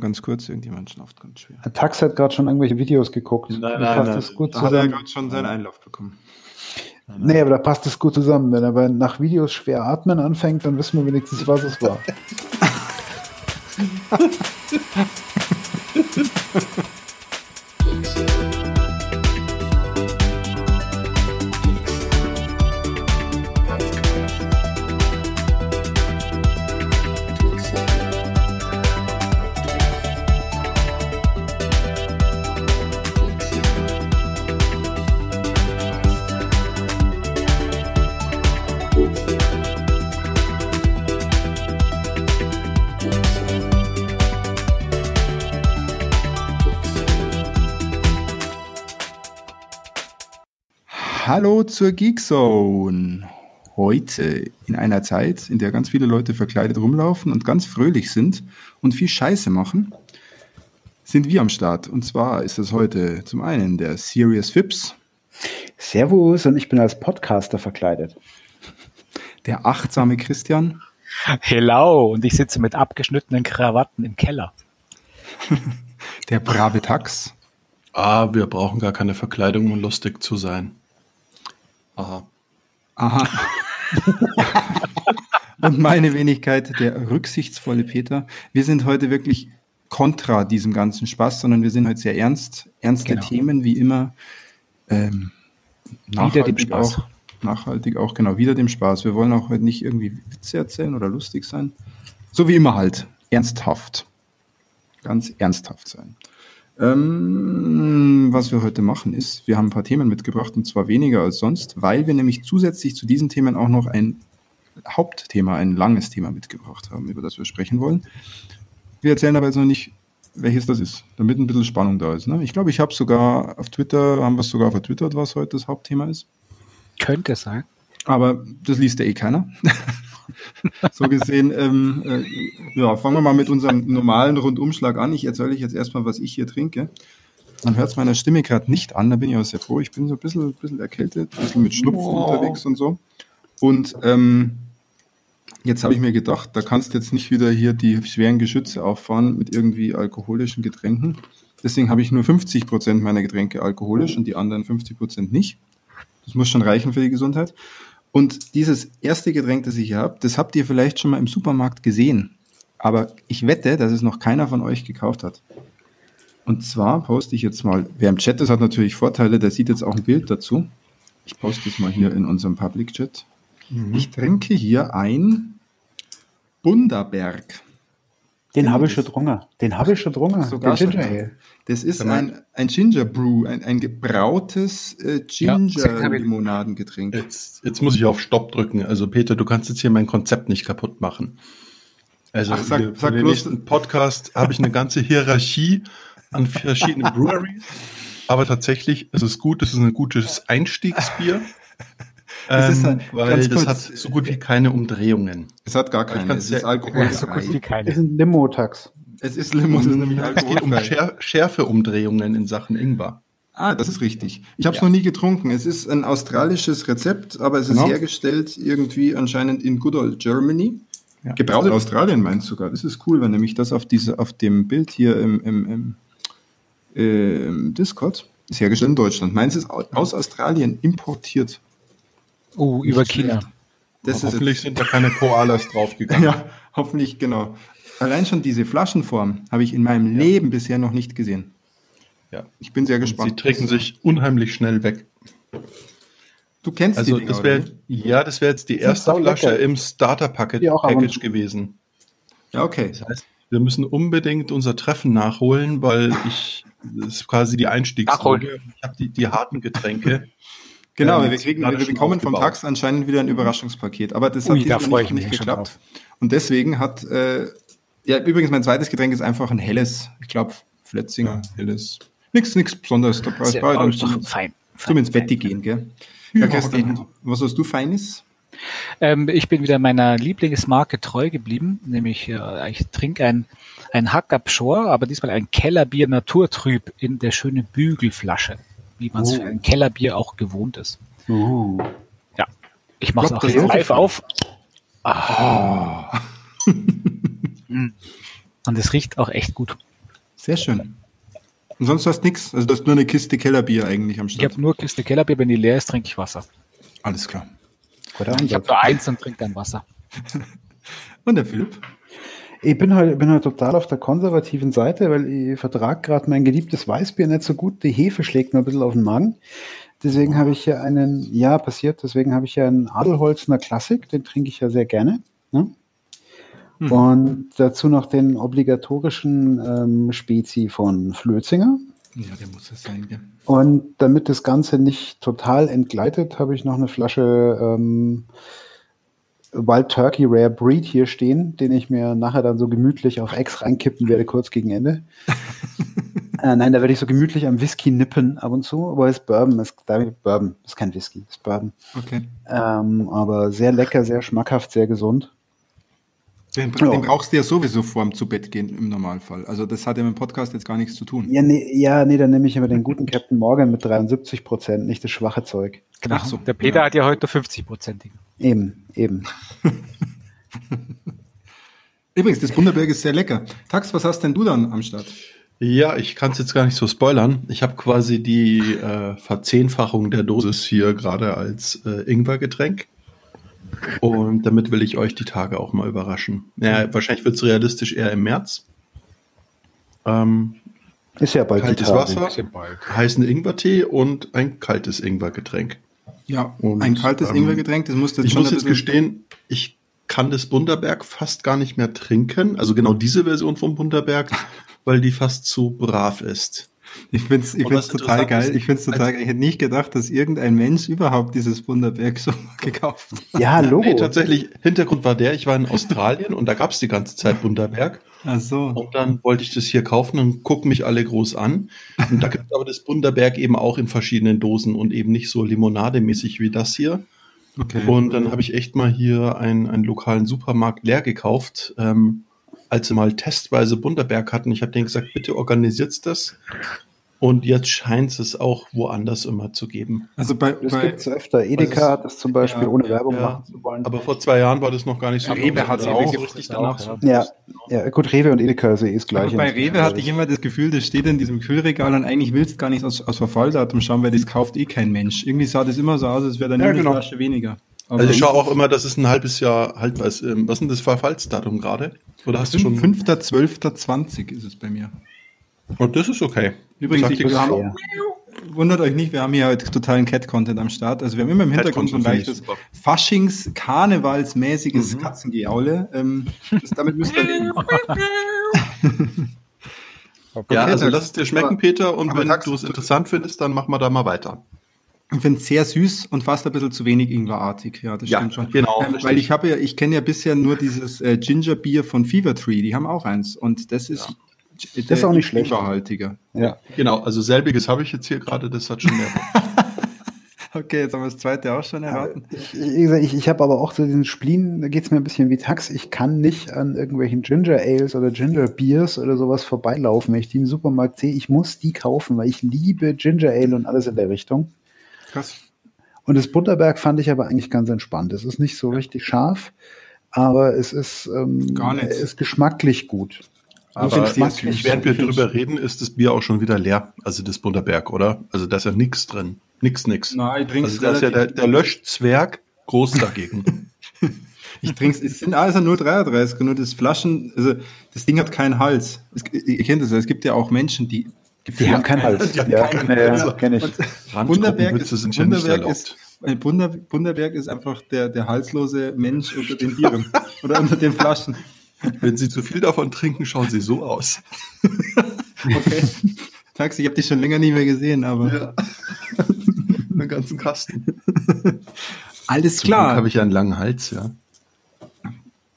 Ganz kurz, irgendjemand schnauft ganz schwer. Tax hat gerade schon irgendwelche Videos geguckt. Nein, da nein, passt nein. das gut Da hat er gerade schon seinen Einlauf bekommen. Nee, aber da passt es gut zusammen. Wenn er bei- nach Videos schwer atmen anfängt, dann wissen wir wenigstens, was es war. Hallo zur Geekzone. Heute in einer Zeit, in der ganz viele Leute verkleidet rumlaufen und ganz fröhlich sind und viel Scheiße machen, sind wir am Start. Und zwar ist das heute zum einen der Serious Fips, Servus und ich bin als Podcaster verkleidet. der achtsame Christian, Hello, und ich sitze mit abgeschnittenen Krawatten im Keller. der brave Tax Ah, wir brauchen gar keine Verkleidung, um lustig zu sein. Aha. Aha. Und meine Wenigkeit, der rücksichtsvolle Peter. Wir sind heute wirklich kontra diesem ganzen Spaß, sondern wir sind heute sehr ernst. Ernste Genau. Themen, wie immer. Ähm, Wieder dem nachhaltig Spaß. Auch, nachhaltig auch, genau, wieder dem Spaß. Wir wollen auch heute nicht irgendwie Witze erzählen oder lustig sein. So wie immer halt. Ernsthaft. Ganz ernsthaft sein. Ähm, was wir heute machen ist, wir haben ein paar Themen mitgebracht und zwar weniger als sonst, weil wir nämlich zusätzlich zu diesen Themen auch noch ein Hauptthema, ein langes Thema mitgebracht haben, über das wir sprechen wollen. Wir erzählen aber jetzt noch nicht, welches das ist, damit ein bisschen Spannung da ist. Ne? Ich glaube, ich habe sogar auf Twitter, haben wir es sogar vertwittert, was heute das Hauptthema ist. Könnte sein. Aber das liest ja eh keiner. so gesehen, ähm, äh, ja, fangen wir mal mit unserem normalen Rundumschlag an. Ich erzähle euch jetzt erstmal, was ich hier trinke. Man hört es meiner Stimme gerade nicht an, da bin ich auch sehr froh. Ich bin so ein bisschen, bisschen erkältet, ein bisschen mit Schnupfen unterwegs und so. Und ähm, jetzt habe ich mir gedacht, da kannst du jetzt nicht wieder hier die schweren Geschütze auffahren mit irgendwie alkoholischen Getränken. Deswegen habe ich nur 50 Prozent meiner Getränke alkoholisch und die anderen 50 Prozent nicht. Das muss schon reichen für die Gesundheit. Und dieses erste Getränk, das ich hier habe, das habt ihr vielleicht schon mal im Supermarkt gesehen. Aber ich wette, dass es noch keiner von euch gekauft hat. Und zwar poste ich jetzt mal, wer im Chat ist, hat natürlich Vorteile, der sieht jetzt auch ein Bild dazu. Ich poste es mal hier in unserem Public Chat. Ich trinke hier ein Bunderberg. Den habe ich schon drungen. Den habe ich schon drungen. Sogar Den schon. Ginger Ale. Das ist ein, ein Ginger Brew, ein, ein gebrautes äh, Ja. Ginger-Limonadengetränk. Jetzt, jetzt muss ich auf Stopp drücken. Also Peter, du kannst jetzt hier mein Konzept nicht kaputt machen. Also Ach, sag für den bloß- nächsten Podcast habe ich eine ganze Hierarchie an verschiedenen Breweries. Aber tatsächlich, es ist gut, es ist ein gutes Einstiegsbier. Es ist ähm, ein- weil das kurz- hat so gut wie keine Umdrehungen. Es hat gar keine, es ist sehr- alkoholfrei. so gut wie Das keine. ist ein Limo-Tax. Es ist Limo, es ist nämlich Es geht um alkoholfrei. Schär Schärfeumdrehungen in Sachen Ingwer. Ah, das ist richtig. Ich habe es noch nie getrunken. Es ist ein australisches Rezept, aber es ist Genau. hergestellt irgendwie anscheinend in good old Germany. Ja. Gebraut in Australien meinst du sogar. Das ist cool, wenn nämlich das auf diese, auf dem Bild hier im, im, im, äh, im Discord ist hergestellt in Deutschland. Meins ist au- aus Australien importiert. Oh, über China. Das ist Hoffentlich sind da keine Koalas draufgegangen. ja, hoffentlich genau. Allein schon diese Flaschenform habe ich in meinem Leben bisher noch nicht gesehen. Ja. Ich bin sehr Sie gespannt. trinken sich unheimlich schnell weg. Du kennst Also die Dinger, das wäre oder? ja, das wäre jetzt die erste. Flasche im Starter Packet Die auch ab und Package zu. gewesen. Ja, okay. Das heißt, wir müssen unbedingt unser Treffen nachholen, weil ich das ist quasi die Einstiegsrunde. Ich habe die, die harten Getränke. Genau, Ja, wir, kriegen, gerade wir bekommen vom. Tax anscheinend wieder ein Überraschungspaket. Aber das Ui, hat da diesmal freu nicht, nicht geklappt. Und deswegen hat, äh, ja, übrigens mein zweites Getränk ist einfach ein helles. Ich glaube, Fletzinger, helles. Nix, nix Besonderes. Da brauchst du zum, fein. zum ins fein, Bett fein. gehen, gell? Ja, Ja, Christian, was hast du Feines? Ähm, ich bin wieder meiner Lieblingsmarke treu geblieben, nämlich äh, ich trinke ein, ein Hack up Shore, aber diesmal ein Kellerbier Naturtrüb in der schönen Bügelflasche, wie man es Oh. für ein Kellerbier auch gewohnt ist. Uh. Ja, ich mache es auch das jetzt auf? live auf. Ah. Mm. Und es riecht auch echt gut. Sehr schön. Und sonst hast du nichts? Also du hast nur eine Kiste Kellerbier eigentlich am Ich Start. habe nur Kiste Kellerbier, wenn die leer ist, trinke ich Wasser. Alles klar. Guter Ich habe nur eins und trinke dann Wasser. Und der Philipp? Ich bin halt, bin halt total auf der konservativen Seite, weil ich vertrag gerade mein geliebtes Weißbier nicht so gut. Die Hefe schlägt mir ein bisschen auf den Magen. Deswegen habe ich hier einen, ja, passiert, deswegen habe ich hier einen Adelholzner Klassik, den trinke ich ja sehr gerne. Ne? Mhm. Und dazu noch den obligatorischen ähm, Spezi von Flötzinger. Ja, der muss es sein, gell? Und damit das Ganze nicht total entgleitet, habe ich noch eine Flasche ähm, Wild Turkey Rare Breed hier stehen, den ich mir nachher dann so gemütlich auf Ex reinkippen werde, kurz gegen Ende. äh, nein, da werde ich so gemütlich am Whisky nippen ab und zu, aber es ist Bourbon, es ist Bourbon, ist kein Whisky, es ist Bourbon. Okay. Ähm, aber sehr lecker, sehr schmackhaft, sehr gesund. Den, den brauchst du ja sowieso vorm zu Bett gehen im Normalfall. Also das hat ja mit dem Podcast jetzt gar nichts zu tun. Ja, nee, ja, nee dann nehme ich immer den guten Captain Morgan mit 73 Prozent, nicht das schwache Zeug. Genau. So, der Peter ja. hat ja heute 50-prozentigen. Eben, eben. Übrigens, das Bunderberg ist sehr lecker. Tax, was hast denn du dann am Start? Ja, ich kann es jetzt gar nicht so spoilern. Ich habe quasi die äh, Verzehnfachung der Dosis hier gerade als äh, Ingwergetränk. Und damit will ich euch die Tage auch mal überraschen. Ja, wahrscheinlich wird es realistisch eher im März. Ähm, Ist ja bald kaltes die Tage. Wasser, heißen Ingwertee und ein kaltes Ingwergetränk. Ja, Und, ein kaltes ähm, Ingwergetränk, das musst du Ich schon muss jetzt gestehen, ich kann das Bunderberg fast gar nicht mehr trinken. Also genau diese Version vom Bunderberg, weil die fast zu brav ist. Ich finde es ich find's total geil. Ich finde es total geil. Ich hätte nicht gedacht, dass irgendein Mensch überhaupt dieses Bunderberg so gekauft hat. Ja, Logo. Nee, tatsächlich, Hintergrund war der, ich war in Australien und da gab es die ganze Zeit Bunderberg. Ach so. Und dann wollte ich das hier kaufen und gucken mich alle groß an. Und da gibt es aber das Bunderberg eben auch in verschiedenen Dosen und eben nicht so limonademäßig wie das hier. Okay. Und dann habe ich echt mal hier einen, einen lokalen Supermarkt leer gekauft, ähm, als sie mal testweise Bunderberg hatten. Ich habe denen gesagt, bitte organisiert's das. Und jetzt scheint es auch woanders immer zu geben. Also bei, Das bei gibt es öfter. Edeka hat das zum Beispiel, Ja, ohne Werbung ja. machen zu wollen. Aber vor zwei Jahren war das noch gar nicht so. Ja, Rewe hat Also Rewe auch richtig danach. so. ja, ja, gut, Rewe und Edeka ist eh das aber gleiche. bei Rewe hatte ich immer das Gefühl, das steht in diesem Kühlregal und eigentlich willst du gar nicht aus, aus Verfalldatum schauen, weil das kauft eh kein Mensch. Irgendwie sah das immer so aus, als wäre da nur Ja, eine genau. Flasche weniger. Aber Also ich schaue auch immer, dass es ein halbes Jahr haltbar ist. Ähm, Was ist denn das Verfallsdatum gerade? Oder hast du schon? 5.12.20 ist es bei mir. Und das ist okay. Übrigens, ich, wir haben, Ja. wundert euch nicht, wir haben hier heute totalen Cat-Content am Start. Also wir haben immer im Hintergrund so ein leichtes. Faschings-Karnevalsmäßiges Mhm. Katzengeaule. Ähm, das, damit müsst ihr leben. Ja, Okay, also Tax. lass es dir schmecken, Aber- Peter. Und wenn du es interessant findest, dann machen wir da mal weiter. Ich finde es sehr süß und fast ein bisschen zu wenig Ingwerartig. Ja, das Ja, stimmt schon. genau, Ähm, weil ich habe ja, ich kenne ja bisher nur dieses äh, Ginger Beer von Fever Tree. Die haben auch eins und das ist, Das ist auch nicht schlecht. Ingwerhaltiger. Ja. Genau, also selbiges habe ich jetzt hier gerade, das hat schon mehr. Okay, jetzt haben wir das zweite auch schon erraten. Ich, ich, ich habe aber auch so diesen Spleen, da geht es mir ein bisschen wie Tax. Ich kann nicht an irgendwelchen Ginger Ales oder Ginger Beers oder sowas vorbeilaufen, wenn ich die im Supermarkt sehe. Ich muss die kaufen, weil ich liebe Ginger Ale und alles in der Richtung. Krass. Und das Butterberg fand ich aber eigentlich ganz entspannt. Es ist nicht so richtig scharf, aber es ist, ähm, Gar nicht. ist geschmacklich gut. Aber süß. während wir drüber reden, ist das Bier auch schon wieder leer. Also das Bunderberg, oder? Also da ist ja nichts drin. Nix, nix. Nein, ich trinke Also da ist ja der, der Löschzwerg groß dagegen. Ich trinke es sind also 0,33, nur das Flaschen, also das Ding hat keinen Hals. Es, ihr kennt das, ja, es gibt ja auch Menschen, die Die haben keinen Hals. Die haben ja, keinen ja, Hals. ja, kenne ich. Bunderberg ist, sind ja nicht Bunderberg ist, Bunder, Bunderberg ist einfach der, der halslose Mensch unter den Bieren oder unter den Flaschen. Wenn Sie zu viel davon trinken, schauen Sie so aus. Okay. Taxi, ich habe dich schon länger nicht mehr gesehen, aber Ja. Den ganzen Kasten. alles Zum Glück klar. habe ich ja einen langen Hals, ja.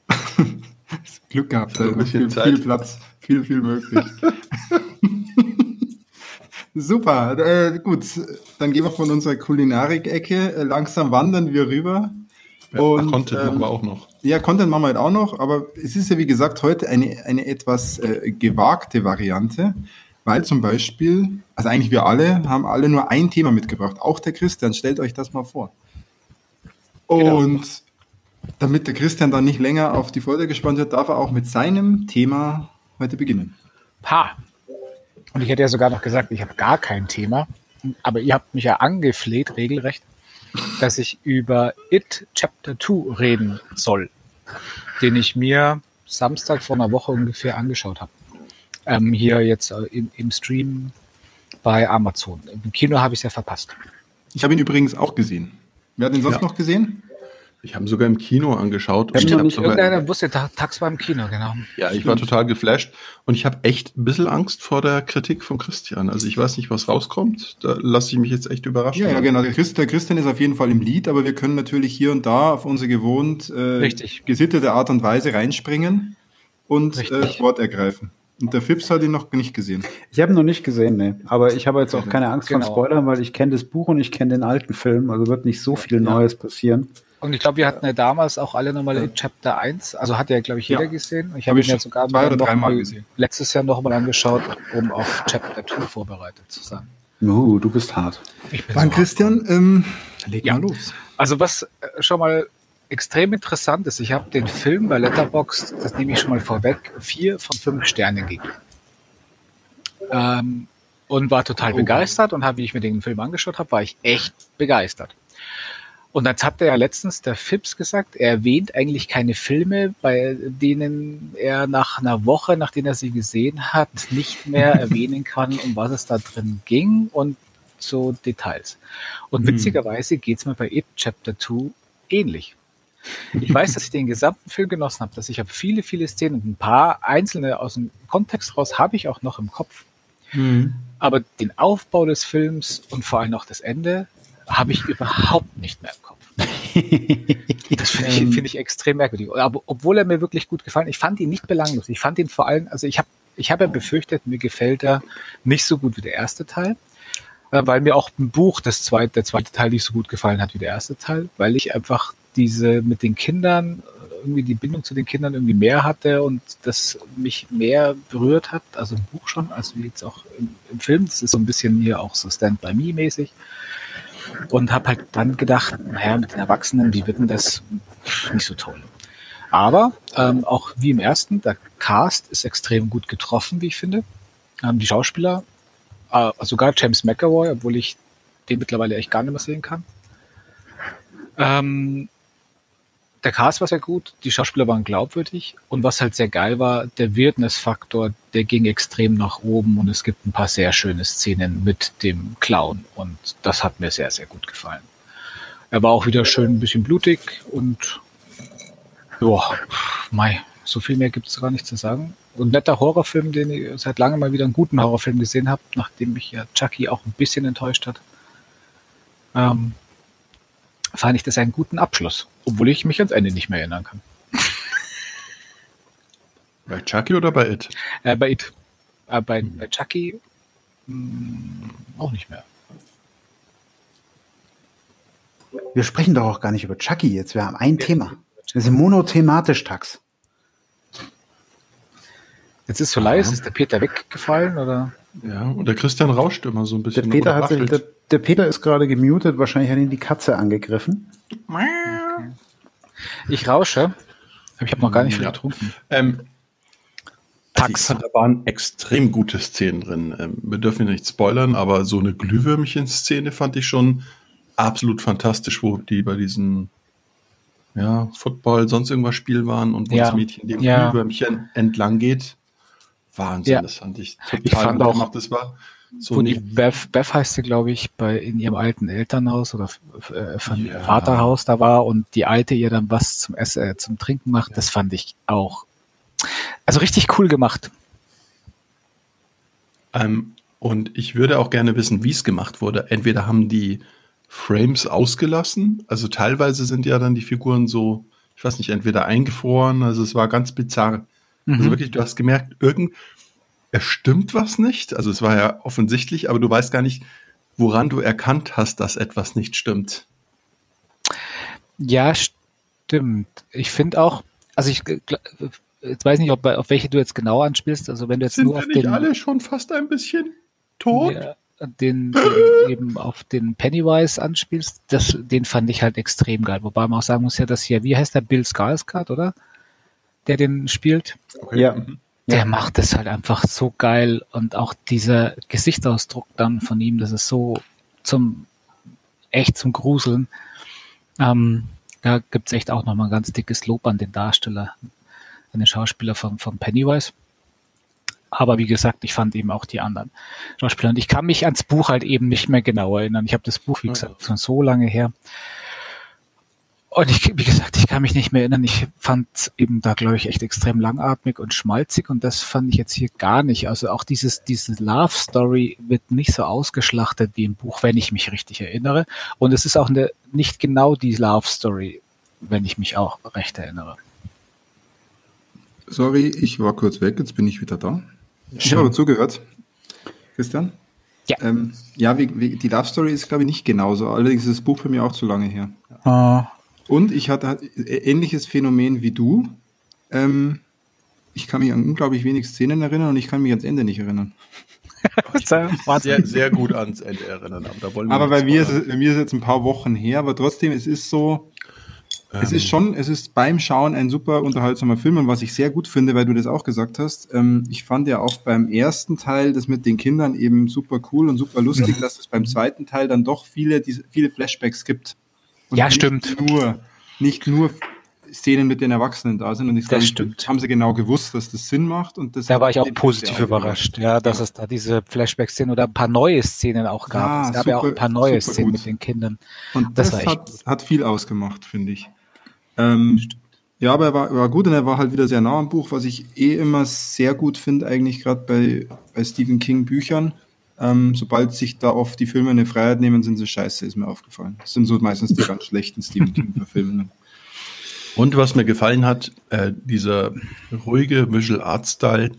Glück gehabt, Ein also bisschen viel, Zeit. viel Platz, viel, viel möglich. Super, äh, gut, dann gehen wir von unserer Kulinarik-Ecke, äh, langsam wandern wir rüber. ja Und, Content ähm, machen wir auch noch. Ja, Content machen wir halt auch noch, aber es ist ja wie gesagt heute eine, eine etwas äh, gewagte Variante, weil zum Beispiel, also eigentlich wir alle haben alle nur ein Thema mitgebracht, auch der Christian, stellt euch das mal vor. Genau. Und damit der Christian dann nicht länger auf die Folter gespannt wird, darf er auch mit seinem Thema heute beginnen. Ha. Und ich hätte ja sogar noch gesagt, ich habe gar kein Thema. Aber ihr habt mich ja angefleht, regelrecht, dass ich über It Chapter 2 reden soll, den ich mir Samstag vor einer Woche ungefähr angeschaut habe. Ähm, hier jetzt äh, im, im Stream bei Amazon. Im Kino habe ich es ja verpasst. Ich habe ihn übrigens auch gesehen. Wer hat ihn sonst Ja. noch gesehen? Ich habe ihn sogar im Kino angeschaut. Ich und hab hab Nicht sogar, irgendeiner wusste, Ta- tags war im Kino, genau. ja, ich war total geflasht und ich habe echt ein bisschen Angst vor der Kritik von Christian. Also ich weiß nicht, was rauskommt. Da lasse ich mich jetzt echt überraschen. Ja, ja, genau. Der, Christ, der Christian ist auf jeden Fall im Lied, aber wir können natürlich hier und da auf unsere gewohnt äh, gesittete Art und Weise reinspringen und äh, Wort ergreifen. Und der Fips hat ihn noch nicht gesehen. Ich habe ihn noch nicht gesehen, ne. Aber ich habe jetzt auch keine Angst Genau. vor Spoilern, weil ich kenne das Buch und ich kenne den alten Film. Also wird nicht so viel Neues passieren. Und ich glaube, wir hatten ja damals auch alle nochmal in Chapter 1, also hat ja, glaube ich, jeder Ja. gesehen. Ich Hab habe ich ihn ja sogar zwei oder noch dreimal mal gesehen. letztes Jahr nochmal angeschaut, um auf Chapter 2 vorbereitet zu sein. Uh, du bist hart. Ich bin Dann so Christian, ähm, leg Ja. mal los. Also was äh, schon mal extrem interessant ist, ich habe den Film bei Letterboxd, das nehme ich schon mal vorweg, vier von fünf Sternen gegeben. Ähm, und war total Oh. begeistert und habe, wie ich mir den Film angeschaut habe, war ich echt begeistert. Und jetzt hat er ja letztens der Fips gesagt, er erwähnt eigentlich keine Filme, bei denen er nach einer Woche, nachdem er sie gesehen hat, nicht mehr erwähnen kann, um was es da drin ging und so Details. Und Hm. witzigerweise geht's mir bei It Chapter 2 ähnlich. Ich weiß, dass ich den gesamten Film genossen habe, dass ich habe viele, viele Szenen und ein paar einzelne aus dem Kontext raus habe ich auch noch im Kopf. Aber den Aufbau des Films und vor allem auch das Ende habe ich überhaupt nicht mehr im Kopf. Das finde ich, finde ich extrem merkwürdig. Aber obwohl er mir wirklich gut gefallen, ich fand ihn nicht belanglos. Ich fand ihn vor allem, also ich habe ich habe ja befürchtet, mir gefällt er nicht so gut wie der erste Teil, äh, weil mir auch im Buch das zweite, der zweite Teil nicht so gut gefallen hat wie der erste Teil, weil ich einfach diese mit den Kindern irgendwie die Bindung zu den Kindern irgendwie mehr hatte und das mich mehr berührt hat, also im Buch schon, als wie jetzt auch im, im Film. Das ist so ein bisschen hier auch so Stand by Me mäßig und habe halt dann gedacht, naja, mit den Erwachsenen, wie wird denn das nicht so toll. Aber ähm, auch wie im ersten, der Cast ist extrem gut getroffen, wie ich finde. Ähm, die Schauspieler, äh, sogar James McAvoy, obwohl ich den mittlerweile echt gar nicht mehr sehen kann. Ähm, der Cast war sehr gut, die Schauspieler waren glaubwürdig und was halt sehr geil war, der Weirdness-Faktor, der ging extrem nach oben und es gibt ein paar sehr schöne Szenen mit dem Clown und das hat mir sehr, sehr gut gefallen. Er war auch wieder schön ein bisschen blutig und ja, mei, so viel mehr gibt es gar nicht zu sagen. Und netter Horrorfilm, den ich seit langem mal wieder einen guten Horrorfilm gesehen habe, nachdem mich ja Chucky auch ein bisschen enttäuscht hat. Ähm, fand ich das einen guten Abschluss, obwohl ich mich ans Ende nicht mehr erinnern kann. Bei Chucky oder bei It? Äh, bei It. Äh, bei, bei Chucky mh, auch nicht mehr. Wir sprechen doch auch gar nicht über Chucky jetzt. Wir haben ein Thema. Wir sind monothematisch, Tax. Jetzt ist so leise, ist der Peter weggefallen oder? Ja, und der Christian rauscht immer so ein Der bisschen. Peter, oder hat sich, der. Der Peter ist gerade gemutet. Wahrscheinlich hat ihn die Katze angegriffen. Ich rausche. Ich habe noch gar nicht viel Ja. getrunken. Ähm, also Tax. fand, da waren extrem gute Szenen drin. Ähm, wir dürfen nicht spoilern, aber so eine Glühwürmchen-Szene fand ich schon absolut fantastisch, wo die bei diesen ja, Football, sonst irgendwas Spiel waren und wo Ja. das Mädchen dem Ja. Glühwürmchen entlang geht. Wahnsinn, Ja. das fand ich total Ich fand gut auch- gemacht. Das war so die nicht, Beth, Beth heißt sie, glaube ich, bei in ihrem alten Elternhaus oder äh, von Ja. Vaterhaus da war und die Alte ihr dann was zum Essen, äh, zum Trinken macht, das fand ich auch. Also richtig cool gemacht. Ähm, und ich würde auch gerne wissen, wie es gemacht wurde. Entweder haben die Frames ausgelassen, also teilweise sind ja dann die Figuren so, ich weiß nicht, entweder eingefroren, also es war ganz bizarr. Also Mhm. wirklich, du hast gemerkt, irgend, es stimmt was nicht. Also es war ja offensichtlich, aber du weißt gar nicht, woran du erkannt hast, dass etwas nicht stimmt. Ja, stimmt. Ich finde auch, also ich gl- jetzt weiß nicht, ob, auf welche du jetzt genau anspielst. Also wenn du jetzt Sind nur auf nicht den, alle schon fast ein bisschen tot? Ja, den, den eben auf den Pennywise anspielst, das, den fand ich halt extrem geil. Wobei man auch sagen muss ja, dass hier, wie heißt der Bill Skarsgård, oder? Der den spielt. Okay. Ja. Mhm. Der Ja. macht es halt einfach so geil und auch dieser Gesichtsausdruck dann von ihm, das ist so zum echt zum Gruseln. Ähm, da gibt's echt auch nochmal ein ganz dickes Lob an den Darsteller, an den Schauspieler von, von Pennywise. Aber wie gesagt, ich fand eben auch die anderen Schauspieler. Und ich kann mich ans Buch halt eben nicht mehr genau erinnern. Ich habe das Buch, wie gesagt, schon so lange her. Und ich, wie gesagt, ich kann mich nicht mehr erinnern. Ich fand eben da, glaube ich, echt extrem langatmig und schmalzig und das fand ich jetzt hier gar nicht. Also auch dieses, diese Love Story wird nicht so ausgeschlachtet wie im Buch, wenn ich mich richtig erinnere. Und es ist auch eine, nicht genau die Love Story, wenn ich mich auch recht erinnere. Sorry, ich war kurz weg, jetzt bin ich wieder da. Ich habe zugehört. Christian? Ja. Ähm, ja, wie, wie, die Love Story ist, glaube ich, nicht genauso. Allerdings ist das Buch für mich auch zu lange her. Ah. Und ich hatte ähnliches Phänomen wie du. Ähm, ich kann mich an unglaublich wenig Szenen erinnern und ich kann mich ans Ende nicht erinnern. Sehr, sehr gut ans Ende erinnern. Aber, da wollen wir Aber bei nicht mir, ist, bei mir ist es jetzt ein paar Wochen her, aber trotzdem, es ist so, es ist schon, es ist beim Schauen ein super unterhaltsamer Film und was ich sehr gut finde, weil du das auch gesagt hast, ähm, ich fand ja auch beim ersten Teil das mit den Kindern eben super cool und super lustig, dass es beim zweiten Teil dann doch viele, diese, viele Flashbacks gibt. Und Ja, stimmt. Nur, nicht nur Szenen mit den Erwachsenen da sind und ich Das glaub, stimmt. haben sie genau gewusst, dass das Sinn macht und das Da war ich auch positiv überrascht, ja, dass es da diese Flashback-Szenen oder ein paar neue Szenen auch gab. Ja, es gab ja auch super- ein paar neue super Szenen gut. mit den Kindern. Und Das das, hat, hat viel ausgemacht, finde ich. Ähm, ja, aber er war, war gut und er war halt wieder sehr nah am Buch, was ich eh immer sehr gut finde, eigentlich gerade bei, bei Stephen King Büchern. Ähm, sobald sich da oft die Filme eine Freiheit nehmen, sind sie scheiße, ist mir aufgefallen. Das sind so meistens die ganz schlechten Stephen King-Verfilmungen. Und was mir gefallen hat, äh, dieser ruhige Visual Art Style,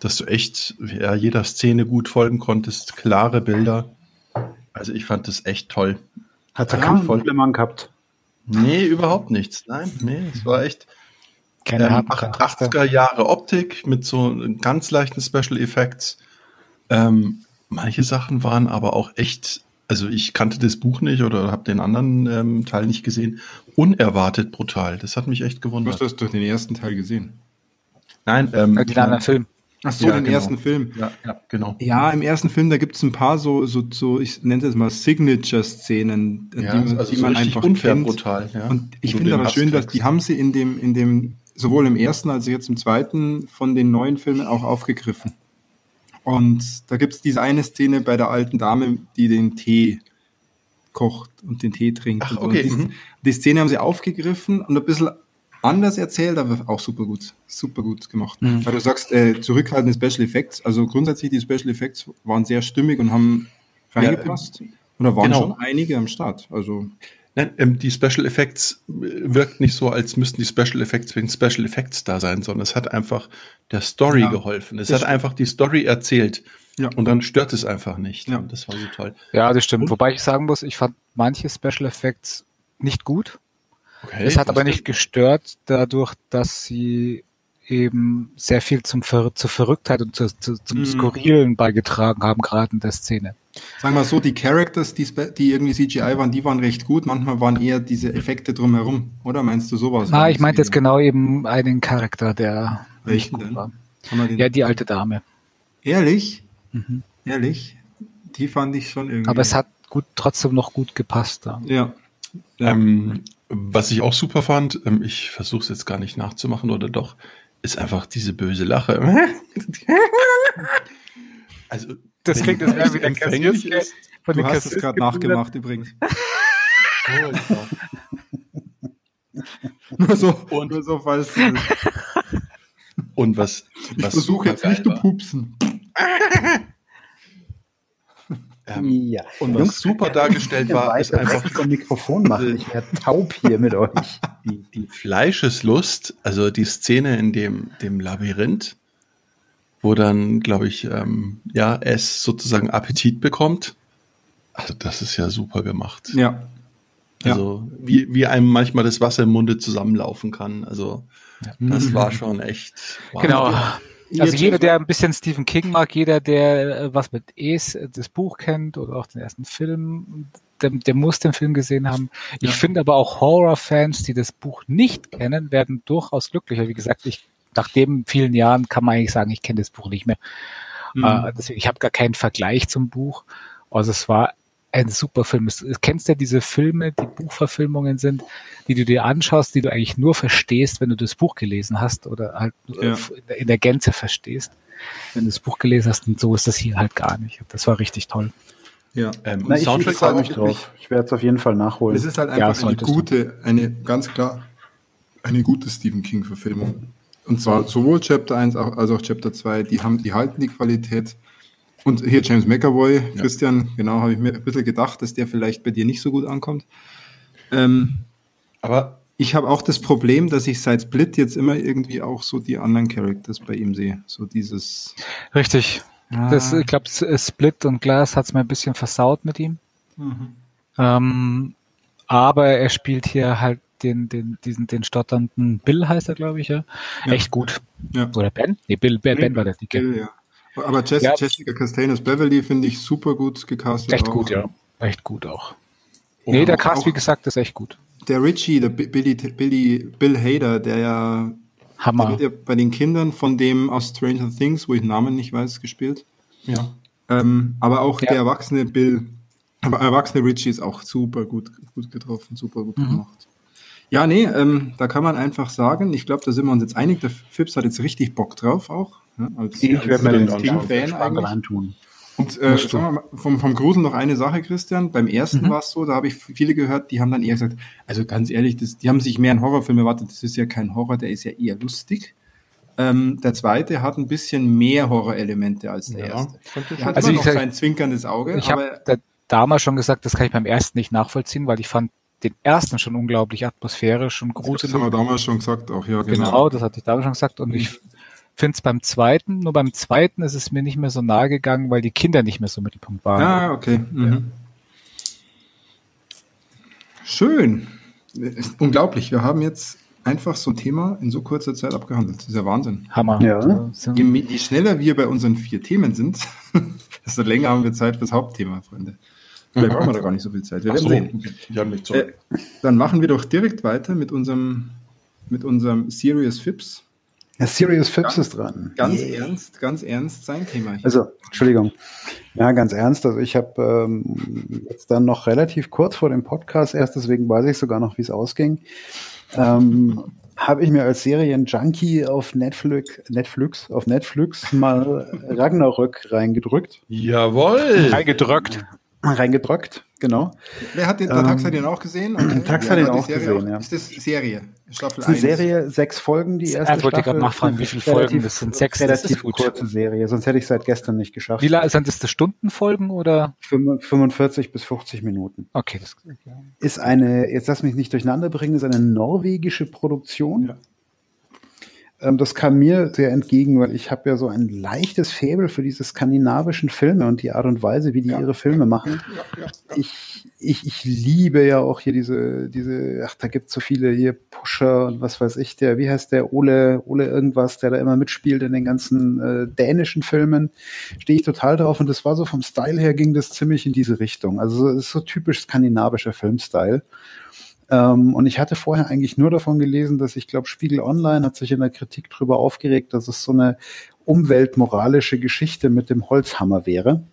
dass du echt ja, jeder Szene gut folgen konntest, klare Bilder. Also ich fand das echt toll. Hat er keinen voll. Komplement gehabt. Nee, überhaupt nichts. Nein, nee, es war echt Keine ähm, harten 80er Jahre Optik mit so ganz leichten Special Effects. Ähm, manche Sachen waren aber auch echt, also ich kannte das Buch nicht oder habe den anderen ähm, Teil nicht gesehen, unerwartet brutal. Das hat mich echt Du hast gewundert. das durch den ersten Teil gesehen. Nein, ähm, Äh, Den anderen Film. Ach so, Ja, den genau. ersten Film. Ja, ja, genau. Ja, im ersten Film, da gibt es ein paar so, so, so ich nenne es mal Signature-Szenen, Ja, die, man- also die so man einfach unfair kennt. brutal. Ja. Und ich finde aber Hass schön, dass die haben sie in dem, in dem, sowohl im ersten als auch jetzt im zweiten von den neuen Filmen auch aufgegriffen. Und da gibt es diese eine Szene bei der alten Dame, die den Tee kocht und den Tee trinkt. Ach, so. okay, Und die, mhm. die Szene haben sie aufgegriffen und ein bisschen anders erzählt, aber auch super gut. Super gut gemacht. Mhm. Weil du sagst, äh, zurückhaltende Special Effects. Also grundsätzlich die Special Effects waren sehr stimmig und haben reingepasst. und da waren genau. schon einige am Start. Also Nein, ähm, die Special Effects äh, wirkt nicht so, als müssten die Special Effects wegen Special Effects da sein, sondern es hat einfach der Story Ja, geholfen. Es hat stimmt. einfach die Story erzählt. Ja. Und dann stört es einfach nicht. Ja. Und das war so toll. Ja, das stimmt. Und- Wobei ich sagen muss, ich fand manche Special Effects nicht gut. Okay, Es hat aber nicht gestört, dadurch, dass sie eben sehr viel zum Ver zur Verrücktheit und zu, zu, zum Mhm. Skurrilen beigetragen haben, gerade in der Szene. Sagen wir so, die Characters, die, die irgendwie CGI waren, die waren recht gut. Manchmal waren eher diese Effekte drumherum. Oder meinst du sowas? Ah, ich meinte jetzt genau eben einen Charakter, der Welchen nicht denn? gut war. Ja, die alte Dame. Ehrlich? Mhm. Ehrlich? Die fand ich schon irgendwie. Aber es hat gut, trotzdem noch gut gepasst da. Ja. ja. Ähm, was ich auch super fand, ähm, ich versuche es jetzt gar nicht nachzumachen oder doch, ist einfach diese böse Lache. also, Das klingt, als wäre wieder Cassius ist. Von du hast es Cassius gerade nachgemacht übrigens. Nur so, Und- nur so falls. du- Und was, Ich was versuche jetzt nicht zu pupsen. Ähm, ja. und was super dargestellt war, ist einfach das Mikrofon machen. Ich werde taub hier mit euch. die, die Fleischeslust, also die Szene in dem, dem Labyrinth, wo dann, glaube ich, ähm, ja, es sozusagen Appetit bekommt. Also das ist ja super gemacht. Ja. Ja. Also wie, wie einem manchmal das Wasser im Munde zusammenlaufen kann. Also das war schon echt. wow. Genau. Also jeder, der ein bisschen Stephen King mag, jeder, der äh, was mit Es, äh, das Buch kennt oder auch den ersten Film, der, der muss den Film gesehen haben. Ich Ja. finde aber auch Horror-Fans, die das Buch nicht kennen, werden durchaus glücklicher. Wie gesagt, ich nach dem vielen Jahren kann man eigentlich sagen, ich kenne das Buch nicht mehr. Mhm. Äh, deswegen, ich habe gar keinen Vergleich zum Buch. Also es war ein super Film. Es, kennst ja diese Filme, die Buchverfilmungen sind, die du dir anschaust, die du eigentlich nur verstehst, wenn du das Buch gelesen hast oder halt ja. in der Gänze verstehst, wenn du das Buch gelesen hast. Und so ist das hier halt gar nicht. Das war richtig toll. Ja, ähm, Na, ich, Soundtrack ich, mich drauf. Ich werde es auf jeden Fall nachholen. Es ist halt einfach ja, eine gute, eine ganz klar eine gute Stephen King Verfilmung. Und zwar sowohl Chapter 1 als auch Chapter 2, die haben, die halten die Qualität. Und hier James McAvoy, ja. Christian, genau, habe ich mir ein bisschen gedacht, dass der vielleicht bei dir nicht so gut ankommt. Ähm, aber ich habe auch das Problem, dass ich seit Split jetzt immer irgendwie auch so die anderen Characters bei ihm sehe. So dieses. Richtig. Ah. Das, ich glaube, Split und Glass hat es mir ein bisschen versaut mit ihm. Mhm. Ähm, aber er spielt hier halt den, den, diesen, den stotternden Bill heißt er, glaube ich, ja. ja. Echt gut. Ja. Oder Ben? Nee, Bill, Ben, ben war der Dicke. Bill, ja. Aber Jess, ja. Jessica Castanes Beverly finde ich super gut gecastet. Echt auch. gut, ja. Echt gut auch. Und nee, der Cast, wie gesagt, ist echt gut. Der Richie, der Billy, Billy, Bill Hader, der ja, Hammer. Der wird ja bei den Kindern von dem aus Stranger Things, wo ich den Namen nicht weiß, gespielt. Ja. Ähm, aber auch ja. der erwachsene Bill, aber erwachsene Richie ist auch super gut, gut getroffen, super gut mhm. gemacht. Ja, nee, ähm, da kann man einfach sagen, ich glaube, da sind wir uns jetzt einig, der Fips hat jetzt richtig Bock drauf auch. Ne? Als, ich werde mir den King-Fan eigentlich. Und äh, sagen wir mal, vom, vom Grusel noch eine Sache, Christian. Beim ersten mhm. war es so, da habe ich viele gehört, die haben dann eher gesagt, also ganz ehrlich, das, die haben sich mehr einen Horrorfilm erwartet. Das ist ja kein Horror, der ist ja eher lustig. Ähm, der zweite hat ein bisschen mehr Horrorelemente als der ja, erste. Er hat also immer noch sag, sein zwinkerndes Auge. Ich habe damals schon gesagt, das kann ich beim ersten nicht nachvollziehen, weil ich fand den ersten schon unglaublich atmosphärisch und gruselig. Das haben wir damals schon gesagt, auch ja, genau. Genau, das hatte ich damals schon gesagt. Und ich finde es beim zweiten, nur beim zweiten ist es mir nicht mehr so nahe gegangen, weil die Kinder nicht mehr so Mittelpunkt waren. Ah, okay. Mhm. Schön. Unglaublich. Wir haben jetzt einfach so ein Thema in so kurzer Zeit abgehandelt. Das ist ja Wahnsinn. Hammer. Ja. Je, je schneller wir bei unseren vier Themen sind, desto länger haben wir Zeit fürs Hauptthema, Freunde. Vielleicht brauchen wir da gar nicht so viel Zeit. Wir werden so, sehen. Äh, dann machen wir doch direkt weiter mit unserem, mit unserem Serious Fips. Ja, Serious Fips ganz, ist dran. Ganz yeah. ernst, ganz ernst sein Thema. Hier. Also, Entschuldigung. Ja, ganz ernst. Also ich habe ähm, jetzt dann noch relativ kurz vor dem Podcast erst, deswegen weiß ich sogar noch, wie es ausging. Ähm, habe ich mir als Serien-Junkie auf Netflix, Netflix, auf Netflix mal Ragnarök reingedrückt. Jawohl! Reingedrückt reingedrückt, genau. Wer hat den, ähm, Tax hat den auch gesehen? Okay. Tax hat den auch gesehen, auch? ja. Ist das Serie? Staffel 1? Serie, sechs Folgen, die erste Ich wollte gerade nachfragen, wie viele Folgen das sind. Sechs, relativ das ist kurze Serie, sonst hätte ich seit gestern nicht geschafft. Wie lange sind das, das Stundenfolgen oder? 45 bis 50 Minuten. Okay. Das ist eine, jetzt lass mich nicht durcheinander bringen, ist eine norwegische Produktion. Ja. Ähm, das kam mir sehr entgegen, weil ich habe ja so ein leichtes Faible für diese skandinavischen Filme und die Art und Weise, wie die ja. ihre Filme machen. Ja, ja, ich, ich, ich liebe ja auch hier diese, diese, ach, da gibt's so viele hier Pusher und was weiß ich, der, wie heißt der, Ole, Ole irgendwas, der da immer mitspielt in den ganzen äh, dänischen Filmen. Stehe ich total drauf und das war so vom Style her ging das ziemlich in diese Richtung. Also es ist so typisch skandinavischer Filmstyle. Ähm, und ich hatte vorher eigentlich nur davon gelesen, dass ich glaube, Spiegel Online hat sich in der Kritik darüber aufgeregt, dass es so eine umweltmoralische Geschichte mit dem Holzhammer wäre.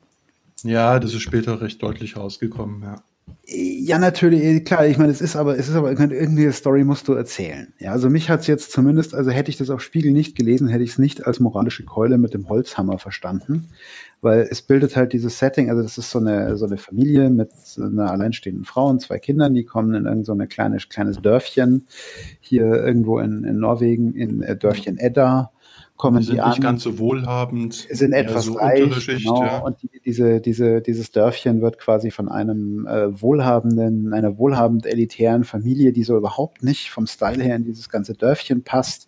Ja, das ist später recht deutlich rausgekommen, ja. Ja, natürlich, klar, ich meine, es ist aber, es ist aber, irgendwie Story musst du erzählen. Ja, also mich hat's jetzt zumindest, also hätte ich das auf Spiegel nicht gelesen, hätte ich es nicht als moralische Keule mit dem Holzhammer verstanden weil es bildet halt dieses Setting, also das ist so eine, so eine Familie mit einer alleinstehenden Frau und zwei Kindern, die kommen in irgendein so eine kleine, kleines Dörfchen hier irgendwo in, in Norwegen, in äh, Dörfchen Edda kommen die, sind die an, nicht ganz so wohlhabend, sind etwas so reich, genau, ja. und die, diese, diese, dieses Dörfchen wird quasi von einem äh, wohlhabenden, einer wohlhabend elitären Familie, die so überhaupt nicht vom Style her in dieses ganze Dörfchen passt,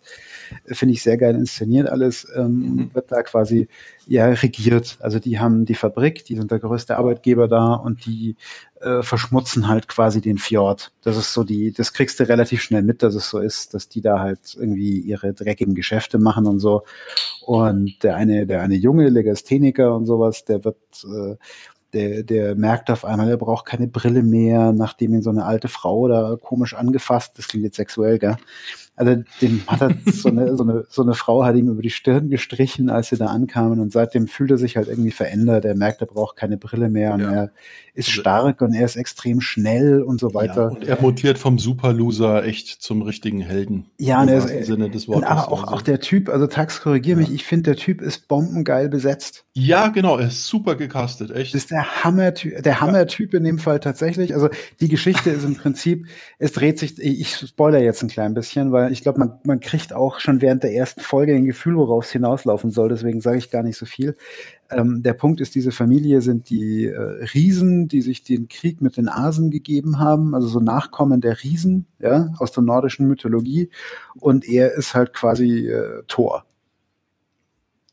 äh, finde ich sehr geil inszeniert alles, ähm, mhm. wird da quasi ja regiert. Also die haben die Fabrik, die sind der größte Arbeitgeber da und die äh, verschmutzen halt quasi den Fjord. Das ist so die, das kriegst du relativ schnell mit, dass es so ist, dass die da halt irgendwie ihre dreckigen Geschäfte machen und so. Und der eine, der eine junge Legastheniker und sowas, der wird, äh, der, der merkt auf einmal, er braucht keine Brille mehr, nachdem ihn so eine alte Frau da komisch angefasst, das klingt jetzt sexuell, gell? Also dem hat er so eine, so, eine, so eine Frau hat ihm über die Stirn gestrichen, als sie da ankamen und seitdem fühlt er sich halt irgendwie verändert. Er merkt, er braucht keine Brille mehr und ja. er ist also, stark und er ist extrem schnell und so weiter. Ja, und er mutiert vom Superloser echt zum richtigen Helden. Ja, er ist, Sinne des Wortes. aber auch, also. auch der Typ, also Tax, korrigier mich, ich finde, der Typ ist bombengeil besetzt. Ja, genau, er ist super gecastet, echt. Das ist der Hammer-Typ, der Hammer-Typ in dem Fall tatsächlich. Also die Geschichte ist im Prinzip, es dreht sich, ich spoiler jetzt ein klein bisschen, weil ich glaube, man, man kriegt auch schon während der ersten Folge ein Gefühl, worauf es hinauslaufen soll. Deswegen sage ich gar nicht so viel. Ähm, der Punkt ist, diese Familie sind die äh, Riesen, die sich den Krieg mit den Asen gegeben haben, also so Nachkommen der Riesen, ja, aus der nordischen Mythologie. Und er ist halt quasi äh, Thor.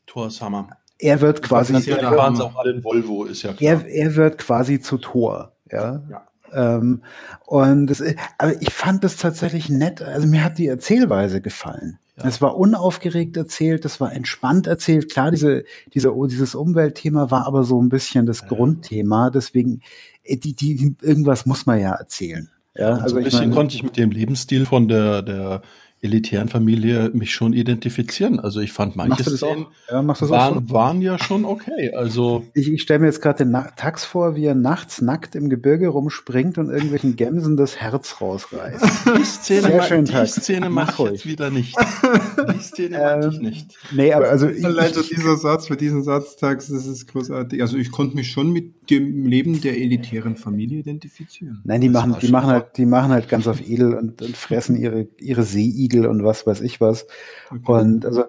Thor ist Hammer. Er wird quasi. Ja, da waren auch alle in Volvo, ist ja klar. Er, er wird quasi zu Thor, ja. ja. Ähm, und das, aber ich fand das tatsächlich nett. Also mir hat die Erzählweise gefallen. Es war unaufgeregt erzählt, das war entspannt erzählt. Klar, diese, diese, dieses Umweltthema war aber so ein bisschen das ja. Grundthema. Deswegen, äh, die, die, irgendwas muss man ja erzählen. Ja, also so ein bisschen meine, konnte ich mit dem Lebensstil von der, der elitären Familie mich schon identifizieren. Also ich fand manche Szenen ja, waren, waren, ja schon okay. Also ich, ich stelle mir jetzt gerade den Na Tax vor, wie er nachts nackt im Gebirge rumspringt und irgendwelchen Gämsen das Herz rausreißt. Die Szene, Sehr schön, die. Szene mache ich jetzt wieder nicht. Die Szene ähm, mag ich nicht. Nee, aber also ich, Allein ich, dieser Satz, für diesen Satz, Tax, das ist großartig. Also ich konnte mich schon mit dem Leben der elitären Familie identifizieren. Nein, die das machen, die machen halt, die machen halt ganz auf edel und, und fressen ihre ihre Seeigel Spiegel und was weiß ich was. Okay. Und also,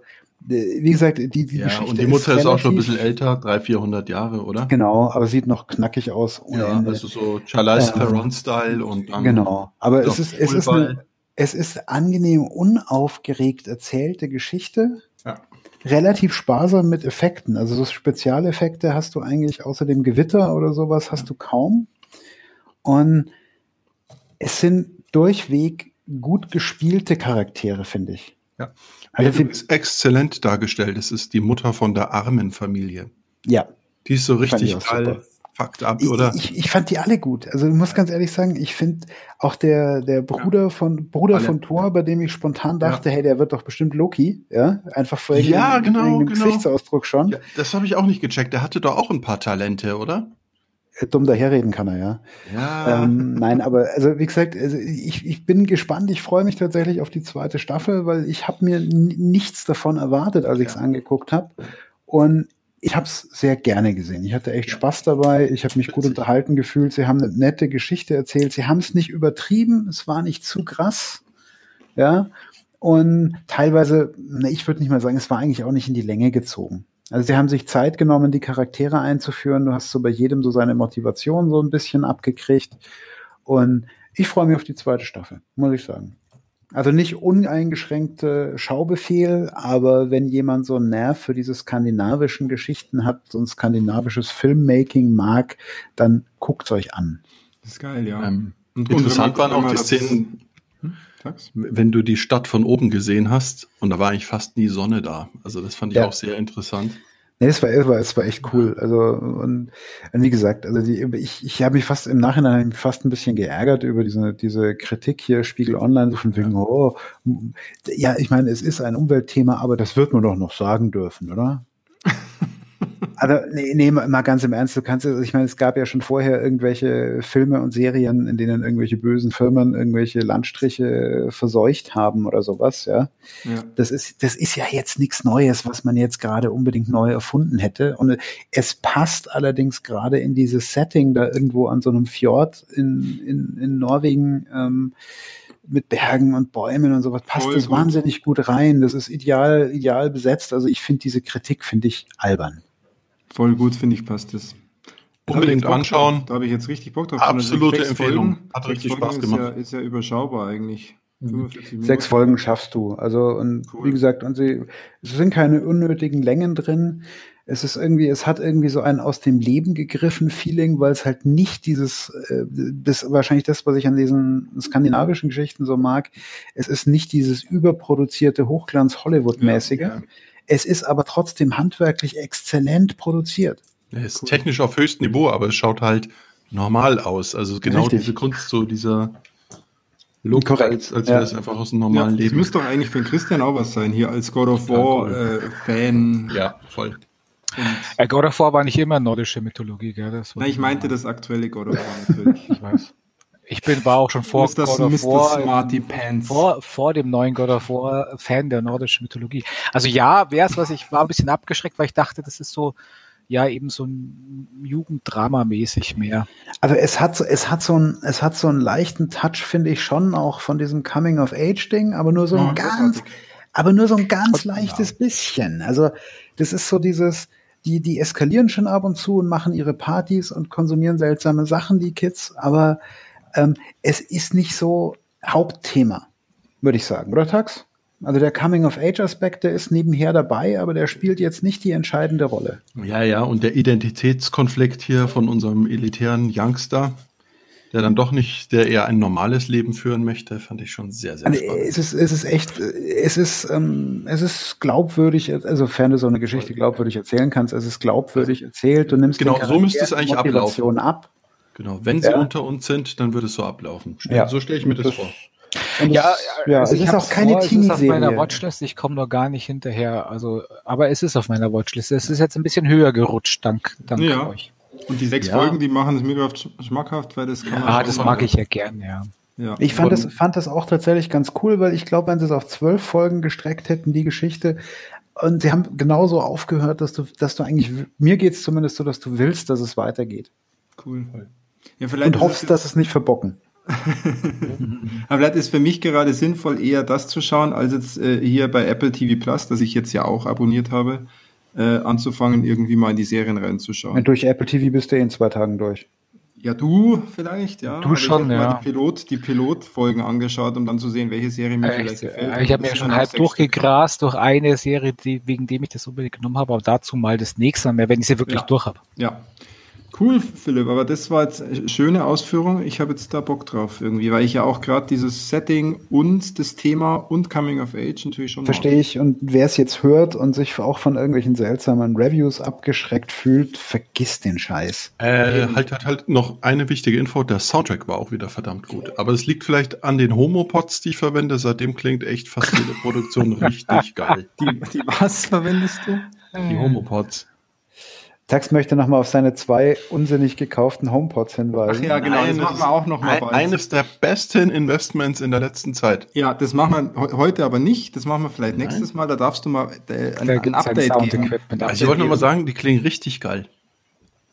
äh, wie gesagt, die, die ja, Geschichte Und die Mutter ist, ist, auch schon ein bisschen älter, 300, 400 Jahre, oder? Genau, aber sieht noch knackig aus. Ja, Ende. also so Charlize ähm, Theron-Style und dann Genau, aber es ist, es ist, eine, es ist angenehm unaufgeregt erzählte Geschichte. Ja. Relativ sparsam mit Effekten. Also so Spezialeffekte hast du eigentlich außer dem Gewitter oder sowas hast du kaum. Und es sind durchweg gut gespielte Charaktere, finde ich. Ja. Also ist exzellent dargestellt. Es ist die Mutter von der armen Familie. Ja. Die ist so richtig geil. Fucked up, oder? Ich, ich, fand die alle gut. Also ich muss ganz ehrlich sagen, ich finde auch der, der Bruder ja. von Bruder alle. von Thor, bei dem ich spontan dachte, ja. hey, der wird doch bestimmt Loki, ja, einfach vor ja, genau, genau. Gesichtsausdruck schon. Ja, das habe ich auch nicht gecheckt. Der hatte doch auch ein paar Talente, oder? Dumm daherreden kann er, ja. Ja. Ähm, nein, aber also wie gesagt, also ich, ich bin gespannt. Ich freue mich tatsächlich auf die zweite Staffel, weil ich habe mir nichts davon erwartet, als ich es ja. angeguckt habe. Und ich habe es sehr gerne gesehen. Ich hatte echt Spaß dabei. Ich habe mich gut unterhalten gefühlt. Sie haben eine nette Geschichte erzählt. Sie haben es nicht übertrieben. Es war nicht zu krass. Ja. Und teilweise, ich würde nicht mal sagen, es war eigentlich auch nicht in die Länge gezogen. Also sie haben sich Zeit genommen, die Charaktere einzuführen. Du hast so bei jedem so seine Motivation so ein bisschen abgekriegt. Und ich freue mich auf die zweite Staffel, muss ich sagen. Also nicht uneingeschränkte Schaubefehl, aber wenn jemand so einen Nerv für diese skandinavischen Geschichten hat, so ein skandinavisches Filmmaking mag, dann guckt's euch an. Das ist geil, ja. Ähm, interessant waren auch die Szenen, Tags? Wenn du die Stadt von oben gesehen hast und da war eigentlich fast nie Sonne da. Also das fand ich ja. auch sehr interessant. Nee, es war, es war, es war echt cool. Also, und, und wie gesagt, also die, ich, ich habe mich fast im Nachhinein fast ein bisschen geärgert über diese, diese Kritik hier, Spiegel Online, so von wegen, oh, ja, ich meine, es ist ein Umweltthema, aber das wird man doch noch sagen dürfen, oder? Also, nee, nee, mal ganz im Ernst, du kannst, also ich meine, es gab ja schon vorher irgendwelche Filme und Serien, in denen irgendwelche bösen Firmen irgendwelche Landstriche verseucht haben oder sowas, ja. ja. Das ist, das ist ja jetzt nichts Neues, was man jetzt gerade unbedingt neu erfunden hätte. Und es passt allerdings gerade in dieses Setting da irgendwo an so einem Fjord in, in, in Norwegen, ähm, mit Bergen und Bäumen und sowas passt Voll das gut. wahnsinnig gut rein. Das ist ideal, ideal besetzt. Also ich finde diese Kritik finde ich albern. Voll gut, finde ich, passt das. Unbedingt da anschauen. Da habe ich jetzt richtig Bock drauf. Absolute Empfehlung. Folgen, Hat richtig Spaß gemacht. Ist ja, ist ja überschaubar eigentlich. Mhm. Sechs Folgen schaffst du. Also, und cool. wie gesagt, und sie, es sind keine unnötigen Längen drin. Es ist irgendwie, es hat irgendwie so ein aus dem Leben gegriffen Feeling, weil es halt nicht dieses, äh, das wahrscheinlich das, was ich an diesen skandinavischen Geschichten so mag. Es ist nicht dieses überproduzierte Hochglanz-Hollywood-mäßige. Ja, ja. Es ist aber trotzdem handwerklich exzellent produziert. Es ist cool. technisch auf höchstem Niveau, aber es schaut halt normal aus. Also genau Richtig. diese Kunst, so dieser Look, Korrekt. als, als Ja. wäre es einfach aus dem Ja, normalen das Leben. müsste doch eigentlich für den Christian auch was sein, hier als God of Ja, War cool. äh, Fan. Ja, voll. Äh, God of War war nicht immer nordische Mythologie, gell? Das Nein, ich meinte das aktuelle God of War natürlich. Ich weiß. Ich bin, war auch schon vor Mr. God of Mr. War, vor, vor dem neuen God of War Fan der nordischen Mythologie. Also ja, wäre es was, ich war ein bisschen abgeschreckt, weil ich dachte, das ist so, ja, eben so ein Jugenddrama mäßig mehr. Also es hat so, es hat so einen, es hat so einen leichten Touch, finde ich schon auch von diesem Coming of Age Ding, aber nur so Ja, ein ganz, großartig. aber nur so ein ganz leichtes bisschen. Also das ist so dieses, die, die eskalieren schon ab und zu und machen ihre Partys und konsumieren seltsame Sachen, die Kids, aber ähm, es ist nicht so Hauptthema, würde ich sagen, oder Tax? Also der Coming of Age Aspekt, der ist nebenher dabei, aber der spielt jetzt nicht die entscheidende Rolle. Ja, ja, und der Identitätskonflikt hier von unserem elitären Youngster, der dann doch nicht, der eher ein normales Leben führen möchte, fand ich schon sehr, sehr Also, spannend. es ist, es ist echt, es ist, ähm, es ist glaubwürdig, also sofern du so eine Geschichte glaubwürdig erzählen kannst, es ist glaubwürdig erzählt, du nimmst Genau, so müsste es eigentlich Motivation ab. Genau, wenn sie Ja. unter uns sind, dann würde es so ablaufen. Ja. So stelle ich mir das, Das- vor. Und Ja, es, ja, also es ich ist auch keine vor, es ist auf meiner. Watchlist, ich komme noch gar nicht hinterher. Also, aber es ist auf meiner Watchlist. Es ist jetzt ein bisschen höher gerutscht, dank, dank Ja. euch. Und die sechs Ja. Folgen, die machen es mir schmackhaft, weil das kann man Ah, das mag ich ja gern, ja. Ja. Ich fand das, fand das auch tatsächlich ganz cool, weil ich glaube, wenn sie es auf zwölf Folgen gestreckt hätten, die Geschichte, und sie haben genauso aufgehört, dass du, dass du eigentlich, mir geht's zumindest so, dass du willst, dass es weitergeht. cool. Ja, vielleicht Und hoffst, es- dass es nicht verbocken. Aber vielleicht ist für mich gerade sinnvoll, eher das zu schauen, als jetzt äh, hier bei Apple TV Plus, das ich jetzt ja auch abonniert habe, äh, anzufangen, irgendwie mal in die Serien reinzuschauen. Durch Apple TV bist du eh in zwei Tagen durch. Ja, du vielleicht, ja. Du Aber schon, ich ja. Mal die, Pilot, die Pilotfolgen angeschaut, um dann zu sehen, welche Serie mir Echt, vielleicht gefällt. äh, ich habe mir ist schon halb durchgegrast durch eine Serie, die, wegen dem ich das unbedingt genommen habe, aber dazu mal das nächste Mal mehr, wenn ich sie wirklich Ja. durch habe. Stück. Ja. Cool, Philipp, aber das war jetzt eine schöne Ausführung. Ich habe jetzt da Bock drauf irgendwie, weil ich ja auch gerade dieses Setting und das Thema und Coming of Age natürlich schon Verstehe ich. Und wer es jetzt hört und sich auch von irgendwelchen seltsamen Reviews abgeschreckt fühlt, vergiss den Scheiß. Äh, halt, halt, halt noch eine wichtige Info, der Soundtrack war auch wieder verdammt gut. Aber es liegt vielleicht an den Homopods, die ich verwende. Seitdem klingt echt fast jede Produktion richtig geil. Die, die was verwendest du? Die Homopods. Tax möchte nochmal auf seine zwei unsinnig gekauften HomePods Ach hinweisen. ja, genau, das Nein, machen wir auch noch mal ein, eines der besten Investments in der letzten Zeit. Ja, das machen wir he- heute aber nicht. Das machen wir vielleicht nächstes Mal. Da darfst du mal äh, ein, ein Update geben. Sound-Equipment. Also ich wollte nur mal sagen, die klingen richtig geil.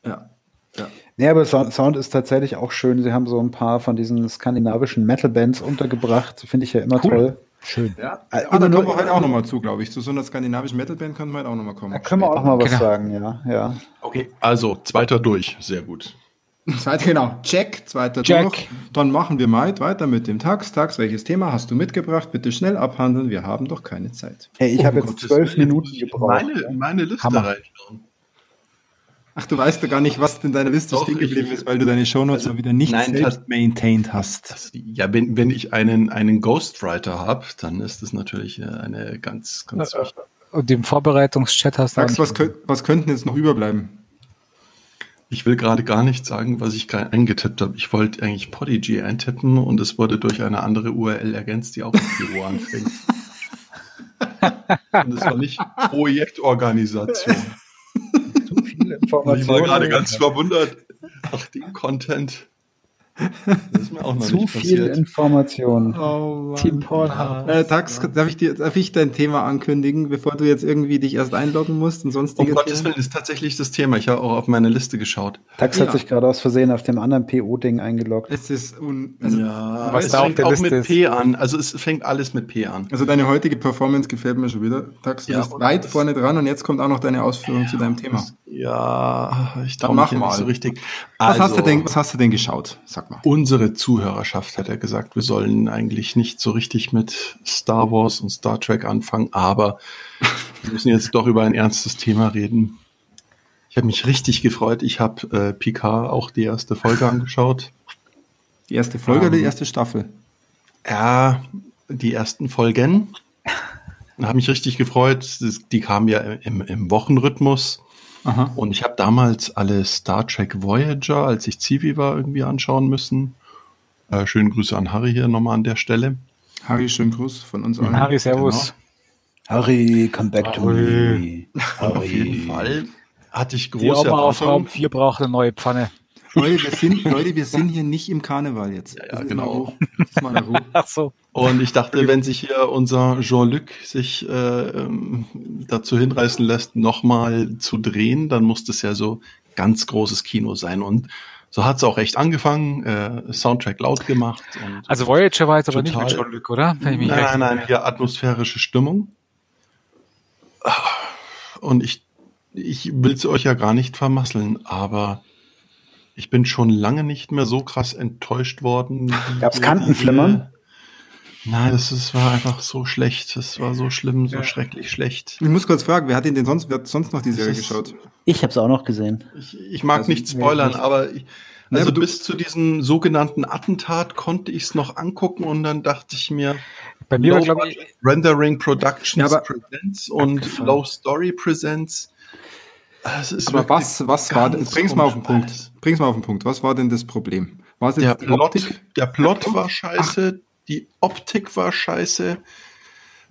Ja. ja. Nee, aber Sound, Sound ist tatsächlich auch schön. Sie haben so ein paar von diesen skandinavischen Metal-Bands untergebracht. Finde ich ja immer Cool. toll. Schön. ja. Äh, Ah, da kommen wir heute auch noch mal zu, glaube ich. Zu so einer skandinavischen Metalband können wir heute auch noch mal kommen. Da können wir auch Später. mal was Genau. sagen, ja. ja. Okay. Also, zweiter durch. Sehr gut. Zweiter, genau. Check, zweiter Check. durch. Dann machen wir mal weiter mit dem Tax. Tax, welches Thema hast du mitgebracht? Bitte schnell abhandeln. Wir haben doch keine Zeit. Hey, ich Oh, habe jetzt zwölf Minuten gebraucht. Meine, meine Liste reinschauen. Ach, du weißt ja gar nicht, was in deiner Liste Doch, stehen geblieben ist, weil du deine Shownotes mal wieder nicht Nein, selbst maintained hast. Das, ja, wenn, wenn ich einen, einen Ghostwriter habe, dann ist das natürlich äh, eine ganz, ganz wichtige. Und im Vorbereitungschat hast du nicht- was, könnt, was könnten jetzt noch überbleiben? Ich will gerade gar nicht sagen, was ich gerade eingetippt habe. Ich wollte eigentlich Podigy eintippen und es wurde durch eine andere URL ergänzt, die auch mit Büro anfängt. und es war nicht Projektorganisation. Und ich war gerade Informationen. ganz verwundert. Ach, den Content. Das ist mir auch noch Zu nicht viel passiert. Informationen. Oh, Team Pornhub. Äh, Tax, darf ich, dir, darf ich dein Thema ankündigen, bevor du jetzt irgendwie dich erst einloggen musst und Um sonstige Gottes? Willen ist tatsächlich das Thema. Ich habe auch auf meine Liste geschaut. Tax Ja. hat sich gerade aus Versehen auf dem anderen PO-Ding eingeloggt. Es ist un also, Ja, was es da auf fängt der auch Liste mit ist. P an. Also es fängt alles mit P an. also deine heutige Performance gefällt mir schon wieder. Tax, du Ja, bist weit vorne dran und jetzt kommt auch noch deine Ausführung zu deinem Thema. Ja, ich mich mach ja mal. nicht so richtig. Was, hast du Also, denn, was hast du denn geschaut? Sag mal. Unsere Zuhörerschaft hat ja gesagt, wir sollen eigentlich nicht so richtig mit Star Wars und Star Trek anfangen, aber wir müssen jetzt doch über ein ernstes Thema reden. Ich habe mich richtig gefreut. Ich habe äh, Picard auch die erste Folge angeschaut. Die erste Folge oder die Ähm, erste Staffel? Ja, die ersten Folgen. Habe mich richtig gefreut. Die kamen ja im, im Wochenrhythmus. Aha. Und ich habe damals alle Star Trek Voyager, als ich Zivi war, irgendwie anschauen müssen. Äh, schönen Grüße an Harry hier nochmal an der Stelle. Harry, schönen Gruß von uns allen. Harry, Servus. Harry, come back to me. Auf jeden Fall hatte ich Die große Oma auf Raum Erwartungen. 4 braucht eine neue Pfanne. Leute, wir sind, Leute, wir sind hier nicht im Karneval jetzt. Ja, ja, genau. Ach so. Und ich dachte, wenn sich hier unser Jean-Luc sich äh, ähm, dazu hinreißen lässt, nochmal zu drehen, dann muss das ja so ganz großes Kino sein. Und so hat es auch echt angefangen, äh, Soundtrack laut gemacht. Und Also Voyager war jetzt aber nicht mit Jean-Luc, oder? Nein, nein, nein, hier atmosphärische Stimmung. Und ich, ich will es euch ja gar nicht vermasseln, aber ich bin schon lange nicht mehr so krass enttäuscht worden. Gab's Kantenflimmern? Nein, das ist, war einfach so schlecht. Das war so schlimm, so schrecklich schlecht. Ich muss kurz fragen, wer hat ihn denn sonst, wer hat sonst noch die Serie Das ist- geschaut? Ich habe es auch noch gesehen. Ich, ich mag Also, nicht spoilern, nee, nicht. aber ich, Nee, also du- bis zu diesem sogenannten Attentat konnte ich es noch angucken und dann dachte ich mir, Bei mir war, glaube ich, Rendering Productions Ja, aber- Presents und. Low Story Presents. Es ist Aber was, was war, ganz bring's mal auf den Punkt. alles. Bring's mal auf den Punkt. Was war denn das Problem? War es Der jetzt die Plot, Optik? der Plot war scheiße, die Optik war scheiße.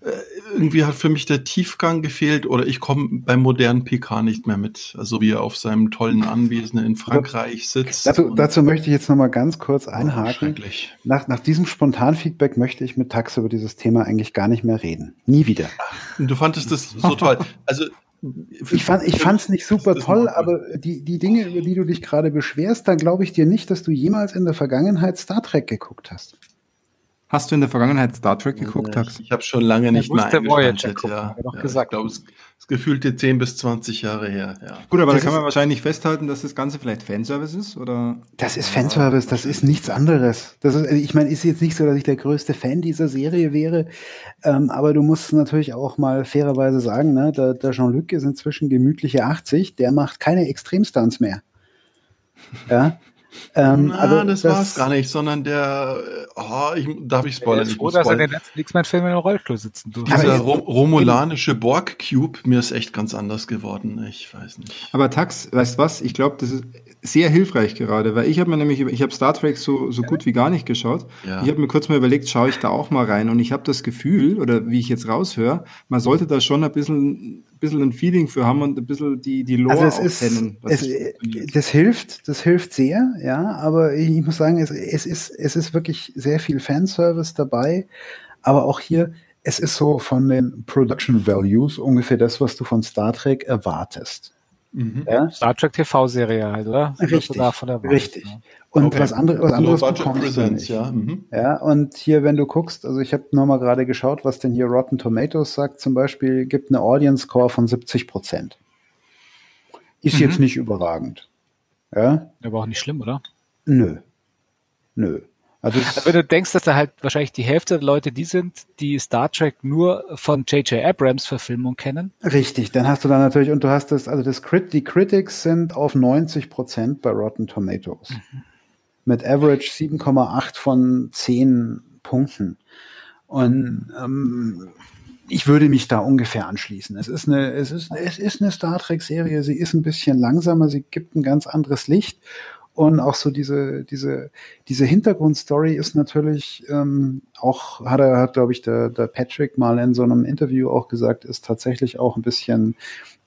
Äh, Irgendwie hat für mich der Tiefgang gefehlt oder ich komme beim modernen PK nicht mehr mit. Also wie er auf seinem tollen Anwesen in Frankreich sitzt. Dazu, dazu möchte ich jetzt noch mal ganz kurz Oh, einhaken. Nach, nach diesem Spontanfeedback möchte ich mit Tax über dieses Thema eigentlich gar nicht mehr reden. Nie wieder. Und Du fandest das so toll. Also Ich fand ich fand's nicht super toll, aber die, die Dinge, über die du dich gerade beschwerst, dann glaube ich dir nicht, dass du jemals in der Vergangenheit Star Trek geguckt hast. Hast du in der Vergangenheit Star Trek geguckt, Tax? Ich habe schon lange nicht mehr musste Voyager Ja. ja, gesagt. Ich glaube, es es gefühlte 10 bis 20 Jahre her. Ja. Gut, aber Das da kann ist- man wahrscheinlich festhalten, dass das Ganze vielleicht Fanservice ist, oder? Das ist Fanservice, das ist nichts anderes. Das ist, ich meine, ist jetzt nicht so, dass ich der größte Fan dieser Serie wäre, ähm, aber du musst natürlich auch mal fairerweise sagen, ne, der, der Jean-Luc ist inzwischen gemütliche 80, der macht keine Extremstunts mehr. Ja. Ähm, Na, also das, war es gar nicht, sondern der, äh, oh, ich, darf ich er spoilern? Ich froh, muss dass er in den letzten X-Men-Filmen im Rollstuhl sitzen durfte. Aber Dieser ist- Ro romulanische Borg-Cube, mir ist echt ganz anders geworden. Ich weiß nicht. Aber Tax, weißt was? Ich glaube, das ist sehr hilfreich gerade, weil ich habe mir nämlich, ich habe Star Trek so, so gut wie gar nicht geschaut. Ja. Ich habe mir kurz mal überlegt, schaue ich da auch mal rein und ich habe das Gefühl, oder wie ich jetzt raushöre, man sollte da schon ein bisschen, bisschen ein Feeling für haben und ein bisschen die, die Lore Also es kennen. es, das hilft, das hilft sehr, ja, aber ich muss sagen, es, es ist, es ist wirklich sehr viel Fanservice dabei, aber auch hier, es ist so von den Production Values ungefähr das, was du von Star Trek erwartest. Ja? Star Trek TV-Serie halt, oder? Richtig, du richtig. ne? Und Okay. was, andere, was Low anderes bekommst du Presents, nicht. ja. Mhm. Ja, und hier, wenn du guckst, also ich habe nochmal gerade geschaut, was denn hier Rotten Tomatoes sagt, zum Beispiel gibt eine Audience Score von 70 Prozent. Ist Mhm. jetzt nicht überragend. Ja, Aber auch nicht schlimm, oder? nö. Nö. Also, Also wenn du denkst, dass da halt wahrscheinlich die Hälfte der Leute die sind, die Star Trek nur von J.J. Abrams Verfilmung kennen. Richtig, dann hast du da natürlich, und du hast das, also das Crit, die Critics sind auf 90 Prozent bei Rotten Tomatoes. Mit Average 7,8 von 10 Punkten. Und ähm, ich würde mich da ungefähr anschließen. Es ist eine, es ist, es ist eine Star Trek-Serie. Sie ist ein bisschen langsamer, sie gibt ein ganz anderes Licht. Und auch so diese, diese, diese Hintergrundstory ist natürlich ähm, auch, hat er, hat, glaube ich, der, der Patrick mal in so einem Interview auch gesagt, ist tatsächlich auch ein bisschen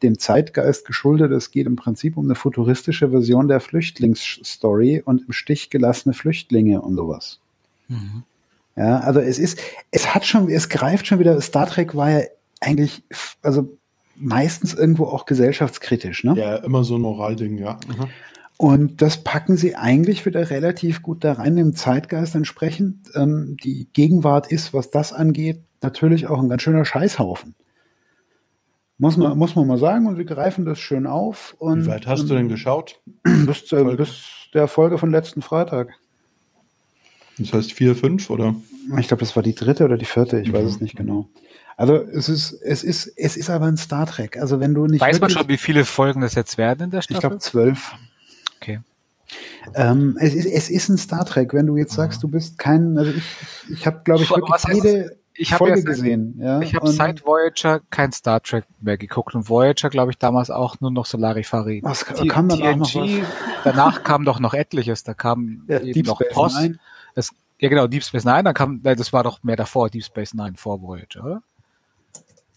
dem Zeitgeist geschuldet. Es geht im Prinzip um eine futuristische Version der Flüchtlingsstory und im Stich gelassene Flüchtlinge und sowas. Ja, also es ist, es hat schon, es greift schon wieder, Star Trek war ja eigentlich, also meistens irgendwo auch gesellschaftskritisch, ne? Ja, immer so ein Moralding, ja. Mhm. Und das packen sie eigentlich wieder relativ gut da rein, dem Zeitgeist entsprechend. Ähm, die Gegenwart ist, was das angeht, natürlich auch ein ganz schöner Scheißhaufen. Muss man, muss man mal sagen, und sie greifen das schön auf. Und, Wie weit hast du denn geschaut? bis, äh, bis der Folge von letzten Freitag. Das heißt vier, fünf oder? Ich glaube, das war die dritte oder die vierte, ich weiß es nicht genau. Also es ist, es ist, es ist aber ein Star Trek. Also wenn du nicht Weiß man schon, wie viele Folgen das jetzt werden in der ich Staffel? glaube zwölf. Ähm, es, ist, es ist ein Star Trek. Wenn du jetzt sagst, du bist kein, also ich, ich habe, glaube ich, wirklich was jede Ich Folge ja gesehen. Ja, Ich habe seit Voyager kein Star Trek mehr geguckt und Voyager, glaube ich, damals auch nur noch Solarifari. Was T- kam danach noch TNG, Danach kam doch noch etliches. Da kam Ja, eben Deep noch Space Nine. Das, ja genau, Deep Space Nine, dann kam, nein, das war doch mehr davor, Deep Space Nine vor Voyager, oder?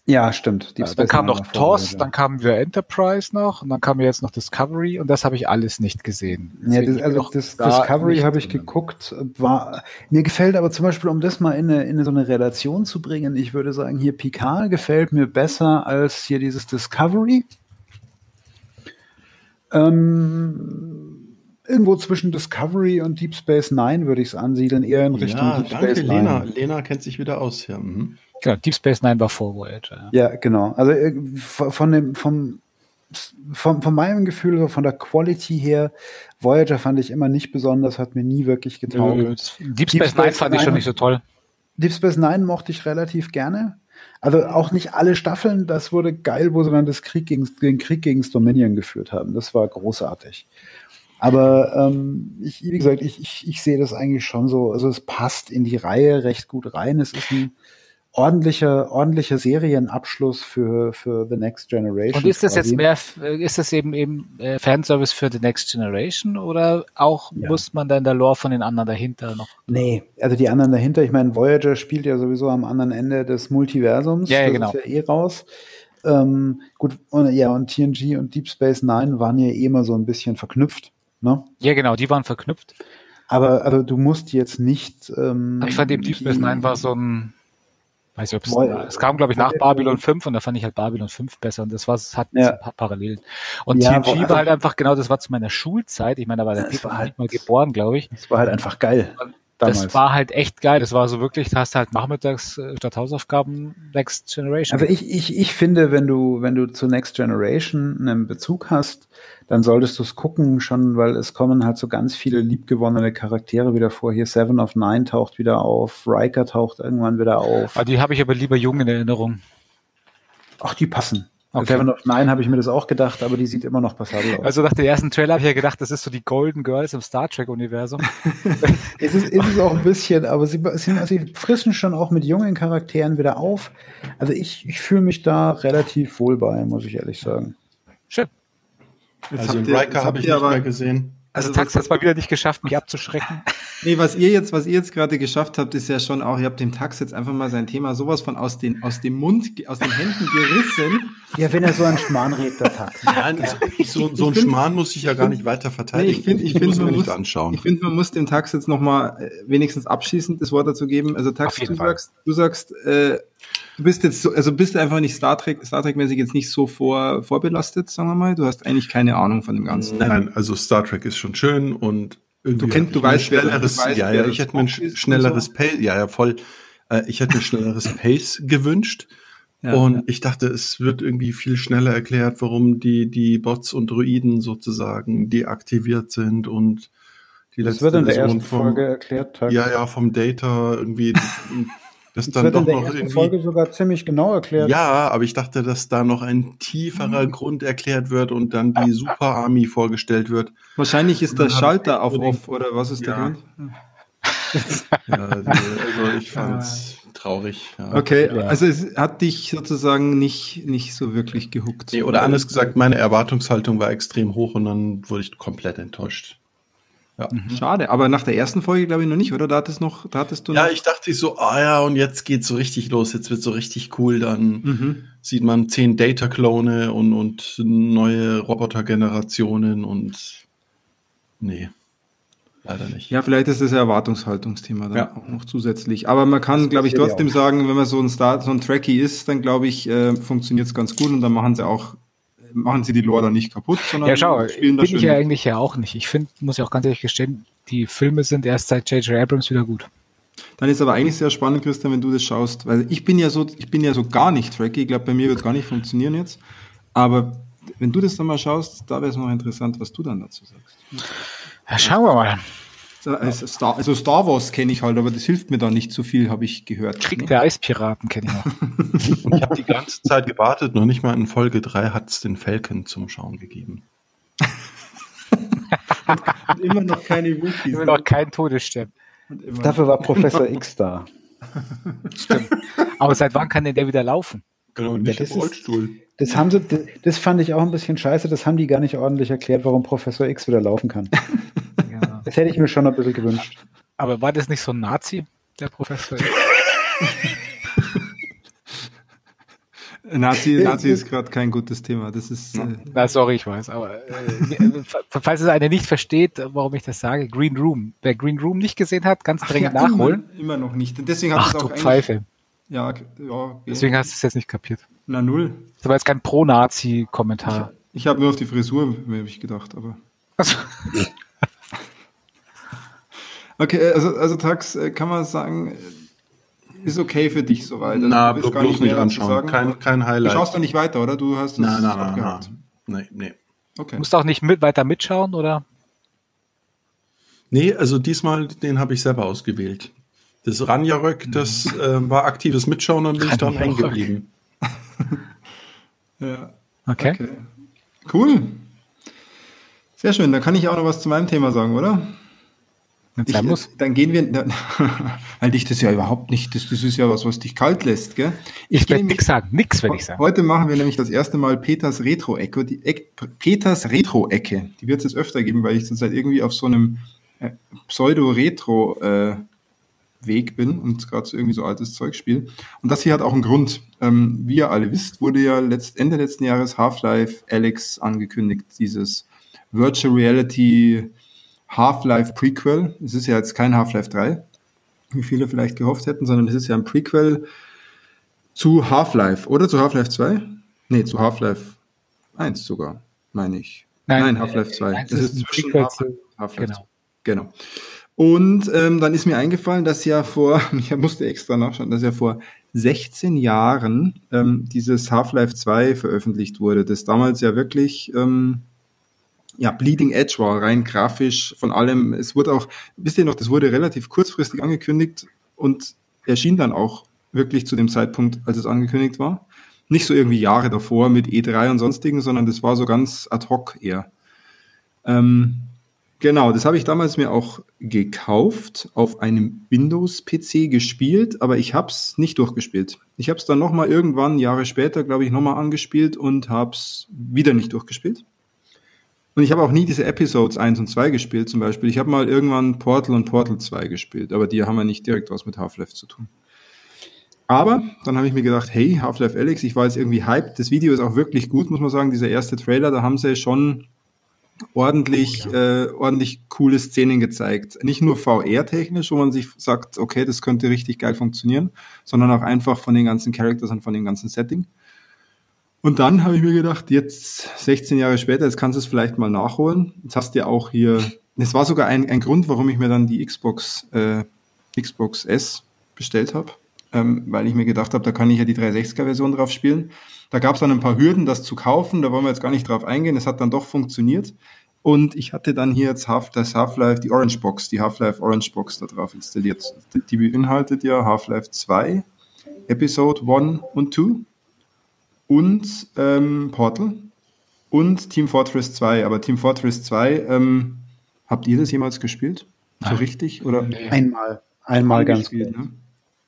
Ja, stimmt. Deep ja, dann kam noch TOS, dann kam wieder Enterprise noch und dann kam jetzt noch Discovery und das habe ich alles nicht gesehen. Ja, das, also das da Discovery habe ich geguckt, war mir gefällt aber zum Beispiel, um das mal in, eine, in so eine Relation zu bringen, ich würde sagen, hier Picard gefällt mir besser als hier dieses Discovery. Ähm, irgendwo zwischen Discovery und Deep Space Nine würde ich es ansiedeln, eher in Richtung ja, Deep danke, Space Nine. Lena. Lena kennt sich wieder aus, ja. Mhm. Genau, Deep Space Nine war vor Voyager. Ja, genau. Also äh, von dem, vom, von, von meinem Gefühl, von der Quality her, Voyager fand ich immer nicht besonders, hat mir nie wirklich getaugt. Deep Space, Deep Nine fand ich schon nicht so toll. Deep Space Nine mochte ich relativ gerne. Also auch nicht alle Staffeln, das wurde geil, wo sie dann das Krieg gegen, den Krieg gegen Dominion geführt haben. Das war großartig. Aber ähm, ich, wie gesagt, ich, ich, ich sehe das eigentlich schon so. Also es passt in die Reihe recht gut rein. Es ist ein ordentlicher, ordentlicher Serienabschluss für, für The Next Generation. Und ist das quasi. jetzt mehr, ist das eben eben äh, Fanservice für The Next Generation oder auch ja. muss man dann der Lore von den anderen dahinter noch? Nee, also die anderen dahinter, ich meine, Voyager spielt ja sowieso am anderen Ende des Multiversums. Ja, ja genau. Ist ja eh raus. Ähm, gut, und, ja, und TNG und Deep Space Nine waren ja eh immer so ein bisschen verknüpft. Ne? Ja, genau, die waren verknüpft. Aber also du musst jetzt nicht. Ähm, ich fand eben Deep Space Nine war so ein Weiß ob's, es kam, glaube ich, nach Babylon 5 und da fand ich halt Babylon 5 besser und das war, es hat ja. ein paar Parallelen. Und ja, TNG war halt einfach genau, das war zu meiner Schulzeit. Ich meine, da war der Peter halt, nicht mal geboren, glaube ich. Das war halt einfach geil. Damals. Das war halt echt geil. Das war so wirklich, da hast du halt nachmittags äh, statt Hausaufgaben Next Generation. Also ich, ich, ich finde, wenn du, wenn du zu Next Generation einen Bezug hast, dann solltest du es gucken schon, weil es kommen halt so ganz viele liebgewonnene Charaktere wieder vor. Hier Seven of Nine taucht wieder auf, Riker taucht irgendwann wieder auf. Ah, die habe ich aber lieber jung in Erinnerung. Ach, die passen. Okay. Seven of Nine habe ich mir das auch gedacht, aber die sieht immer noch passabel aus. Also nach der ersten Trailer habe ich ja gedacht, das ist so die Golden Girls im Star Trek-Universum. es ist, ist es auch ein bisschen, aber sie, sie, sie frischen schon auch mit jungen Charakteren wieder auf. Also ich, ich fühle mich da relativ wohl bei, muss ich ehrlich sagen. Schön. Jetzt also Riker habe ich nicht mehr gesehen. Also, also Tax hat es mal wieder nicht geschafft, mich abzuschrecken. Nee, was ihr jetzt, was ihr jetzt gerade geschafft habt, ist ja schon auch, ihr habt dem Tax jetzt einfach mal sein Thema sowas von aus, den, aus dem Mund, aus den Händen gerissen. Ja, wenn er so ein Schmarrn redet, der Tax. Nein, ja. so, so ein find, Schmarrn muss ich ja gar nicht weiter verteidigen. Nee, ich finde, ich finde, man muss, anschauen. Ich finde, man muss dem Tax jetzt nochmal äh, wenigstens abschließend das Wort dazu geben. Also Tax, du Fall. sagst, du sagst, äh, du bist jetzt so, also bist du einfach nicht Star Trek, Star Trek-mäßig jetzt nicht so vor, vorbelastet, sagen wir mal. Du hast eigentlich keine Ahnung von dem Ganzen. Nein, also Star Trek ist schon schön und Du kennst, du weißt, schnelleres, du weißt, ja, ja, ich hätte mir ein schnelleres so. Pace, ja, ja, voll. Äh, ich hätte ein schnelleres Pace gewünscht. Ja, und ja. ich dachte, es wird irgendwie viel schneller erklärt, warum die, die Bots und Druiden sozusagen deaktiviert sind und die letzte das wird in der ersten vom, Folge erklärt. Tag. Ja, ja, vom Data irgendwie Das, dann wird doch in der noch ersten Folge sogar ziemlich genau erklärt. Ja, aber ich dachte, dass da noch ein tieferer mhm. Grund erklärt wird und dann die Super Army vorgestellt wird. Wahrscheinlich ist der Schalter auf Off oder was ist ja. der Grund? ja, also ich fand's traurig. Ja. Okay, also es hat dich sozusagen nicht, nicht so wirklich gehuckt. Nee, oder anders gesagt, meine Erwartungshaltung war extrem hoch und dann wurde ich komplett enttäuscht. Ja. Mhm. Schade, aber nach der ersten Folge glaube ich noch nicht, oder? Da hattest, noch, da hattest du Ja, ich dachte so, ah ja, und jetzt geht's so richtig los, jetzt wird so richtig cool, dann mhm. sieht man zehn Data-Klone und, und neue Roboter-Generationen und nee, leider nicht. Ja, vielleicht ist das ein Erwartungshaltungsthema dann ja. auch noch zusätzlich. Aber man kann, glaube ich, trotzdem sagen, wenn man so ein Star, so ein Tracky ist, dann glaube ich, äh, funktioniert es ganz gut und dann machen sie auch machen sie die Lore dann nicht kaputt, sondern ja, schau, spielen das bin ich ja eigentlich ja auch nicht. Ich finde, muss ich auch ganz ehrlich gestehen, die Filme sind erst seit J.J. Abrams wieder gut. Dann ist aber eigentlich sehr spannend, Christian, wenn du das schaust, weil ich bin ja so, ich bin ja so gar nicht tracky. Ich glaube, bei mir wird es gar nicht funktionieren jetzt. Aber wenn du das dann mal schaust, da wäre es noch interessant, was du dann dazu sagst. Ja, schauen wir mal. Also Star, also Star Wars kenne ich halt, aber das hilft mir da nicht so viel, habe ich gehört. Krieg ne? der Eispiraten kenne ich noch. ich habe die ganze Zeit gewartet, noch nicht mal in Folge 3 hat es den Falcon zum Schauen gegeben. und immer noch keine Wookies. Immer noch kein Todesstern. Dafür war Professor X da. Stimmt. Aber seit wann kann denn der wieder laufen? Genau, nicht ja, im Rollstuhl. das, haben sie, das fand ich auch ein bisschen scheiße. Das haben die gar nicht ordentlich erklärt, warum Professor X wieder laufen kann. Das hätte ich mir schon ein bisschen gewünscht. Aber war das nicht so ein Nazi, der Professor? Nazi, Nazi ist gerade kein gutes Thema. Das ist. Äh, Na, sorry, ich weiß, aber äh, falls es einer nicht versteht, warum ich das sage, Green Room. Wer Green Room nicht gesehen hat, ganz dringend ja, nachholen. Immer, immer, noch nicht. Deswegen hat Ach, es auch du Pfeife. Ja, ja okay. Deswegen hast du es jetzt nicht kapiert. Na null. Das war jetzt kein Pro-Nazi-Kommentar. Ich, ich habe nur auf die Frisur, habe ich gedacht, aber. Also. okay, also, also Tax, äh, kann man sagen, ist okay für dich soweit. Also, Na, bloß gar nicht, nicht anschauen. Kein, kein Highlight. Du schaust da nicht weiter, oder? Du hast es nein, nein. Nein, nein, nee. Okay. Musst du auch nicht mit, weiter mitschauen, oder? Nee, also diesmal, den habe ich selber ausgewählt. Das Ranjarök, das äh, war aktives Mitschauen und bin ich dann hängen geblieben. ja. Okay. okay. Cool. Sehr schön. Dann kann ich auch noch was zu meinem Thema sagen, oder? Ich. Dann gehen wir, weil dich das ja überhaupt nicht, das, das ist ja was, was dich kalt lässt, gell? Ich, ich werde nichts sagen, nichts werde ich sagen. Heute machen wir nämlich das erste Mal Peters Retro-Ecke, die Eck, Peters Retro-Ecke. Die wird es jetzt öfter geben, weil ich zurzeit irgendwie auf so einem äh, Pseudo-Retro äh, Weg bin und gerade so irgendwie so altes Zeug spiele. Und das hier hat auch einen Grund. Ähm, wie ihr alle wisst, wurde ja letzt, Ende letzten Jahres Half-Life Alex angekündigt, dieses Virtual Reality Half-Life Prequel. Es ist ja jetzt kein Half-Life 3, wie viele vielleicht gehofft hätten, sondern es ist ja ein Prequel zu Half-Life oder zu Half-Life 2? Nee, zu Half-Life 1 sogar, meine ich. Nein, Nein Half-Life 2. Das ist, ist zwischen Half-Life Half genau. genau. Und ähm, dann ist mir eingefallen, dass ja vor, ich musste extra nachschauen, dass ja vor 16 Jahren ähm, dieses Half-Life 2 veröffentlicht wurde, das damals ja wirklich ähm, ja, Bleeding Edge war, rein grafisch von allem. Es wurde auch, wisst ihr noch, das wurde relativ kurzfristig angekündigt und erschien dann auch wirklich zu dem Zeitpunkt, als es angekündigt war. Nicht so irgendwie Jahre davor mit E3 und sonstigen, sondern das war so ganz ad hoc eher. Ähm, Genau, das habe ich damals mir auch gekauft, auf einem Windows-PC gespielt, aber ich habe es nicht durchgespielt. Ich habe es dann nochmal irgendwann, Jahre später, glaube ich, nochmal angespielt und habe es wieder nicht durchgespielt. Und ich habe auch nie diese Episodes 1 und 2 gespielt zum Beispiel. Ich habe mal irgendwann Portal und Portal 2 gespielt, aber die haben ja nicht direkt was mit Half-Life zu tun. Aber dann habe ich mir gedacht, hey, Half-Life Alex, ich war jetzt irgendwie hyped. Das Video ist auch wirklich gut, muss man sagen. Dieser erste Trailer, da haben sie schon ordentlich, oh, ja. äh, ordentlich coole Szenen gezeigt. Nicht nur VR-technisch, wo man sich sagt, okay, das könnte richtig geil funktionieren, sondern auch einfach von den ganzen Characters und von dem ganzen Setting. Und dann habe ich mir gedacht, jetzt 16 Jahre später, jetzt kannst du es vielleicht mal nachholen. Jetzt hast du ja auch hier, das war sogar ein, ein Grund, warum ich mir dann die Xbox, äh, Xbox S bestellt habe, ähm, weil ich mir gedacht habe, da kann ich ja die 360er-Version drauf spielen. Da gab es dann ein paar Hürden, das zu kaufen. Da wollen wir jetzt gar nicht drauf eingehen. Es hat dann doch funktioniert. Und ich hatte dann hier jetzt Half, das Half-Life, die Orange Box, die Half-Life Orange Box da drauf installiert. Die beinhaltet ja Half-Life 2, Episode 1 und 2 und ähm, Portal und Team Fortress 2. Aber Team Fortress 2, ähm, habt ihr das jemals gespielt? So richtig? Oder? Nee. Einmal. Einmal ganz gut. Ne?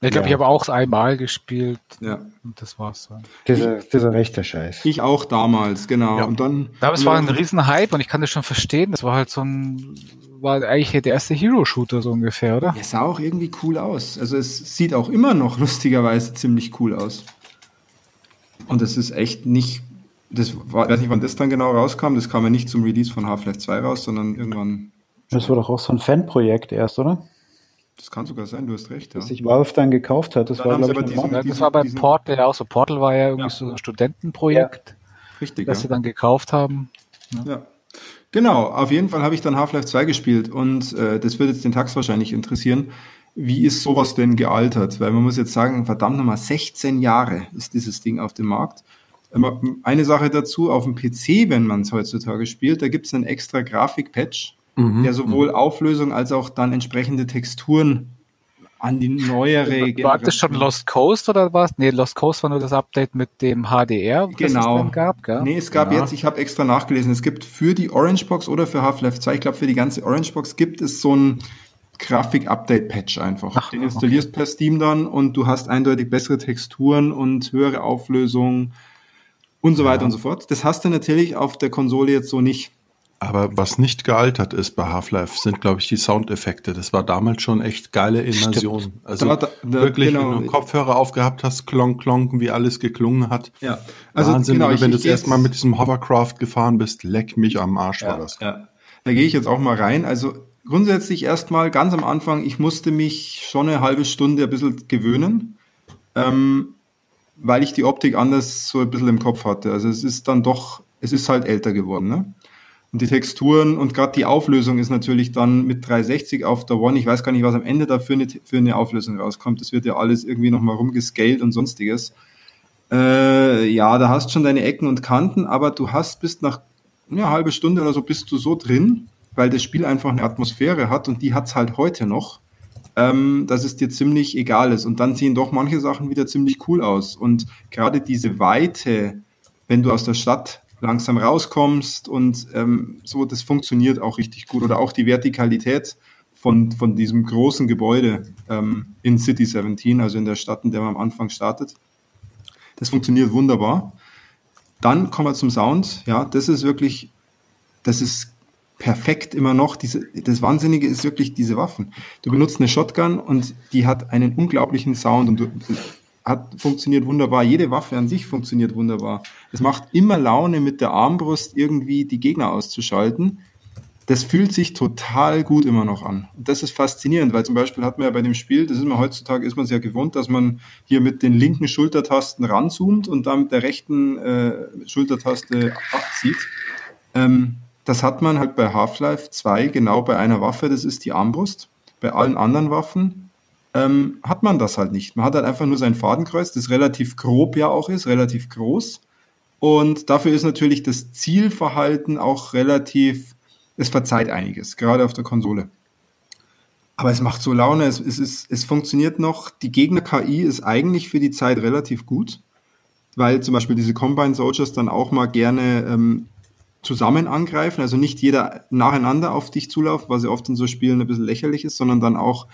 Ich glaube, ja. ich habe auch einmal gespielt. Ja. Und das war's dann. Dieser, dieser rechte Scheiß. Ich auch damals, genau. Ja. Und dann. Das war ein Riesenhype und ich kann das schon verstehen. Das war halt so ein, war eigentlich der erste Hero-Shooter so ungefähr, oder? Es sah auch irgendwie cool aus. Also es sieht auch immer noch lustigerweise ziemlich cool aus. Und es ist echt nicht, das war, weiß nicht, wann das dann genau rauskam. Das kam ja nicht zum Release von Half-Life 2 raus, sondern irgendwann. Das war doch auch so ein Fanprojekt erst, oder? Das kann sogar sein, du hast recht. Ja. Dass sich Valve dann gekauft hat. Das dann war, glaube ich, diesen, ja, das war bei Portal ja auch so. Portal war ja irgendwie ja. so ein Studentenprojekt, ja. Richtig, das sie dann gekauft haben. Ja. Genau, auf jeden Fall habe ich dann Half-Life 2 gespielt und äh, das wird jetzt den Tax wahrscheinlich interessieren. Wie ist sowas denn gealtert? Weil man muss jetzt sagen, verdammt nochmal, 16 Jahre ist dieses Ding auf dem Markt. Eine Sache dazu, auf dem PC, wenn man es heutzutage spielt, da gibt es einen extra Grafik-Patch, mhm. der sowohl mhm. Auflösung als auch dann entsprechende Texturen an die neuere War das schon Lost Coast oder was? Nee, Lost Coast war nur das Update mit dem HDR, das genau. es dann gab, gell? Nee, es gab ja. jetzt, ich habe extra nachgelesen, es gibt für die Orange Box oder für Half-Life 2, ich glaube für die ganze Orange Box gibt es so ein Grafik-Update-Patch einfach. Ach, Den installierst okay. per Steam dann und du hast eindeutig bessere Texturen und höhere Auflösung und so weiter ja. und so fort. Das hast du natürlich auf der Konsole jetzt so nicht. Aber was nicht gealtert ist bei Half-Life, sind, glaube ich, die Soundeffekte. Das war damals schon echt geile Immersion. Also Da- da- da- wirklich, genau. wenn du einen Kopfhörer aufgehabt hast, klonk, klonk, wie alles geklungen hat. Ja, also Wahnsinn, genau, wenn du das erste Mal mit diesem Hovercraft gefahren bist, leck mich am Arsch war das. Ja. Da gehe ich jetzt auch mal rein. Also grundsätzlich erstmal ganz am Anfang, ich musste mich schon eine halbe Stunde ein bisschen gewöhnen, ähm, weil ich die Optik anders so ein bisschen im Kopf hatte. Also es ist dann doch, es ist halt älter geworden. Ne? Und die Texturen und gerade die Auflösung ist natürlich dann mit 360 auf der One. Ich weiß gar nicht, was am Ende da für eine, für eine Auflösung rauskommt. Das wird ja alles irgendwie nochmal rumgescaled und sonstiges. Äh, ja, da hast schon deine Ecken und Kanten, aber du hast bis nach eine halbe Stunde oder so bist du so drin, weil das Spiel einfach eine Atmosphäre hat und die hat's halt heute noch, ähm, dass es dir ziemlich egal ist. Und dann sehen doch manche Sachen wieder ziemlich cool aus. Und gerade diese Weite, wenn du aus der Stadt langsam rauskommst und ähm, so, das funktioniert auch richtig gut. Oder auch die Vertikalität von, von diesem großen Gebäude ähm, in City 17, also in der Stadt, in der man am Anfang startet. Das funktioniert wunderbar. Dann kommen wir zum Sound. Ja, das ist wirklich, das ist perfekt immer noch. Diese, das Wahnsinnige ist wirklich diese Waffen. Du benutzt eine Shotgun und die hat einen unglaublichen Sound und du, hat, funktioniert wunderbar. Jede Waffe an sich funktioniert wunderbar. Es macht immer Laune, mit der Armbrust irgendwie die Gegner auszuschalten. Das fühlt sich total gut immer noch an. Und das ist faszinierend, weil zum Beispiel hat man ja bei dem Spiel, das ist man heutzutage, ist man es ja gewohnt, dass man hier mit den linken Schultertasten ranzoomt und dann mit der rechten äh, Schultertaste abzieht. Ähm, das hat man halt bei Half-Life 2 genau bei einer Waffe, das ist die Armbrust. Bei allen anderen Waffen ähm, hat man das halt nicht. Man hat halt einfach nur sein Fadenkreuz, das relativ grob ja auch ist, relativ groß. Und dafür ist natürlich das Zielverhalten auch relativ, es verzeiht einiges, gerade auf der Konsole. Aber es macht so Laune, es, es, ist, es funktioniert noch. Die Gegner-KI ist eigentlich für die Zeit relativ gut, weil zum Beispiel diese Combine Soldiers dann auch mal gerne ähm, zusammen angreifen, also nicht jeder nacheinander auf dich zulauft, was ja oft in so Spielen ein bisschen lächerlich ist, sondern dann auch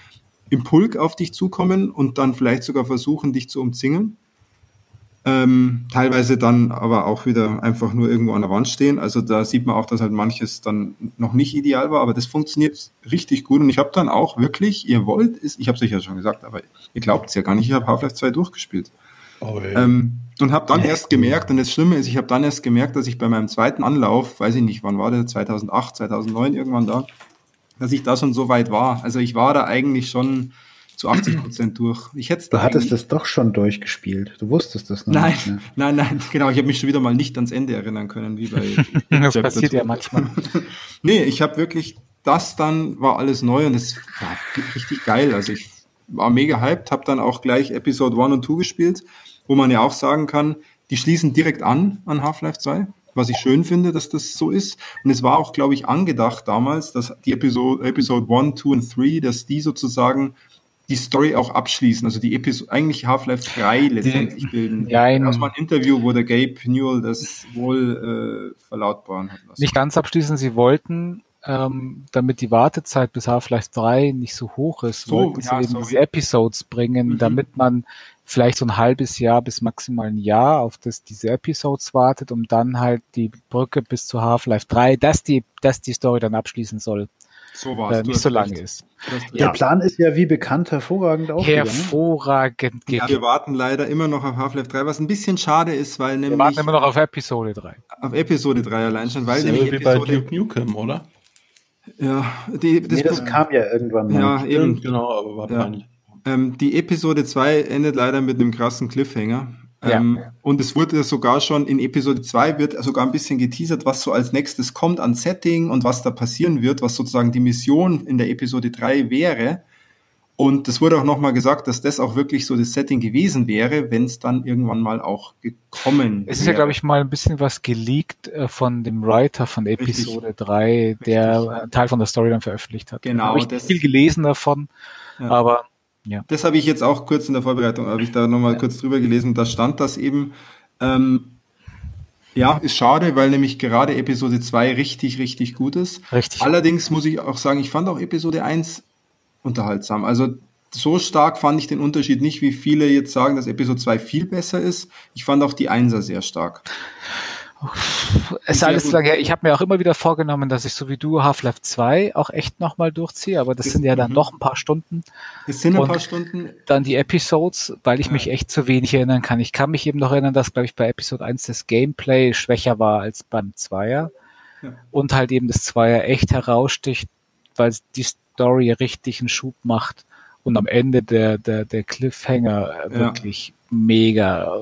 im Pulk auf dich zukommen und dann vielleicht sogar versuchen, dich zu umzingeln. Ähm, teilweise dann aber auch wieder einfach nur irgendwo an der Wand stehen. Also da sieht man auch, dass halt manches dann noch nicht ideal war, aber das funktioniert richtig gut. Und ich habe dann auch wirklich, ihr wollt, ist, ich habe es euch ja schon gesagt, aber ihr glaubt es ja gar nicht, ich habe Half-Life 2 durchgespielt. Oh, ja. Ähm, und habe dann erst gemerkt, und das Schlimme ist, ich habe dann erst gemerkt, dass ich bei meinem zweiten Anlauf, weiß ich nicht, wann war der, 2008, 2009 irgendwann da, dass ich da schon so weit war. Also ich war da eigentlich schon zu 80 Prozent durch. Ich hätte Du hattest das doch schon durchgespielt. Du wusstest das noch Nein, nicht. Ne? nein, nein, genau. Ich habe mich schon wieder mal nicht ans Ende erinnern können, wie bei. Das Chapter passiert ja manchmal. Nee, ich habe wirklich, das dann war alles neu und es war richtig geil. Also ich war mega hyped, habe dann auch gleich Episode 1 und 2 gespielt, wo man ja auch sagen kann, die schließen direkt an an Half-Life 2, was ich schön finde, dass das so ist. Und es war auch, glaube ich, angedacht damals, dass die Episode, Episode 1, 2 und 3, dass die sozusagen die Story auch abschließen, also die Episode, eigentlich Half-Life 3 letztendlich bilden. Ja, in- das war ein Interview, wo der Gabe Newell das wohl äh, verlautbaren hat lassen. Nicht ganz abschließen, sie wollten, ähm, damit die Wartezeit bis Half-Life 3 nicht so hoch ist, So, wollten sie ja, eben sorry. diese Episodes bringen, Mhm. damit man vielleicht so ein halbes Jahr bis maximal ein Jahr auf das, diese Episodes wartet, um dann halt die Brücke bis zu Half-Life 3, dass die, dass die Story dann abschließen soll, so äh, war's. Du nicht so lange ist. Der Plan ist ja wie bekannt hervorragend aufgegangen. Hervorragend Ja, wir warten leider immer noch auf Half-Life 3, was ein bisschen schade ist, weil Wir nämlich warten immer noch auf Episode 3. auf Episode 3 allein schon, weil So nämlich wie bei Episode, Duke Nukem, oder? ja, die, das, nee, das kam ja irgendwann mal. ja, eben, genau, aber war Ja. peinlich. Ähm, die Episode 2 endet leider mit einem krassen Cliffhanger. Ja. Ähm, und es wurde sogar schon in Episode 2 wird sogar ein bisschen geteasert, was so als nächstes kommt an Setting und was da passieren wird, was sozusagen die Mission in der Episode 3 wäre. Und es wurde auch nochmal gesagt, dass das auch wirklich so das Setting gewesen wäre, wenn es dann irgendwann mal auch gekommen Es ist ja, wäre. glaube ich, mal ein bisschen was geleakt äh, von dem Writer von Episode 3, der Richtig. einen Teil von der Story dann veröffentlicht hat. Genau, Habe ich das- viel gelesen davon, Ja. aber ja. Das habe ich jetzt auch kurz in der Vorbereitung, habe ich da nochmal kurz drüber gelesen, da stand das eben. Ähm, ja, ist schade, weil nämlich gerade Episode 2 richtig, richtig gut ist. Richtig. Allerdings muss ich auch sagen, ich fand auch Episode 1 unterhaltsam. Also so stark fand ich den Unterschied nicht, wie viele jetzt sagen, dass Episode 2 viel besser ist. Ich fand auch die 1er sehr stark. Es ist alles lange her. Ich habe mir auch immer wieder vorgenommen, dass ich so wie du Half-Life 2 auch echt nochmal durchziehe, aber das sind ja dann Mhm. noch ein paar Stunden. Es sind ein paar Stunden. Dann die Episodes, weil ich Ja. mich echt zu wenig erinnern kann. Ich kann mich eben noch erinnern, dass, glaube ich, bei Episode 1 das Gameplay schwächer war als beim Zweier. Ja. Und halt eben das Zweier echt heraussticht, weil die Story richtig einen Schub macht und am Ende der, der, der Cliffhanger wirklich mega,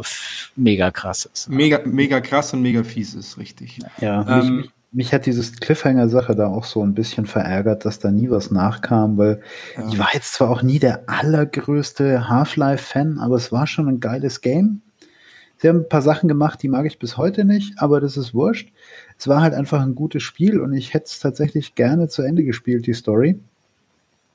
mega krass ist. Mega, mega krass und mega fies ist, richtig. Ja, Ähm, mich, mich hat dieses Cliffhanger-Sache da auch so ein bisschen verärgert, dass da nie was nachkam, weil Ja. ich war jetzt zwar auch nie der allergrößte Half-Life-Fan, aber es war schon ein geiles Game. Sie haben ein paar Sachen gemacht, die mag ich bis heute nicht, aber das ist wurscht. Es war halt einfach ein gutes Spiel und ich hätte es tatsächlich gerne zu Ende gespielt, die Story.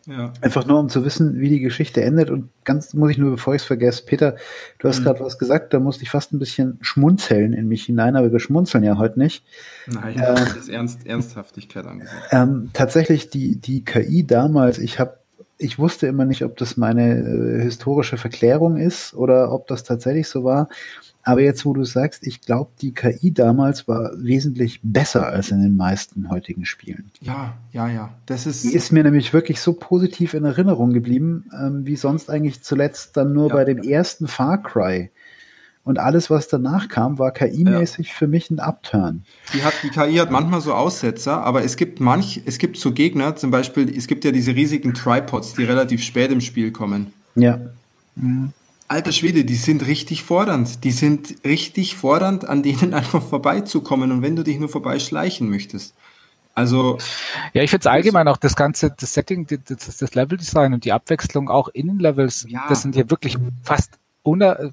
Ja. Einfach nur, um zu wissen, wie die Geschichte endet. Und ganz muss ich nur, bevor ich es vergesse, Peter, du hast Mhm. gerade was gesagt, da musste ich fast ein bisschen schmunzeln in mich hinein, aber wir schmunzeln ja heute nicht. Nein, Ähm, das ist Ernst, Ernsthaftigkeit angesagt. Ähm, tatsächlich die, die KI damals, ich habe, ich wusste immer nicht, ob das meine äh, historische Verklärung ist oder ob das tatsächlich so war. Aber jetzt, wo du sagst, ich glaube, die KI damals war wesentlich besser als in den meisten heutigen Spielen. Ja, ja, ja. Das ist. Die ist mir nämlich wirklich so positiv in Erinnerung geblieben, ähm, wie sonst eigentlich zuletzt dann nur Ja. bei dem ersten Far Cry. Und alles, was danach kam, war KI-mäßig für mich ein Upturn. Die, hat, die KI hat manchmal so Aussetzer, aber es gibt manch, es gibt so Gegner, zum Beispiel, es gibt ja diese riesigen Tripods, die relativ spät im Spiel kommen. Ja. Alter Schwede, die sind richtig fordernd. Die sind richtig fordernd, an denen einfach vorbeizukommen und wenn du dich nur vorbeischleichen möchtest. Also, Ja, ich finde es allgemein auch das ganze, das Setting, das, das Leveldesign und die Abwechslung auch in den Levels, Ja. das sind ja wirklich fast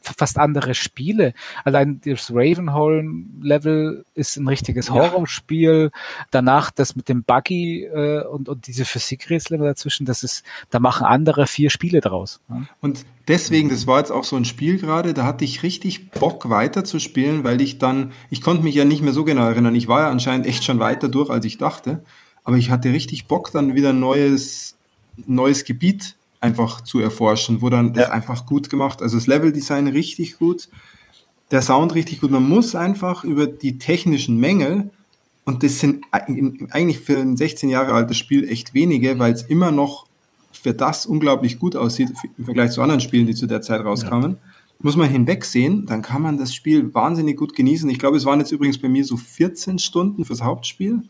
fast andere Spiele. Allein das Ravenholm-Level ist ein richtiges Ja. Horrorspiel. Danach das mit dem Buggy äh, und, und diese Physikrätsel dazwischen, das ist, da machen andere vier Spiele draus. Ja. Und deswegen, das war jetzt auch so ein Spiel gerade, da hatte ich richtig Bock weiterzuspielen, weil ich dann, ich konnte mich ja nicht mehr so genau erinnern. Ich war ja anscheinend echt schon weiter durch, als ich dachte. Aber ich hatte richtig Bock, dann wieder ein neues, neues Gebiet einfach zu erforschen, wo dann das einfach gut gemacht. Also das Leveldesign richtig gut, der Sound richtig gut. Man muss einfach über die technischen Mängel und das sind eig- eigentlich für ein 16 Jahre altes Spiel echt wenige, weil es immer noch für das unglaublich gut aussieht im Vergleich zu anderen Spielen, die zu der Zeit rauskamen. Muss man hinwegsehen, dann kann man das Spiel wahnsinnig gut genießen. Ich glaube, es waren jetzt übrigens bei mir so 14 Stunden fürs Hauptspiel.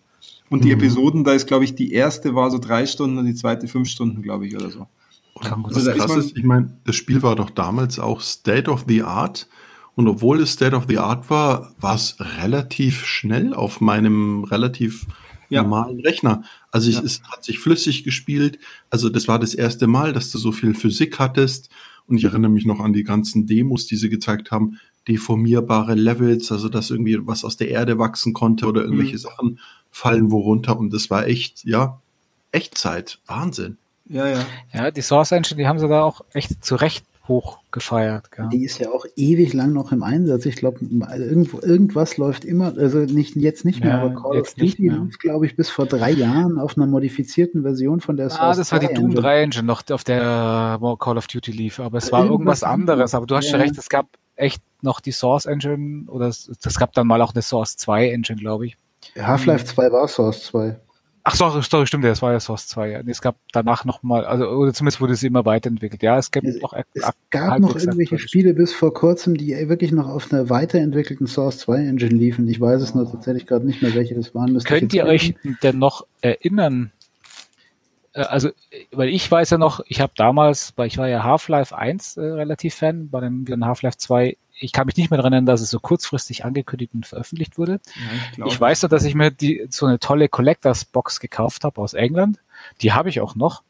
Und die Episoden, da ist, glaube ich, die erste war so drei Stunden und die zweite fünf Stunden, glaube ich, oder so. Also Das krass ist, ich meine, das Spiel war doch damals auch State of the Art. Und obwohl es State of the Art war, war es relativ schnell auf meinem relativ Ja. normalen Rechner. Also Ja. es, es hat sich flüssig gespielt. Also das war das erste Mal, dass du so viel Physik hattest. Und ich erinnere mich noch an die ganzen Demos, die sie gezeigt haben. Deformierbare Levels, also dass irgendwie was aus der Erde wachsen konnte oder irgendwelche Mhm. Sachen fallen wo runter. Und das war echt, ja, Echtzeit. Wahnsinn. Ja, ja. Ja, die Source Engine, die haben sie da auch echt zu Recht hoch gefeiert. Gell? Die ist ja auch ewig lang noch im Einsatz. Ich glaube, irgendwo, irgendwas läuft immer, also nicht jetzt nicht mehr, Ja, aber Call of Duty lief, glaube ich, bis vor drei Jahren auf einer modifizierten Version von der Ah, das war die 2 Doom Engine. 3 Engine noch, auf der Call of Duty lief, aber es war Irgendwas irgendwas anderes. Aber du hast schon ja. recht, es gab echt noch die Source Engine oder es, es gab dann mal auch eine Source 2 Engine, glaube ich. Half-Life 2 war Source 2. Ach sorry, sorry, stimmt, das war ja Source 2. Ja. Es gab danach noch mal, also oder zumindest wurde sie immer weiterentwickelt. Ja, es Es, noch es gab noch irgendwelche Spiele bis vor kurzem, die wirklich noch auf einer weiterentwickelten Source 2 Engine liefen. Ich weiß es nur tatsächlich gerade nicht mehr, welche das waren. Müsste Könnt ihr euch denn noch erinnern? Äh, Also, weil ich weiß ja noch, ich habe damals, weil ich war ja Half-Life 1 äh, relativ Fan, bei dem Half-Life 2, ich kann mich nicht mehr daran erinnern, dass es so kurzfristig angekündigt und veröffentlicht wurde. ja ich. Ich weiß nur, dass ich mir die, so eine tolle Collectors Box gekauft habe aus England. Die habe ich auch noch.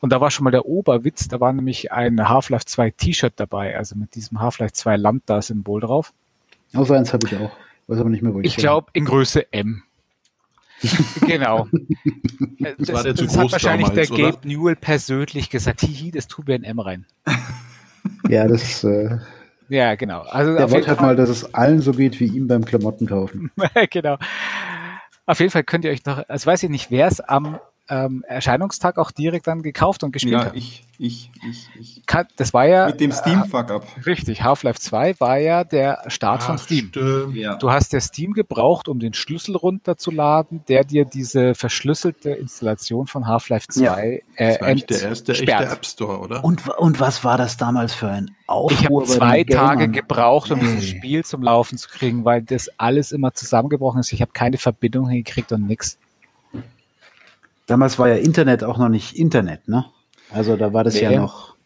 Und da war schon mal der Oberwitz, da war nämlich ein Half-Life 2 T-Shirt dabei, also mit diesem Half-Life 2 Lambda-Symbol drauf. Auch so eins habe ich auch. Weiß aber nicht mehr, wo Ich glaube in Größe M. genau. Äh, Das, war der zu das hat groß wahrscheinlich damals, der oder? Gabe Newell persönlich gesagt, hihi, das tun wir in M rein. Ja, das, äh, Ja, genau. Also der wollte halt mal, dass es allen so geht wie ihm beim Klamotten kaufen. genau. Auf jeden Fall könnt ihr euch noch, also weiß ich nicht, wer es am, ähm, Erscheinungstag auch direkt dann gekauft und gespielt Ja, habe. ich, ich, ich, ich. Das war ja Mit dem Steam-Fuck-Up. äh, richtig. Half-Life 2 war ja der Start von Ach, Steam. stimmt. Ja. Du hast ja Steam gebraucht, um den Schlüssel runterzuladen, der dir diese verschlüsselte Installation von Half-Life 2 Ja. äh, Das war eigentlich der erste echte. App Store, oder? Und, und was war das damals für ein Aufruhr? Ich habe zwei Tage Gamern? gebraucht, um Nee. dieses Spiel zum Laufen zu kriegen, weil das alles immer zusammengebrochen ist. Ich habe keine Verbindung hingekriegt und nix. Damals war ja Internet auch noch nicht Internet, ne? Also da war das ja Nee. noch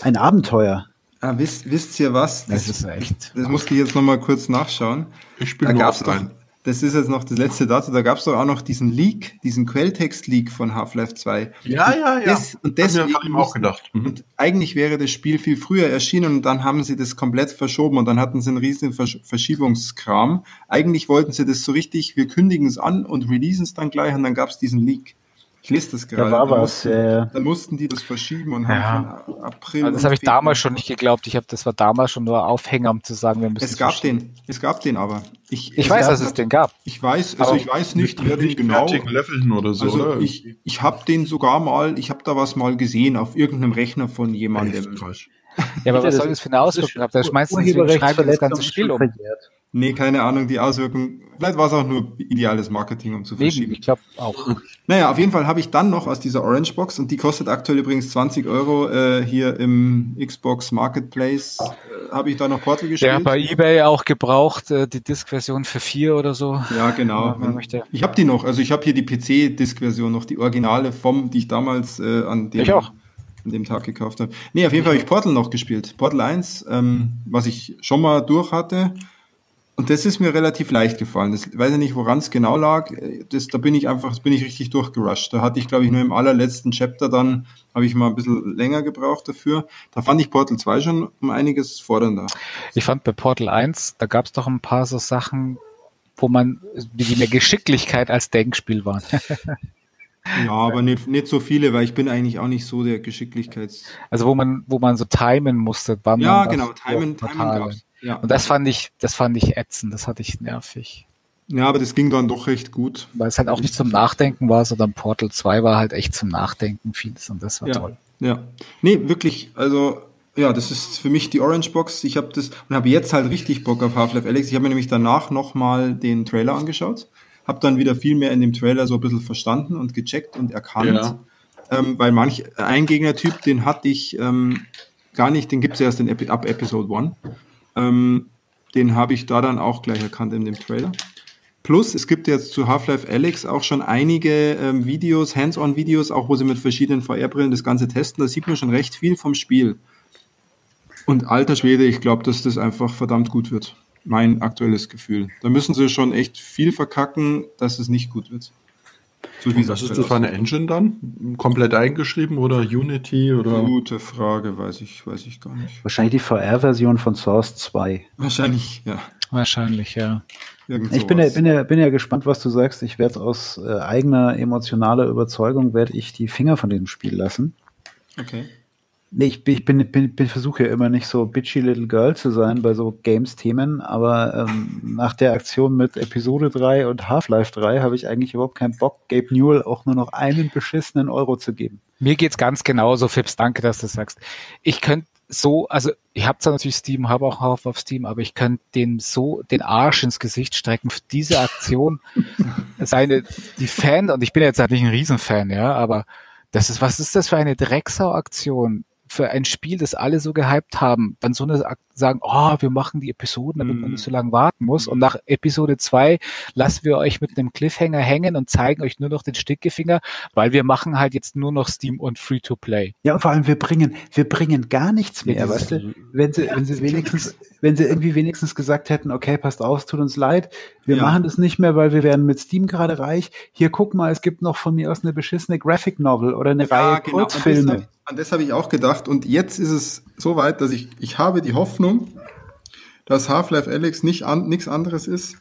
ein Abenteuer. Ah, wisst, wisst ihr was? Das ist echt. Das musste ich jetzt nochmal kurz nachschauen. Ich spiele Da gab's doch, das ist jetzt noch das letzte dazu, da gab es doch auch noch diesen Leak, diesen Quelltext-Leak von Half-Life 2. Ja, ja, ja. Das, und deswegen Hab ich mir auch gedacht. Mhm. Und eigentlich wäre das Spiel viel früher erschienen und dann haben sie das komplett verschoben und dann hatten sie einen riesigen Versch Verschiebungskram. Eigentlich wollten sie das so richtig, wir kündigen es an und releasen es dann gleich und dann gab es diesen Leak. Ich lese das gerade. Da war Dann was. mussten- Äh, Dann mussten die das verschieben und Ja. haben von April. Also das habe ich Februar- damals schon nicht geglaubt. Ich habe, das war damals schon nur Aufhänger, um zu sagen, wir müssen. Es gab verschieben. den, es gab den aber. Ich, Ich weiß, dass es den gab. Ich weiß, also Aber ich weiß nicht, wer den genau. Leveln oder so, Also oder? ich, ich habe den sogar mal, ich habe da was mal gesehen auf irgendeinem Rechner von jemandem. Ja, aber was soll das für eine Auswirkung haben? Da schmeißt du das ganze Spiel um. verjährt. Nee, keine Ahnung, die Auswirkung. Vielleicht war es auch nur ideales Marketing, um zu Eben, verschieben. ich glaube auch. Naja, auf jeden Fall habe ich dann noch aus dieser Orange Box und die kostet aktuell übrigens 20 Euro äh, hier im Xbox Marketplace. Äh, habe ich da noch Portal gespielt? hat bei eBay auch gebraucht, äh, die Disk-Version für vier oder so. Ja, genau. Ja, man möchte. Ich habe die noch. Also ich habe hier die PC-Disk-Version noch, die Originale vom, die ich damals äh, an, dem, Ich auch. an dem Tag gekauft habe. Nee, auf jeden Fall habe ich Portal noch gespielt. Portal 1, ähm, was ich schon mal durch hatte. Und das ist mir relativ leicht gefallen. Das weiß ich nicht, woran es genau lag. Das, da bin ich einfach, das bin ich richtig durchgerusht. Da hatte ich, glaube ich, nur im allerletzten Chapter dann, habe ich mal ein bisschen länger gebraucht dafür. Da fand ich Portal 2 schon um einiges fordernder. Ich fand bei Portal 1, da gab es doch ein paar so Sachen, wo man, die mehr Geschicklichkeit als Denkspiel waren. Ja, aber nicht, nicht so viele, weil ich bin eigentlich auch nicht so der Geschicklichkeits... Also wo man, wo man so timen musste, wann Ja, man genau, Timen, Timen gab's. Ja. Und das fand ich, das fand ich ätzend, das hatte ich nervig. ja, aber das ging dann doch recht gut. Weil es halt auch nicht zum Nachdenken war, sondern Portal 2 war halt echt zum Nachdenken vieles und das war Ja. toll. Ja. Nee, wirklich, also ja, das ist für mich die Orange Box. Ich habe das und habe jetzt halt richtig Bock auf Half-Life Alex. Ich habe mir nämlich danach nochmal den Trailer angeschaut. Habe dann wieder viel mehr in dem Trailer so ein bisschen verstanden und gecheckt und erkannt. Ja. Ähm, weil manch ein Gegnertyp, den hatte ich ähm, gar nicht, den gibt's erst in Epi ab Episode 1. Ähm, den habe ich da dann auch gleich erkannt in dem Trailer. Plus, es gibt jetzt zu Half-Life Alex auch schon einige ähm, Videos, Hands-on-Videos, auch wo sie mit verschiedenen VR-Brillen das Ganze testen. Da sieht man schon recht viel vom Spiel. Und alter Schwede, ich glaube, dass das einfach verdammt gut wird. Mein aktuelles Gefühl. Da müssen sie schon echt viel verkacken, dass es nicht gut wird. So wie was ist das für eine Engine dann? Komplett eingeschrieben oder Unity oder? Gute Frage, weiß ich, weiß ich gar nicht. Wahrscheinlich die VR-Version von Source 2. Wahrscheinlich, ja. Wahrscheinlich, ja. Irgend Ich bin ja, bin, ja, bin ja gespannt, was du sagst. Ich werde aus äh, eigener emotionaler Überzeugung, werde ich die Finger von dem Spiel lassen. Okay. Nee, ich, bin, ich bin, bin, bin versuche ja immer nicht so bitchy little girl zu sein bei so Games-Themen, aber ähm, nach der Aktion mit Episode 3 und Half-Life 3 habe ich eigentlich überhaupt keinen Bock, Gabe Newell auch nur noch einen beschissenen Euro zu geben. Mir geht's ganz genauso, Fips. Danke, dass du das sagst. Ich könnte so, also ich habe zwar natürlich Steam, habe auch auf, auf Steam, aber ich könnte den so den Arsch ins Gesicht strecken für diese Aktion. Seine die Fan und ich bin jetzt halt nicht ein Riesenfan, ja, aber das ist was ist das für eine Drecksau-Aktion? Für ein Spiel, das alle so gehypt haben, dann so eine sagen, oh, wir machen die Episoden, damit man Mhm. nicht so lange warten muss. Und nach Episode 2 lassen wir euch mit einem Cliffhanger hängen und zeigen euch nur noch den Stickefinger, weil wir machen halt jetzt nur noch Steam und Free-to-Play. Ja, und vor allem wir bringen, wir bringen gar nichts mehr, Ja, weißt du? Wenn sie, wenn sie wenigstens, wenn sie irgendwie wenigstens gesagt hätten, okay, passt auf, es tut uns leid, wir Ja. machen das nicht mehr, weil wir werden mit Steam gerade reich. Hier guck mal, es gibt noch von mir aus eine beschissene Graphic Novel oder eine Reihe genau. An das Kurzfilme. hab- An das habe ich auch gedacht. Und jetzt ist es so weit, dass ich, ich habe die Hoffnung, dass Half-Life Alex nicht an, nichts anderes ist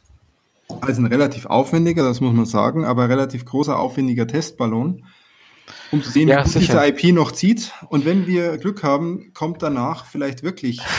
als ein relativ aufwendiger, das muss man sagen, aber relativ großer, aufwendiger Testballon, um zu sehen, Ja, wie diese IP noch zieht. Und wenn wir Glück haben, kommt danach vielleicht wirklich.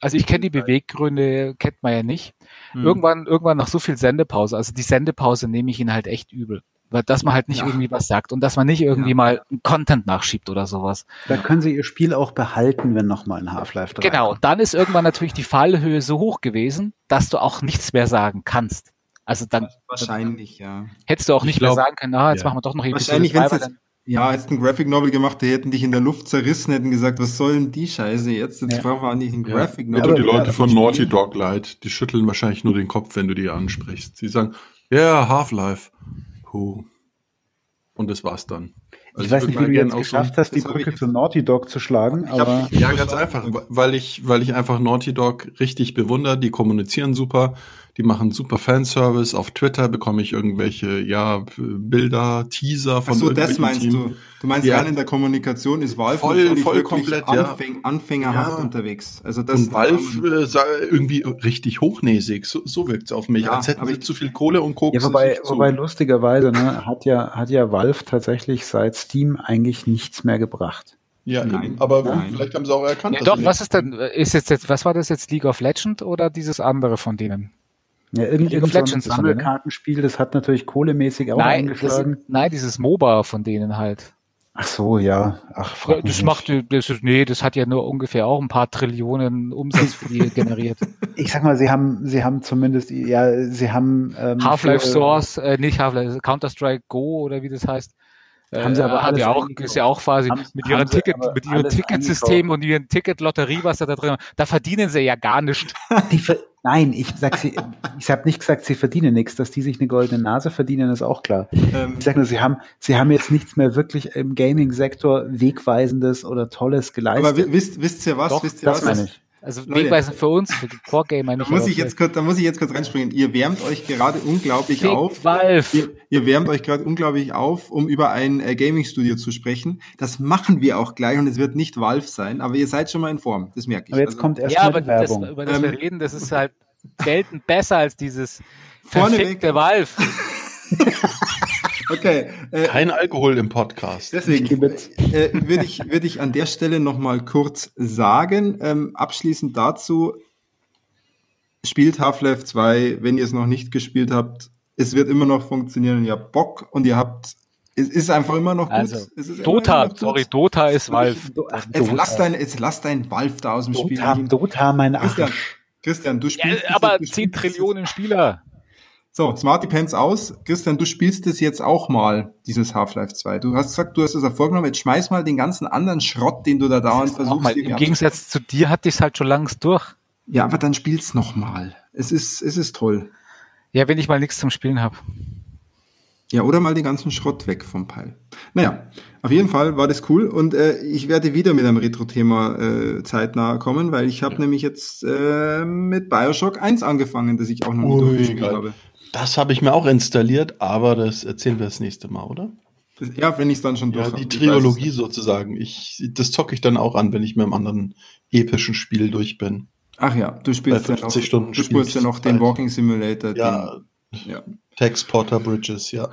Also ich kenne die Beweggründe, kennt man ja nicht. Hm. Irgendwann, irgendwann nach so viel Sendepause, also die Sendepause nehme ich ihn halt echt übel. Weil, dass man halt nicht Ja. irgendwie was sagt und dass man nicht irgendwie Ja. mal einen Content nachschiebt oder sowas. Da können sie ihr Spiel auch behalten, wenn nochmal ein Half-Life 3 Genau, kommt. und dann ist irgendwann natürlich die Fallhöhe so hoch gewesen, dass du auch nichts mehr sagen kannst. Also dann Wahrscheinlich, ja. hättest du auch Ich nicht glaub, mehr sagen können, ah, jetzt ja. machen wir doch noch Episode Wahrscheinlich, wenn jetzt, ja, jetzt ein Graphic Novel gemacht, die hätten dich in der Luft zerrissen, hätten gesagt, was soll denn die Scheiße jetzt? Jetzt Ja. brauchen wir nicht ein Ja. Graphic Ja, Novel. du, die Leute ja, von. Naughty Dog leid, die schütteln wahrscheinlich nur den Kopf, wenn du die ansprichst. Sie sagen, ja, yeah, Half-Life. Puh. Und das war's dann. Also Ich weiß nicht, wie du jetzt auch so geschafft hast, die hab Brücke zu Naughty Dog zu schlagen, Ich hab- aber ich- Ja, ganz einfach, weil ich, weil ich einfach Naughty Dog richtig bewundere. Die kommunizieren super, die machen super Fanservice. Auf Twitter bekomme ich irgendwelche, ja, Bilder, Teaser Ach von so, das meinst Teams. du. Du meinst Ja. rein in der Kommunikation ist Valve Voll- voll komplett, ja. Anfäng, anfängerhaft Ja. unterwegs. Also das, Und Valve äh, irgendwie richtig hochnäsig. So, so wirkt es auf mich. Ja, als hätten sie ich- zu viel Kohle und Koks. Ja, wobei, wobei lustigerweise ne, hat ja hat ja Valve tatsächlich seit Steam eigentlich nichts mehr gebracht. ja, Nein. aber Nein. vielleicht haben sie auch erkannt. Ja, dass doch, was ist denn, ist jetzt, jetzt, was war das jetzt, League of Legend oder dieses andere von denen? Ja, irgend, League of irgend so ein Legends das, ne? Sammelkartenspiel, das hat natürlich kohlemäßig auch Nein, das, eingeschlagen. nein, dieses MOBA von denen halt. Ach so, ja. Ach, frag das macht, das ist, nee, das hat ja nur ungefähr auch ein paar Trillionen Umsatz für die generiert. Ich sag mal, sie haben, sie haben zumindest, ja, sie haben ähm, Half-Life Source, äh, nicht Half-Life, Counter-Strike Go oder wie das heißt. Äh, Haben sie aber hat alles ja auch, ist ja auch quasi Haben- mit ihrem Ticket, mit ihrem Ticketsystem und ihren Ticketlotterie, was da da drin, da verdienen sie ja gar nicht. Die ver Nein, ich sag sie, ich habe nicht gesagt, sie verdienen nichts. Dass die sich eine goldene Nase verdienen, ist auch klar. Ähm, Ich sag nur, sie haben, sie haben jetzt nichts mehr wirklich im Gaming-Sektor wegweisendes oder Tolles geleistet. aber wi- wisst, wisst ihr was? Doch, wisst ihr das was? meine ich. Also Leute. wegweisend für uns, für die Core-Gamer Da nicht. muss aber ich jetzt kurz, da muss ich jetzt kurz reinspringen. Ihr wärmt euch gerade unglaublich Fick auf. Valve. Ihr, ihr wärmt euch gerade unglaublich auf, um über ein äh, Gaming-Studio zu sprechen. Das machen wir auch gleich und es wird nicht Valve sein, aber ihr seid schon mal in Form. Das merke ich. Aber jetzt Also, kommt Ja, erstmal aber das, über das wir Ähm, reden, das ist halt Welten besser als dieses Vorneweg- verfickte Valve. Okay, äh, Kein Alkohol im Podcast. deswegen äh, würde ich, würde ich an der Stelle noch mal kurz sagen. Ähm, abschließend dazu, spielt Half-Life 2, wenn ihr es noch nicht gespielt habt. Es wird immer noch funktionieren ihr habt Bock und ihr habt, es ist einfach immer noch gut. Also, es ist immer Dota, noch gut. sorry, Dota ist Valve. Ach, Jetzt lass Dota, dein, jetzt lass dein Valve da aus dem Spiel. Dota, Dota, mein Christian, Arsch. Christian, du Ja, spielst. das aber du 10 spielst das Trillionen Spieler. So, Smarty Pants aus. Christian, du spielst es jetzt auch mal, dieses Half-Life 2. Du hast gesagt, du hast es vorgenommen, jetzt schmeiß mal den ganzen anderen Schrott, den du da dauernd versuchst. mal, Im Gegensatz zu dir hatte ich es halt schon längst durch. Ja, aber dann spiel's noch mal. Es ist, es ist toll. Ja, wenn ich mal nichts zum Spielen habe. Ja, oder mal den ganzen Schrott weg vom Peil. Naja, auf jeden Fall war das cool und äh, ich werde wieder mit einem Retro-Thema äh, zeitnah kommen, weil ich habe nämlich jetzt äh, mit Bioshock 1 angefangen, das ich auch noch nicht Ui, durchgespielt habe. Das habe ich mir auch installiert, aber das erzählen wir das nächste Mal, oder? Ja, wenn ich es dann schon durch Ja, habe. die Trilogie sozusagen. Ich, das zocke ich dann auch an, wenn ich mit einem anderen epischen Spiel durch bin. Ach ja, du spielst ja noch, 50 Stunden du spielst ja noch den. Walking Simulator. Ja, Den, ja. Tex Porter Bridges, ja.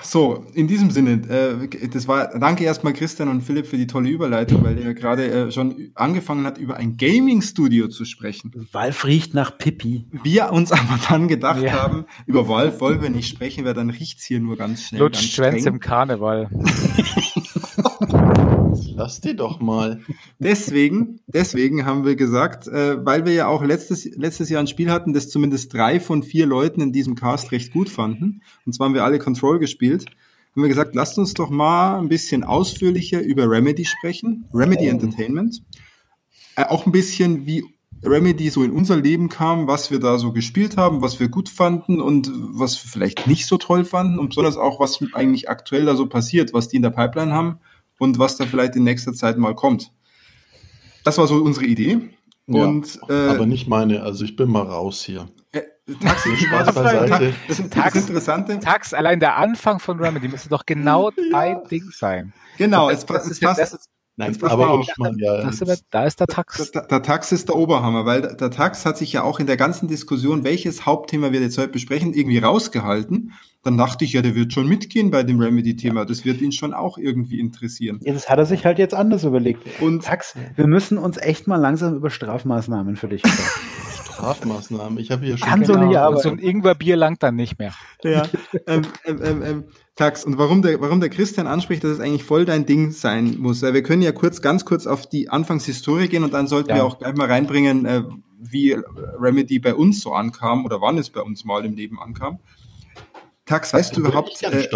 So, in diesem Sinne, äh, das war, danke erstmal Christian und Philipp für die tolle Überleitung, weil ihr gerade äh, schon angefangen hat, über ein Gaming-Studio zu sprechen. Valve riecht nach Pipi. Wir uns aber dann gedacht Ja. haben, über Valve wollen wir nicht sprechen, weil dann riecht's hier nur ganz schnell. Lutsch ganz Schwänze im Karneval. Lass die doch mal. Deswegen, deswegen haben wir gesagt, äh, weil wir ja auch letztes, letztes Jahr ein Spiel hatten, das zumindest drei von vier Leuten in diesem Cast recht gut fanden, und zwar haben wir alle Control gespielt, haben wir gesagt, lasst uns doch mal ein bisschen ausführlicher über Remedy sprechen, Remedy Entertainment. Äh, auch ein bisschen, wie Remedy so in unser Leben kam, was wir da so gespielt haben, was wir gut fanden und was wir vielleicht nicht so toll fanden und besonders auch, was eigentlich aktuell da so passiert, was die in der Pipeline haben und was da vielleicht in nächster Zeit mal kommt. Das war so unsere Idee. Ja, Und äh, aber nicht meine, also ich bin mal raus hier. äh, Taxi, Spaß beiseite. Das, Tax- Interessante. Tax, allein der Anfang von Remedy müsste doch genau dein Ding sein. Genau, Das- es, das es ist ja- passt. das ist- Nein, Jetzt pass mal aber auf. ich meine, ja, Das ist, da ist der Tax. Der, der Tax ist der Oberhammer, weil der, der Tax hat sich ja auch in der ganzen Diskussion, welches Hauptthema wir jetzt heute besprechen, irgendwie rausgehalten. Dann dachte ich, ja, der wird schon mitgehen bei dem Remedy-Thema. Das wird ihn schon auch irgendwie interessieren. Ja, das hat er sich halt jetzt anders überlegt. Und Tax, wir müssen uns echt mal langsam über Strafmaßnahmen für dich sprechen. Strafmaßnahmen. Ich habe hier schon. Kann so nicht arbeiten. so ein Ingwerbier langt dann nicht mehr. Ja, ähm, ähm, ähm, ähm, Tax. Und warum der, warum der Christian anspricht, dass es eigentlich voll dein Ding sein muss. Wir können ja kurz, ganz kurz auf die Anfangshistorie gehen und dann sollten Ja. wir auch gleich mal reinbringen, äh, wie Remedy bei uns so ankam oder wann es bei uns mal im Leben ankam. Tax, weißt du überhaupt, äh,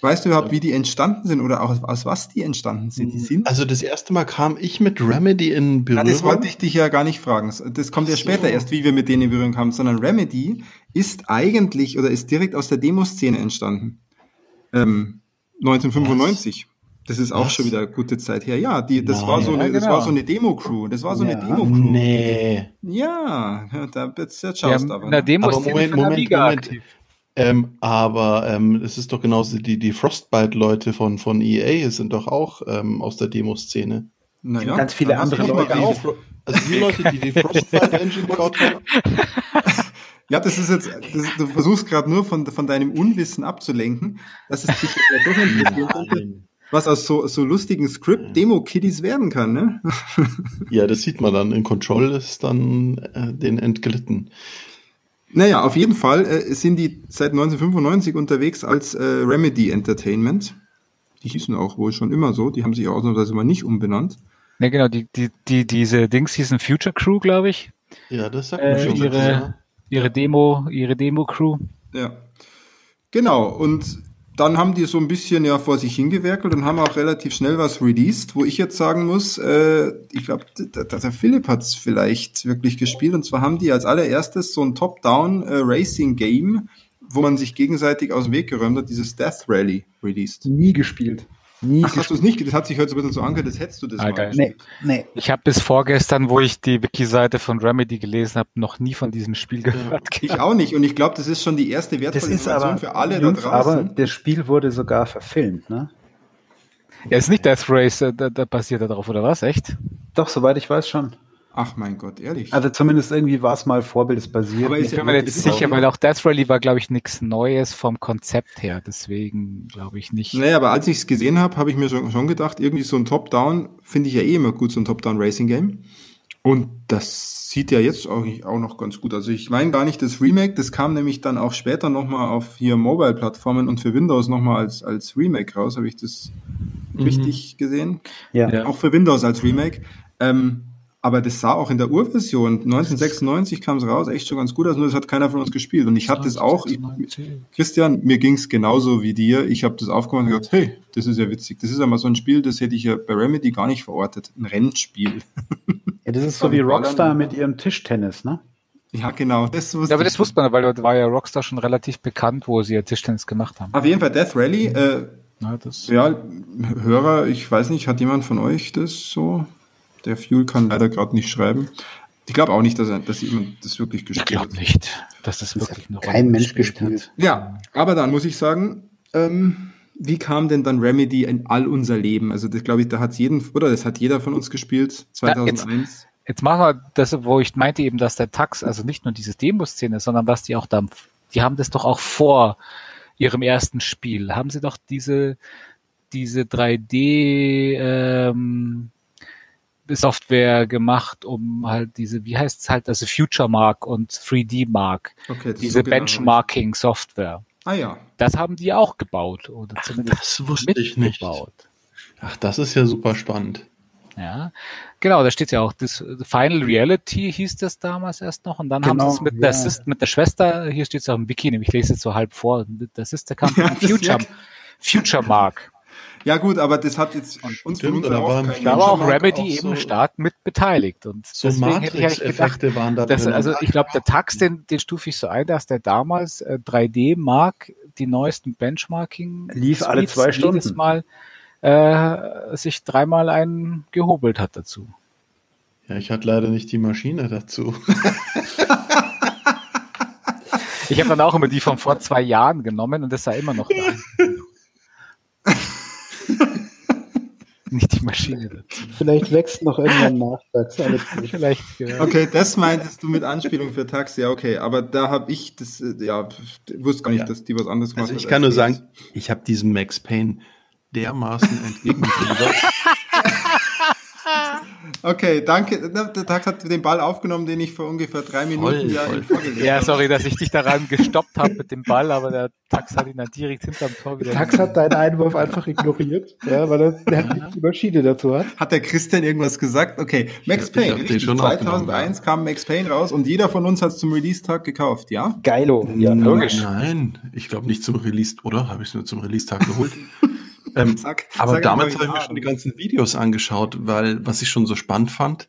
weißt du überhaupt, wie die entstanden sind oder auch aus was die entstanden sind? Die sind Also das erste Mal kam ich mit Remedy in Ja, Berührung. das wollte ich dich ja gar nicht fragen. Das kommt ja so. später erst, wie wir mit denen in Berührung kamen, sondern Remedy ist eigentlich oder ist direkt aus der Demoszene entstanden. Ähm, 1995. Das ist auch Was? schon wieder eine gute Zeit her. Ja, die, das Nein. war so Ja, eine, das genau. war so eine Demo-Crew. Das war so Ja. eine Demo-Crew. Nee. Ja, ja, da jetzt, schaust du aber. in der? Demo Aber Moment, Moment, Moment. Ähm, aber ähm, es ist doch genauso, die, die Frostbite-Leute von, von EA sind doch auch ähm, aus der Demoszene. Naja, ganz viele andere Leute recht. auch. Also die Leute, die die Frostbite-Engine gebaut haben. Ja, das ist jetzt, das, du versuchst gerade nur von, von deinem Unwissen abzulenken, dass es dich ja doch interessieren könnte, was aus so, so lustigen Script-Demo-Kiddies werden kann, ne? Ja, das sieht man dann. In Control ist dann äh, den entglitten. Naja, auf jeden Fall äh, sind die seit 1995 unterwegs als äh, Remedy Entertainment. Die hießen auch wohl schon immer so, die haben sich auch ausnahmsweise mal nicht umbenannt. Ja, genau, die, die, die, diese Dings hießen Future Crew, glaube ich. Ja, das sagt Äh, mir schon. ihre- Ihre Demo, ihre Demo-Crew. Ja. Genau, und dann haben die so ein bisschen ja vor sich hingewerkelt und haben auch relativ schnell was released, wo ich jetzt sagen muss, äh, ich glaube, der, der Philipp hat es vielleicht wirklich gespielt. Und zwar haben die als allererstes so ein Top-Down äh, wo man sich gegenseitig aus dem Weg geräumt hat, dieses Death Rally released. Nie gespielt. Nie Ach, hast du es nicht? Das hat sich heute so ein bisschen so angehört, als hättest du das Ah, mal. Nee, nee. Ich habe bis vorgestern, wo ich die Wiki-Seite von Remedy gelesen habe, noch nie von diesem Spiel gehört. Ich auch nicht. Und ich glaube, das ist schon die erste Das wertvolle ist Information aber, für alle Jungs, da aber draußen. das Spiel wurde sogar verfilmt, ne? Ja, ist nicht Death Race, äh, da, da basiert er drauf, oder was? Echt? Doch, soweit ich weiß schon. Ach mein Gott, ehrlich. Also zumindest irgendwie war es mal vorbildesbasiert. Aber ist Ich bin mir jetzt ist sicher, weil auch Death Rally war, glaube ich, nichts Neues vom Konzept her. Deswegen glaube ich nicht. Naja, aber als ich es gesehen habe, habe ich mir schon, schon gedacht, irgendwie so ein Top-Down finde ich ja eh immer gut, so ein Top-Down-Racing-Game. Und das sieht ja jetzt auch, auch noch ganz gut. Also ich meine gar nicht das Remake, das kam nämlich dann auch später nochmal auf hier Mobile-Plattformen und für Windows nochmal als, als Remake raus. Habe ich das Mhm. richtig gesehen? ja. Ja. Auch für Windows als Remake. Ähm, aber das sah auch in der Urversion, 1996 kam es raus, echt schon ganz gut aus, nur das hat keiner von uns gespielt. Und ich hatte das auch, ich, Christian, mir ging es genauso wie dir. Ich habe das aufgemacht und gedacht, hey, das ist ja witzig. Das ist ja mal so ein Spiel, das hätte ich ja bei Remedy gar nicht verortet. Ein Rennspiel. ja, das ist so wie Rockstar mit ihrem Tischtennis, ne? Ja, genau. Das Ja, aber das wusste man, weil da war ja Rockstar schon relativ bekannt, wo sie ja Tischtennis gemacht haben. Auf jeden Fall Death Rally. Äh, Ja, das, ja, Hörer, ich weiß nicht, hat jemand von euch das so? Der Fuel kann leider gerade nicht schreiben. Ich glaube auch nicht, dass, er, dass jemand das wirklich ich gespielt glaube hat. nicht, dass das wirklich eine Kein Mensch gespielt gespielt. Ja, aber dann muss ich sagen, ähm, wie kam denn dann Remedy in all unser Leben? Also das glaube ich, da hat jeden, oder das hat jeder von uns gespielt, 2001. Jetzt machen wir das, wo ich meinte eben, dass der Tax, also nicht nur diese Demo-Szene, sondern dass die auch da, die haben das doch auch vor ihrem ersten Spiel, haben sie doch diese, diese 3D, ähm, Software gemacht, um halt diese, wie heißt es halt, also Future Mark und 3D Mark, Okay, das diese so genau Benchmarking Software. Ah ja. Das haben die auch gebaut oder zumindest Das wusste ich nicht. mitgebaut. Ach, das ist ja super spannend. Ja, genau, da steht ja auch, das Final Reality hieß das damals erst noch und dann haben Genau, sie es mit, ja. der mit der Schwester, hier steht es auch im Wiki, nämlich ich lese jetzt so halb vor, der Sister Company Ja, das Future, Future Mark. Ja gut, aber das hat jetzt uns Stimmt, von da war kein im Da war auch Remedy auch eben so- stark mit beteiligt und So deswegen hätte ich eigentlich gedacht, waren da dass, drin. also ich glaube, der Tax, den, den stufe ich so ein, dass der damals äh, 3D Mark die neuesten Benchmarking Lief alle zwei jedes Stunden. Mal äh, sich dreimal einen gehobelt hat dazu. ja, ich hatte leider nicht die Maschine dazu. Ich habe dann auch immer die von vor zwei Jahren genommen und das sah immer noch da. Nicht die Maschine dazu. Vielleicht wächst noch irgendwann nach. Sag's alles gut. Vielleicht, ja. Okay, das meintest du mit Anspielung für Taxi, ja, okay. Aber da habe ich das, äh, ja, wusste gar nicht, Ja. dass die was anderes gemacht Also ich hat kann nur sagen, ich habe diesem Max Payne dermaßen entgegengefiebert. Okay, danke. Der Tax hat den Ball aufgenommen, den ich vor ungefähr drei Minuten ja voll. vorgelegt Ja, sorry, dass ich dich daran gestoppt habe mit dem Ball, aber der Tax hat ihn dann direkt hinterm Tor wieder. Tax hat deinen Einwurf einfach ignoriert, ja, weil er, die Maschine dazu hat. Hat der Christian irgendwas gesagt? Okay, Max Payne. Richtig, 2001 kam Max Payne raus und jeder von uns hat es zum Release-Tag gekauft, ja? Geilo. Ja, logisch. Nein, ich glaube nicht zum Release, oder? Habe ich es nur zum Release-Tag geholt? Ähm, sag, aber sag damals habe ich mir schon die ganzen Videos angeschaut, weil was ich schon so spannend fand,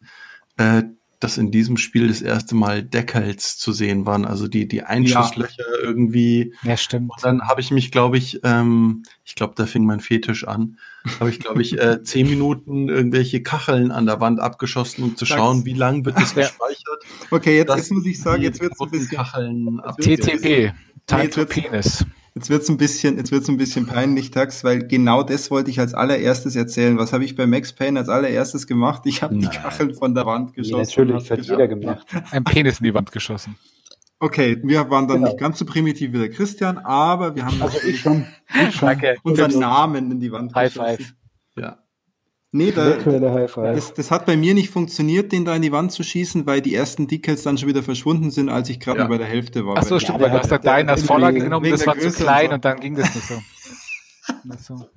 äh, dass in diesem Spiel das erste Mal Decals zu sehen waren, also die, die Einschusslöcher ja. irgendwie. Ja, stimmt. Und dann habe ich mich, glaube ich, ähm, ich glaube, da fing mein Fetisch an, habe ich, glaube ich, äh, zehn Minuten irgendwelche Kacheln an der Wand abgeschossen, um zu schauen, wie lang wird das gespeichert. Okay, jetzt, jetzt muss ich sagen, jetzt wird es ein bisschen Kacheln TTP, Time to Penis. Jetzt wird's ein bisschen, jetzt wird's ein bisschen peinlich, Tax, weil genau das wollte ich als allererstes erzählen. Was habe ich bei Max Payne als allererstes gemacht? Ich habe die Kacheln von der Wand geschossen. Ja, natürlich, das hat jeder gemacht. Ein Penis in die Wand geschossen. Okay, wir waren dann genau. nicht ganz so primitiv wie der Christian, aber wir haben also ich schon, ich schon. unseren Namen in die Wand High geschossen. Five. Ja. Nee, da, das, das, hat bei mir nicht funktioniert, den da in die Wand zu schießen, weil die ersten Decals dann schon wieder verschwunden sind, als ich gerade ja. bei der Hälfte war. Ach so, stimmt, weil du hast da deinen als Vorlage genommen, das war zu klein und, so. und, dann ging das nicht so. so.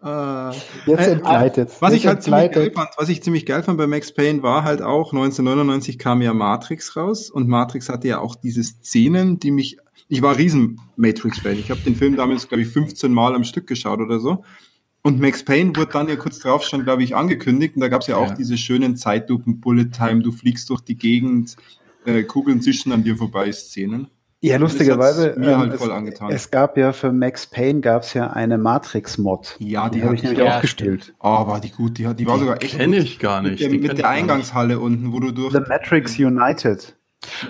Uh, Jetzt äh, entgleitet. Was ich halt ziemlich geil fand, was ich ziemlich geil fand bei Max Payne war halt auch 1999 kam ja Matrix raus und Matrix hatte ja auch diese Szenen, die mich ich war riesen Matrix Fan. Ich habe den Film damals glaube ich 15 Mal am Stück geschaut oder so und Max Payne wurde dann ja kurz drauf schon, glaube ich, angekündigt. Und da gab es ja auch ja. diese schönen Zeitlupen, Bullet Time, du fliegst durch die Gegend, äh, Kugeln zischen an dir vorbei Szenen. Ja, lustigerweise. Mir halt ähm, voll angetan. Es, gab ja für Max Payne gab es ja eine Matrix-Mod. Ja, die, die habe ich nämlich auch gespielt. Oh, war die gut. Die, die war sogar echt. Kenne ich gar nicht. Mit der, mit der Eingangshalle unten, wo du durch. The Matrix United.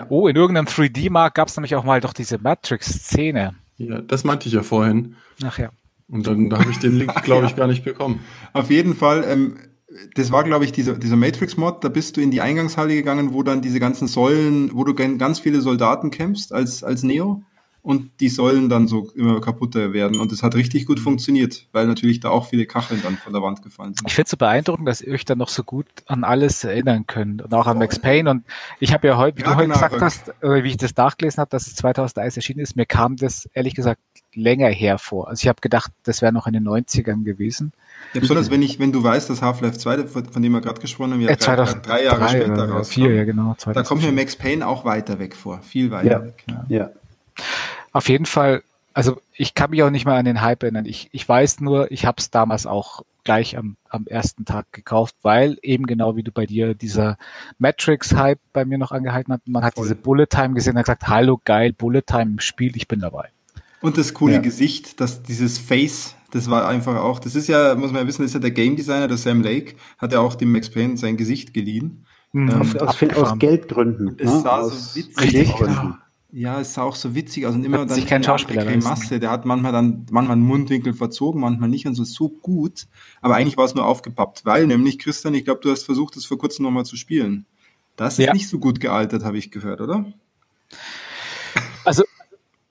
Oh, in irgendeinem 3D-Markt gab es nämlich auch mal doch diese Matrix-Szene. Ja, das meinte ich ja vorhin. Ach ja. Und dann da habe ich den Link, glaube ich, gar nicht bekommen. Auf jeden Fall, ähm, das war, glaube ich, dieser, dieser Matrix-Mod, da bist du in die Eingangshalle gegangen, wo dann diese ganzen Säulen, wo du ganz viele Soldaten kämpfst als, als Neo und die Säulen dann so immer kaputter werden. Und das hat richtig gut funktioniert, weil natürlich da auch viele Kacheln dann von der Wand gefallen sind. Ich finde es so beeindruckend, dass ihr euch dann noch so gut an alles erinnern könnt und auch an Max Payne. Und ich habe ja heute, wie ja, du heute genau. gesagt hast, äh, wie ich das nachgelesen habe, dass es 2001 erschienen ist, mir kam das ehrlich gesagt länger hervor. Also ich habe gedacht, das wäre noch in den 90ern gewesen. Ja, besonders wenn ich, wenn du weißt, dass Half-Life 2, von dem wir gerade gesprochen haben, ja, äh, drei, drei, Jahre drei später oder raus. Vier, ja genau. Da kommt mir Max Payne auch weiter weg vor, viel weiter ja, weg. Ja. ja. Auf jeden Fall, also ich kann mich auch nicht mal an den Hype erinnern. Ich, ich weiß nur, ich habe es damals auch gleich am, am ersten Tag gekauft, weil eben genau wie du bei dir dieser Matrix-Hype bei mir noch angehalten hat. Man hat Voll. diese Bullet Time gesehen und hat gesagt, hallo geil, Bullet Time im Spiel, ich bin dabei. Und das coole ja. Gesicht, dass dieses Face, das war einfach auch, das ist ja, muss man ja wissen, das ist ja der Game Designer, der Sam Lake, hat ja auch dem Max Payne sein Gesicht geliehen. Mhm. Ähm, aus, aus, aus, Geldgründen. Es ne? sah aus so witzig aus. Ja, es sah auch so witzig aus und immer hat dann sich kein Schauspieler Masse. Der hat manchmal dann manchmal einen Mundwinkel verzogen, manchmal nicht und so so gut. Aber eigentlich war es nur aufgepappt, weil nämlich Christian, ich glaube, du hast versucht, das vor kurzem nochmal zu spielen. Das ist ja. nicht so gut gealtert, habe ich gehört, oder? Also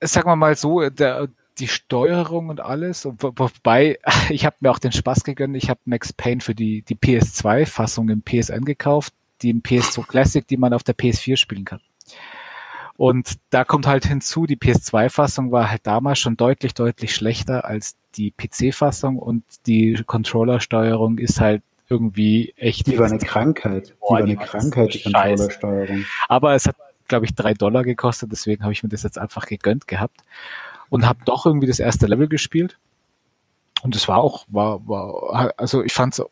sagen wir mal so, der, die Steuerung und alles, wobei ich habe mir auch den Spaß gegönnt, ich habe Max Payne für die, die PS2-Fassung im PSN gekauft, die im PS2 Classic, die man auf der PS4 spielen kann. Und da kommt halt hinzu, die PS2-Fassung war halt damals schon deutlich, deutlich schlechter als die PC-Fassung und die Controller-Steuerung ist halt irgendwie echt. Die war eine Krankheit. Die war eine Krankheit, die Controller-Steuerung. Aber es hat glaube ich, drei Dollar gekostet, deswegen habe ich mir das jetzt einfach gegönnt gehabt und habe doch irgendwie das erste Level gespielt. Und es war auch, war, war, also ich fand es,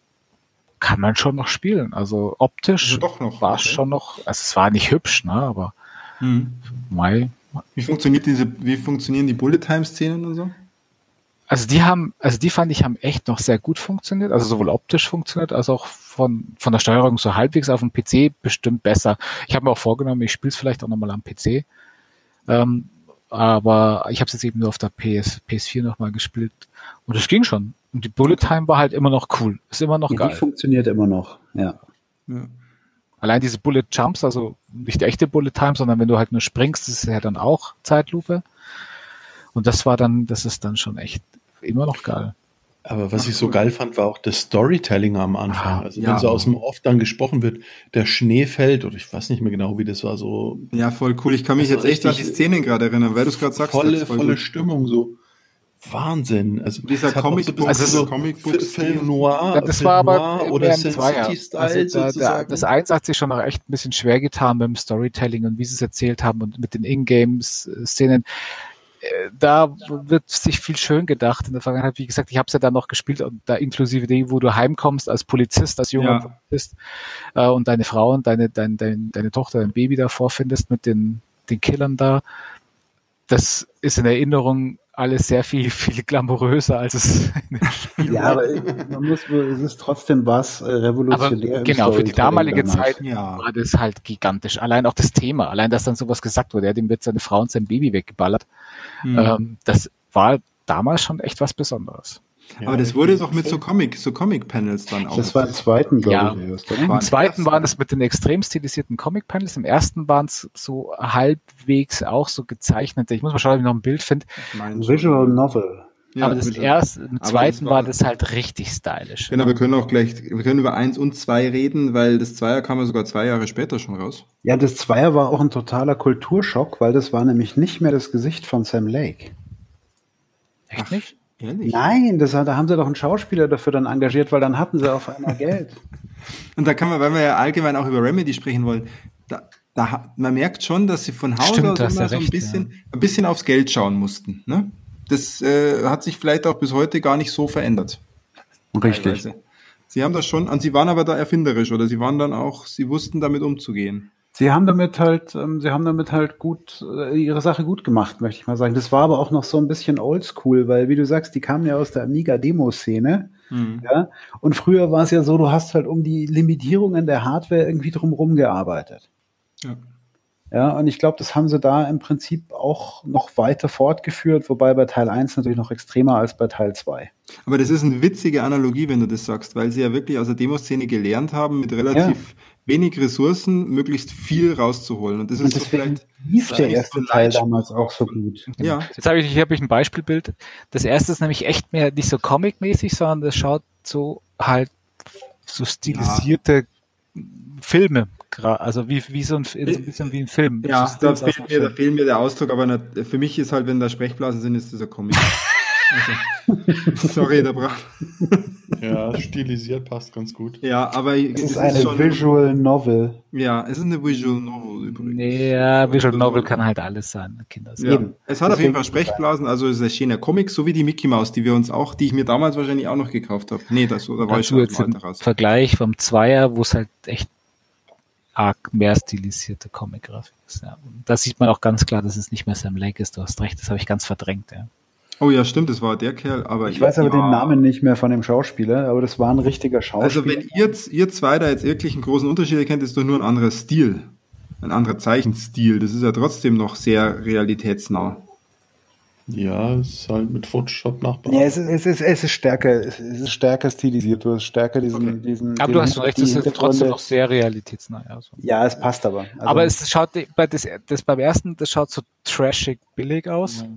kann man schon noch spielen. Also optisch also war es okay. schon noch, also es war nicht hübsch, ne, aber mhm. Mai. Wie funktioniert diese, wie funktionieren die Bullet Time Szenen und so? Also die haben, also die fand ich haben echt noch sehr gut funktioniert, also sowohl optisch funktioniert, als auch von, von der Steuerung so halbwegs auf dem PC bestimmt besser. Ich habe mir auch vorgenommen, ich spiele es vielleicht auch nochmal am PC. Ähm, aber ich habe es jetzt eben nur auf der PS, PS4 nochmal gespielt. Und es ging schon. Und die Bullet Time war halt immer noch cool. Ist immer noch ja, geil. Die funktioniert immer noch, ja. ja. Allein diese Bullet Jumps, also nicht die echte Bullet Time, sondern wenn du halt nur springst, ist es ja dann auch Zeitlupe. Und das war dann, das ist dann schon echt immer noch geil. Aber was Ach, ich so cool. geil fand, war auch das Storytelling am Anfang. Ah, also ja. wenn so aus dem Off dann gesprochen wird, der Schnee fällt, oder ich weiß nicht mehr genau, wie das war, so Ja, voll cool. Ich kann mich Also jetzt echt an die Szenen gerade erinnern, weil du es gerade sagst. volle, volle gut. Stimmung, so Wahnsinn. Also Dieser auch Comic- so bisschen also so Comic-Book- Film Noir, Ja, das Film war aber oder. City Style Also da, das Eins hat sich schon noch echt ein bisschen schwer getan beim Storytelling und wie sie es erzählt haben und mit den Ingame-Szenen. Äh, Da wird sich viel schön gedacht in der Vergangenheit. Wie gesagt, ich habe es ja dann noch gespielt und da inklusive dem, wo du heimkommst als Polizist, als junger Ja. Polizist äh, und deine Frau und deine, dein, dein, deine Tochter, dein Baby da vorfindest mit den, den Killern da. Das ist in Erinnerung alles sehr viel, viel glamouröser, als es in dem Spiel Ja, aber man muss, es ist trotzdem was äh, Aber revolutionär. im genau, für die damalige. Zeit Ja. war das halt gigantisch. Allein auch das Thema, allein, dass dann sowas gesagt wurde, ja, dem wird seine Frau und sein Baby weggeballert. Mhm. Ähm, das war damals schon echt was Besonderes. Ja, Aber das wurde doch mit so Comic, so Comic-Panels dann auch. Das war im zweiten, glaube Ja. ich? Im zweiten waren es mit den extrem stilisierten Comic-Panels, im ersten waren es so halbwegs auch so gezeichnete. Ich muss mal schauen, ob ich noch ein Bild finde. Visual Novel. Ja, aber das erste, im das zweiten war- war das halt richtig stylisch. Genau, wir können auch gleich, wir können über eins und zwei reden, weil das Zweier kam ja sogar zwei Jahre später schon raus. Ja, das Zweier war auch ein totaler Kulturschock, weil das war nämlich nicht mehr das Gesicht von Sam Lake. Echt nicht? Ehrlich? Nein, das, da haben sie doch einen Schauspieler dafür dann engagiert, weil dann hatten sie auf einmal Geld. Und da kann man, weil wir ja allgemein auch über Remedy sprechen wollen, da, da, man merkt schon, dass sie von Haus Stimmt, aus immer so ein recht, bisschen, ein bisschen aufs Geld schauen mussten. Ne? Das äh, hat sich vielleicht auch bis heute gar nicht so verändert. teilweise. Sie haben das schon, und sie waren aber da erfinderisch oder sie waren dann auch, sie wussten damit umzugehen. Sie haben damit halt, ähm, sie haben damit halt gut äh, ihre Sache gut gemacht, möchte ich mal sagen. Das war aber auch noch so ein bisschen oldschool, weil wie du sagst, die kamen ja aus der Amiga-Demo-Szene. Ja, und früher war es ja so, du hast halt um die Limitierungen der Hardware irgendwie drumherum gearbeitet. Ja. Ja, und ich glaube, das haben sie da im Prinzip auch noch weiter fortgeführt, wobei bei Teil 1 natürlich noch extremer als bei Teil 2. Aber das ist eine witzige Analogie, wenn du das sagst, weil sie ja wirklich aus der Demoszene gelernt haben, mit relativ wenig Ressourcen möglichst viel rauszuholen. Und das ist Und so deswegen vielleicht. lief der erste so Teil damals auch so gut. Ja, Jetzt habe ich, hier habe ich ein Beispielbild. Das erste ist nämlich echt mehr nicht so comic-mäßig, sondern das schaut so halt so stilisierte Filme, also wie, wie so ein, so ein bisschen wie ein Film. ja So da, fehlt einem mir, da Film. fehlt mir der Ausdruck, aber nicht, für mich ist halt, wenn da Sprechblasen sind, ist das ein Comic. Also, sorry, da braucht. Ja, stilisiert passt ganz gut. Ja, aber Es ist eine Visual Novel. Ja, es ist eine Visual Novel übrigens. Ja, Visual Novel kann halt alles sein, Kinder. Ja. Es hat auf jeden Fall Sprechblasen, also es ist ein schöner Comic, so wie die Mickey Mouse, die wir uns auch, die ich mir damals wahrscheinlich auch noch gekauft habe. Nee, das da war ich schon Alter raus. Vergleich vom Zweier, wo es halt echt arg mehr stilisierte Comic-Grafik ist. Ja. Und Da sieht man auch ganz klar, dass es nicht mehr Sam Lake ist. Du hast recht, das habe ich ganz verdrängt. Ja. Oh ja, stimmt, das war der Kerl, aber Ich weiß aber ja. den Namen nicht mehr von dem Schauspieler, aber das war ein richtiger Schauspieler. Also wenn ihr, ihr zwei da jetzt wirklich einen großen Unterschied erkennt, ist doch nur ein anderer Stil. Ein anderer Zeichenstil. Das ist ja trotzdem noch sehr realitätsnah. Ja, es ist halt mit Photoshop nachbauen. Ja, es ist, es ist, es ist stärker, es ist stärker stilisiert. Du hast stärker diesen, Okay. diesen. Aber du hast recht, das ist trotzdem noch sehr realitätsnah. Ja, so. Ja, es passt aber. Also, aber es schaut bei das, das beim ersten, das schaut so trashig billig aus. Ja.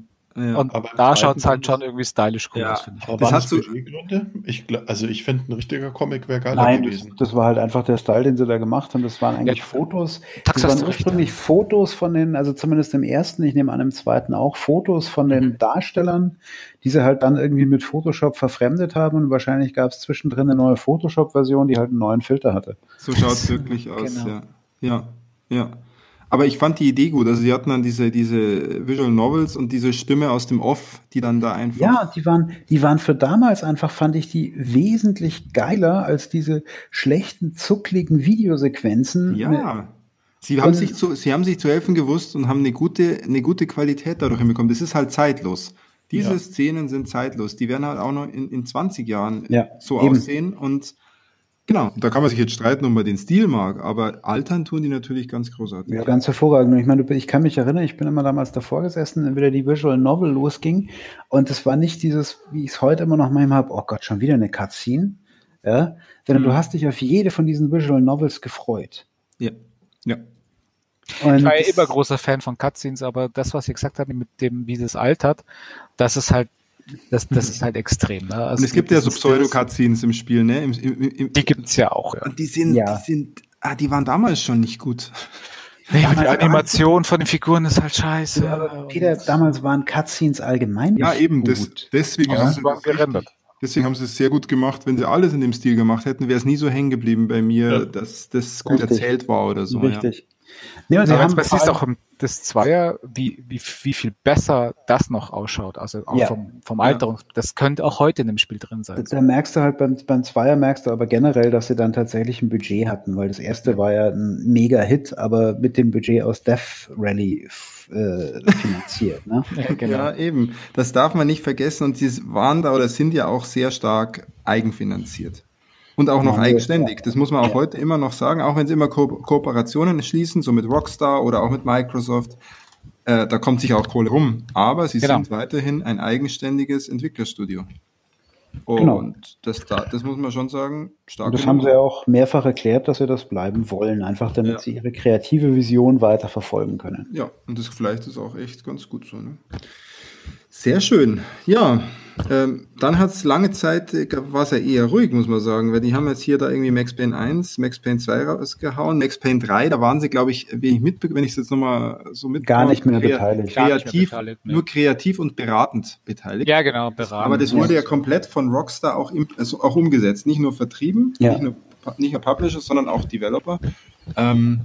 Und aber im da schaut es halt schon irgendwie stylisch cool Ja. aus, finde ich. Aber Das das so- Budgetgründe? Ich, also ich finde, ein richtiger Comic wäre geiler Nein, das, gewesen. das war halt einfach der Style, den sie da gemacht haben. Das waren eigentlich Ja. Fotos. Das hast waren du ursprünglich Fotos von den, also zumindest im ersten, ich nehme an, im zweiten auch, Fotos von den Mhm. Darstellern, die sie halt dann irgendwie mit Photoshop verfremdet haben und wahrscheinlich gab es zwischendrin eine neue Photoshop-Version, die halt einen neuen Filter hatte. So schaut es wirklich aus, Genau. ja. Ja, ja. Aber ich fand die Idee gut. Also sie hatten dann diese, diese Visual Novels und diese Stimme aus dem Off, die dann da einfach. Ja, die waren, die waren für damals einfach, fand ich die wesentlich geiler als diese schlechten, zuckligen Videosequenzen. Ja. Sie haben, sich zu, sie haben sich zu helfen gewusst und haben eine gute, eine gute Qualität dadurch hinbekommen. Das ist halt zeitlos. Diese Ja. Szenen sind zeitlos. Die werden halt auch noch in, in 20 Jahren Ja, so eben. aussehen. Und genau, da kann man sich jetzt streiten, ob man den Stil mag, aber altern tun die natürlich ganz großartig. Ja, ganz hervorragend. Ich meine, ich kann mich erinnern, ich bin immer damals davor gesessen, wenn wieder die Visual Novel losging. Und es war nicht dieses, wie ich es heute immer noch manchmal habe, oh Gott, schon wieder eine Cutscene. Ja, sondern Mhm. du hast dich auf jede von diesen Visual Novels gefreut. Ja. ja. Und Ich war ja immer großer Fan von Cutscenes, aber das, was ihr gesagt habt mit dem, wie das altert, das ist halt Das, das ist halt extrem. Ne? Also und es gibt ja so Pseudo-Cutscenes im Spiel, ne? Im, im, im, die gibt's ja auch. Ja. Und die sind, ja. die sind, ah, die waren damals schon nicht gut. Nee, die Animation von den Figuren ist halt scheiße. Ja, Peter, damals waren Cutscenes allgemein Ja, eben, das, deswegen ja, haben sie waren gerendert. Deswegen haben sie es sehr gut gemacht. Wenn sie alles in dem Stil gemacht hätten, wäre es nie so hängen geblieben bei mir, ja. dass das gut Richtig. erzählt war oder so. Richtig. Ja. Nee, sie haben, es ist auch das Zweier, wie, wie, wie viel besser das noch ausschaut. Also auch ja. vom, vom Alterung. Ja. Das könnte auch heute in dem Spiel drin sein. Da, da merkst du halt beim, beim Zweier merkst du aber generell, dass sie dann tatsächlich ein Budget hatten, weil das erste war ja ein Mega-Hit, aber mit dem Budget aus Death Rally äh, finanziert. Ne? ja, genau. ja, eben. Das darf man nicht vergessen und sie waren da oder sind ja auch sehr stark eigenfinanziert. Und auch noch eigenständig. Das muss man auch heute immer noch sagen, auch wenn sie immer Ko Kooperationen schließen, so mit Rockstar oder auch mit Microsoft. Äh, da kommt sich auch Kohle rum. Aber sie genau. sind weiterhin ein eigenständiges Entwicklerstudio. Genau. Und genau. das, das muss man schon sagen, stark. Und das haben sie ja auch mehrfach erklärt, dass sie das bleiben wollen, einfach damit ja. sie ihre kreative Vision weiter verfolgen können. Ja, und das vielleicht ist auch echt ganz gut so. Ne? Sehr schön. Ja, ähm, dann hat es lange Zeit, äh, war es ja eher ruhig, muss man sagen, weil die haben jetzt hier da irgendwie Max Payne 1, Max Payne 2 rausgehauen, Max Payne 3, da waren sie, glaube ich, wenn ich mit, wenn ich es jetzt nochmal so mit gar nicht mehr beteiligt. Kreativ, mehr beteiligt, nur kreativ und beratend beteiligt. Ja, genau, beratend. Aber das wurde ja komplett von Rockstar auch, im, also auch umgesetzt, nicht nur vertrieben, ja. nicht, nur, nicht nur Publisher, sondern auch Developer. Ähm,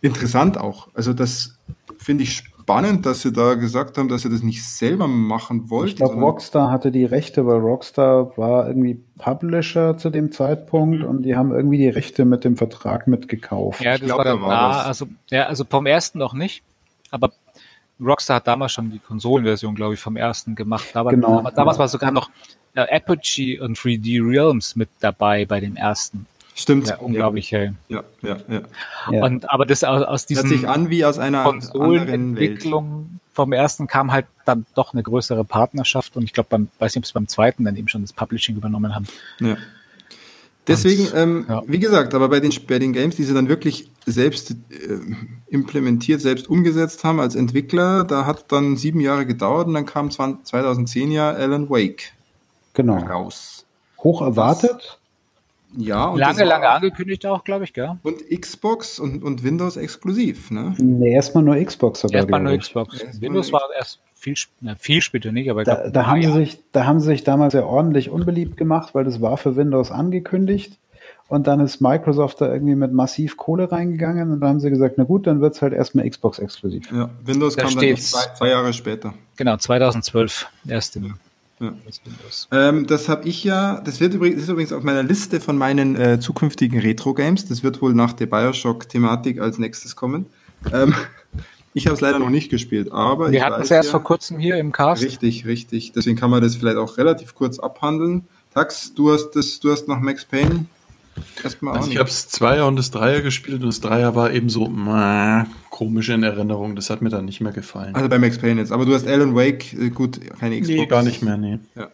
interessant auch. Also das finde ich spannend spannend, dass sie da gesagt haben, dass sie das nicht selber machen wollten. Ich glaube, Rockstar hatte die Rechte, weil Rockstar war irgendwie Publisher zu dem Zeitpunkt und die haben irgendwie die Rechte mit dem Vertrag mitgekauft. Ja, das glaub, war, da war das. Also, ja, also vom ersten noch nicht, aber Rockstar hat damals schon die Konsolenversion, glaube ich, vom ersten gemacht. Aber genau. damals war sogar noch äh, Apogee und 3D Realms mit dabei bei dem ersten. Stimmt. Ja, unglaublich hell. Ja, ja, ja. Und, aber das aus, aus diesem. Hört sich an wie aus einer Welt. vom ersten kam halt dann doch eine größere Partnerschaft und ich glaube, beim, weiß nicht, ob es beim zweiten dann eben schon das Publishing übernommen haben. Ja. Deswegen, ähm, ja. wie gesagt, aber bei den, bei den Games, die sie dann wirklich selbst äh, implementiert, selbst umgesetzt haben als Entwickler, da hat dann sieben Jahre gedauert und dann kam 2010 ja Alan Wake genau. raus. Hoch erwartet, ja, und lange, lange angekündigt auch, glaube ich, gell? Und Xbox und, und Windows exklusiv, ne? Nee, erstmal nur Xbox sogar. Erstmal nur Xbox. Erst Windows war erst viel, na, viel später nicht, aber da, glaub, da haben sie sich, da haben sie sich damals ja ordentlich unbeliebt gemacht, weil das war für Windows angekündigt. Und dann ist Microsoft da irgendwie mit massiv Kohle reingegangen und dann haben sie gesagt, na gut, dann wird es halt erstmal Xbox exklusiv. Ja, Windows da kam dann zwei, zwei Jahre später. Genau, 2012 erst im ja. Ähm, das habe ich ja, das wird übrigens, das ist übrigens auf meiner Liste von meinen äh, zukünftigen Retro-Games. Das wird wohl nach der Bioshock-Thematik als nächstes kommen. Ähm, ich habe es leider noch nicht gespielt, aber wir hatten es erst ja, vor kurzem hier im Cast. Richtig, richtig. Deswegen kann man das vielleicht auch relativ kurz abhandeln. Tax, du hast das, du hast noch Max Payne also ich habe das Zweier und das Dreier gespielt und das Dreier war eben so meh, komisch in Erinnerung. Das hat mir dann nicht mehr gefallen. Also bei Max Payne jetzt. Aber du hast Alan Wake, äh, gut, keine Xbox. Nee, gar nicht mehr, nee. Ja.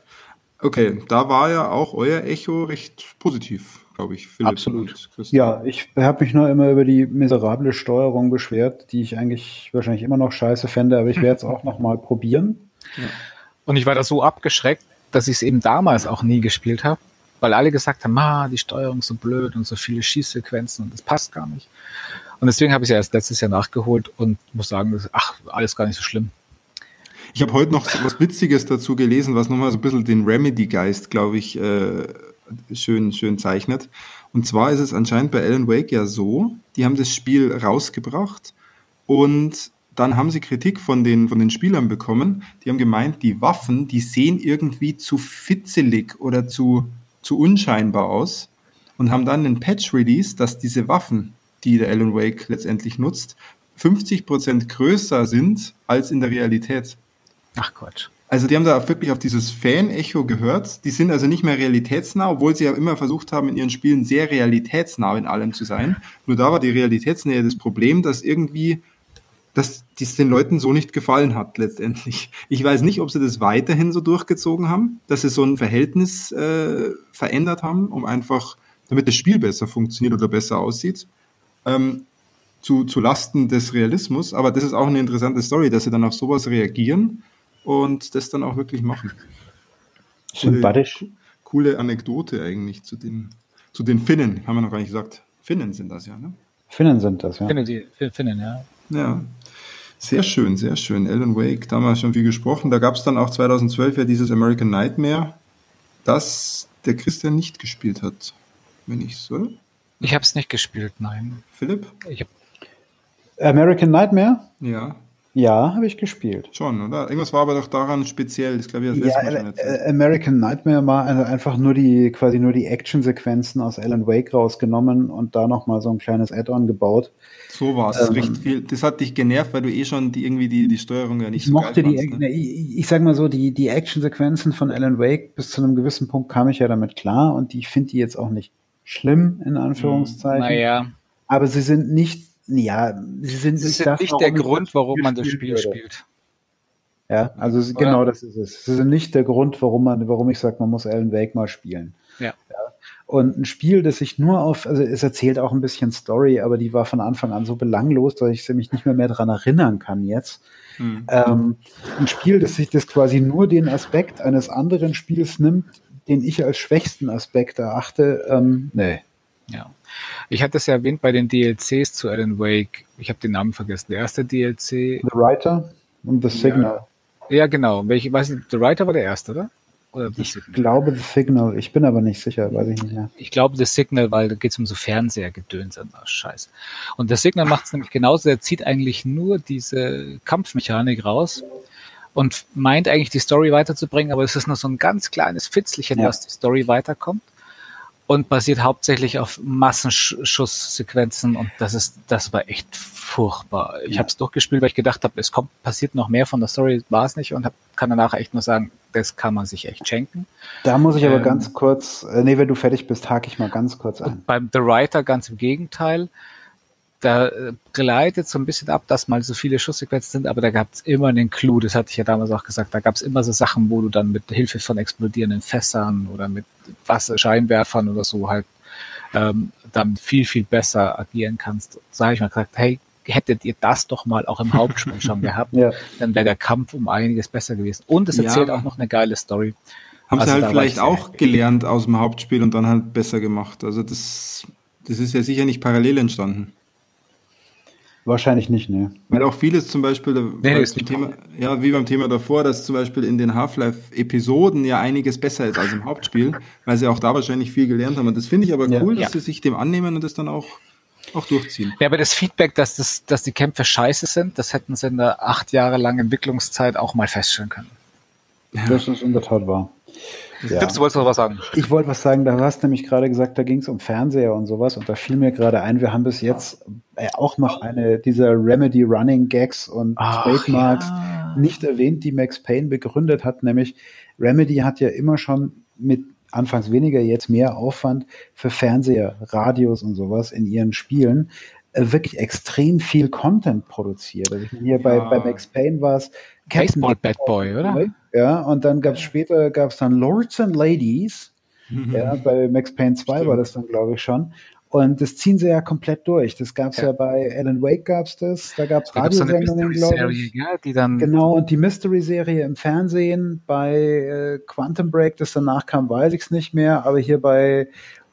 Okay, da war ja auch euer Echo recht positiv, glaube ich. Philipp Absolut. Ja, ich habe mich nur immer über die miserable Steuerung beschwert, die ich eigentlich wahrscheinlich immer noch scheiße fände, aber ich werde es auch noch mal probieren. Ja. Und ich war da so abgeschreckt, dass ich es eben damals auch nie gespielt habe weil alle gesagt haben, ah, die Steuerung ist so blöd und so viele Schießsequenzen und das passt gar nicht. Und deswegen habe ich es ja erst letztes Jahr nachgeholt und muss sagen, das, ach, alles gar nicht so schlimm. Ich habe heute noch was Witziges dazu gelesen, was nochmal so ein bisschen den Remedy-Geist, glaube ich, äh, schön, schön zeichnet. Und zwar ist es anscheinend bei Alan Wake ja so, die haben das Spiel rausgebracht und dann haben sie Kritik von den, von den Spielern bekommen. Die haben gemeint, die Waffen, die sehen irgendwie zu fitzelig oder zu, zu unscheinbar aus und haben dann einen Patch release, dass diese Waffen, die der Alan Wake letztendlich nutzt, 50% größer sind als in der Realität. Ach Quatsch. Also die haben da wirklich auf dieses Fan-Echo gehört. Die sind also nicht mehr realitätsnah, obwohl sie ja immer versucht haben, in ihren Spielen sehr realitätsnah in allem zu sein. Nur da war die Realitätsnähe das Problem, dass irgendwie dass dies den Leuten so nicht gefallen hat letztendlich. Ich weiß nicht, ob sie das weiterhin so durchgezogen haben, dass sie so ein Verhältnis äh, verändert haben, um einfach, damit das Spiel besser funktioniert oder besser aussieht, ähm, zu, zu Lasten des Realismus. Aber das ist auch eine interessante Story, dass sie dann auf sowas reagieren und das dann auch wirklich machen. Sympathisch. Coole Anekdote eigentlich zu den, zu den Finnen, haben wir noch gar nicht gesagt. Finnen sind das ja, ne? Finnen sind das, ja. Finnen, die, Finnen, ja. Ja. Sehr schön, sehr schön. Alan Wake, damals schon viel gesprochen. Da gab es dann auch 2012 ja dieses American Nightmare, das der Christian nicht gespielt hat. Wenn ich so. Ich habe es nicht gespielt, nein. Philipp? Ich hab, American Nightmare? Ja, Ja, habe ich gespielt. schon, oder? Irgendwas war aber doch daran speziell. Das glaube ich, das Ja, letzte Mal schon äh, erzählt. American Nightmare war einfach nur die quasi nur die Actionsequenzen aus Alan Wake rausgenommen und da noch mal so ein kleines Add-on gebaut. So war es. ähm. Das hat dich genervt, weil du eh schon die, irgendwie die, die Steuerung ja nicht Ich so mochte geil die, fandst, ne? ne, ich, ich sag mal so, die, die Actionsequenzen von Alan Wake bis zu einem gewissen Punkt kam ich ja damit klar und ich finde die jetzt auch nicht schlimm, in Anführungszeichen. naja, Aber sie sind nicht, ja, sie sind, das ich ist das, nicht der Grund, warum man das Spiel würde. spielt. Ja, also sie- Oder? genau das ist es. Sie sind nicht der Grund, warum man, warum ich sage, man muss Alan Wake mal spielen. Ja. Und ein Spiel, das sich nur auf, also es erzählt auch ein bisschen Story, aber die war von Anfang an so belanglos, dass ich mich nicht mehr mehr daran erinnern kann jetzt. Hm. Ähm, ein Spiel, das sich das quasi nur den Aspekt eines anderen Spiels nimmt, den ich als schwächsten Aspekt erachte, ähm, nee. Ja. Ich hatte es ja erwähnt bei den DLCs zu Alan Wake. Ich habe den Namen vergessen. Der erste DLC. The Writer und The Signal. Ja, genau. Welche, weiß nicht, The Writer war der erste, oder? Oder Ich Signal? glaube The Signal, ich bin aber nicht sicher, weiß ich nicht mehr. Ich glaube, The Signal, weil da geht es um so Fernsehergedöns an oh, Scheiß. Und The Signal macht es nämlich genauso. Der zieht eigentlich nur diese Kampfmechanik raus und meint eigentlich die Story weiterzubringen, aber es ist nur so ein ganz kleines Fitzelchen, Ja. was die Story weiterkommt und basiert hauptsächlich auf Massenschusssequenzen und das ist, das war echt furchtbar. Ich Ja. habe es durchgespielt, weil ich gedacht habe, es kommt, passiert noch mehr von der Story, war es nicht und hab, kann danach echt nur sagen, das kann man sich echt schenken. Da muss ich aber Ähm, ganz kurz, äh, nee, wenn du fertig bist, hake ich mal ganz kurz ein. Und beim The Writer ganz im Gegenteil. Da äh, gleitet so ein bisschen ab, dass mal so viele Schusssequenzen sind, aber da gab es immer einen Clou, das hatte ich ja damals auch gesagt, da gab es immer so Sachen, wo du dann mit Hilfe von explodierenden Fässern oder mit Wasser, Scheinwerfern oder so halt ähm, dann viel, viel besser agieren kannst. Da habe ich mal gesagt, hey, hättet ihr das doch mal auch im Hauptspiel schon gehabt, Ja, dann wäre der Kampf um einiges besser gewesen. Und es Ja, erzählt aber- auch noch eine geile Story. Haben Also sie halt vielleicht auch gelernt aus dem Hauptspiel und dann halt besser gemacht. Also das, das ist ja sicher nicht parallel entstanden. Wahrscheinlich nicht, ne. Weil auch vieles zum Beispiel, nee, ist nicht Thema, ja, wie beim Thema davor, dass zum Beispiel in den Half-Life-Episoden ja einiges besser ist als im Hauptspiel, weil sie auch da wahrscheinlich viel gelernt haben. Und das finde ich aber Ja. cool, dass Ja. sie sich dem annehmen und das dann auch, auch durchziehen. Ja, aber das Feedback, dass, das, dass die Kämpfe scheiße sind, das hätten sie in der acht Jahre langen Entwicklungszeit auch mal feststellen können. Das ist in der Tat wahr. Ja. Tipps, du wolltest noch was sagen? Ich wollte was sagen, da hast du nämlich gerade gesagt, da ging es um Fernseher und sowas und da fiel mir gerade ein, wir haben bis jetzt äh, auch noch eine dieser Remedy Running Gags und Ach, Trademarks ja. nicht erwähnt, die Max Payne begründet hat, nämlich Remedy hat ja immer schon mit anfangs weniger, jetzt mehr Aufwand für Fernseher, Radios und sowas in ihren Spielen äh, wirklich extrem viel Content produziert. Also hier bei, Ja. bei Max Payne war es Baseball Bad Boy, oder? Ja, und dann gab es später gab's dann Lords and Ladies. Mhm. Ja, bei Max Payne 2 war das dann, glaube ich, schon. Und das ziehen sie ja komplett durch. Das gab es ja. Ja. bei Alan Wake gab's das, da gab es Radiosendungen, glaube ich. ja, die dann Genau, und die Mystery-Serie im Fernsehen bei äh, Quantum Break, das danach kam, weiß ich es nicht mehr, aber hier bei,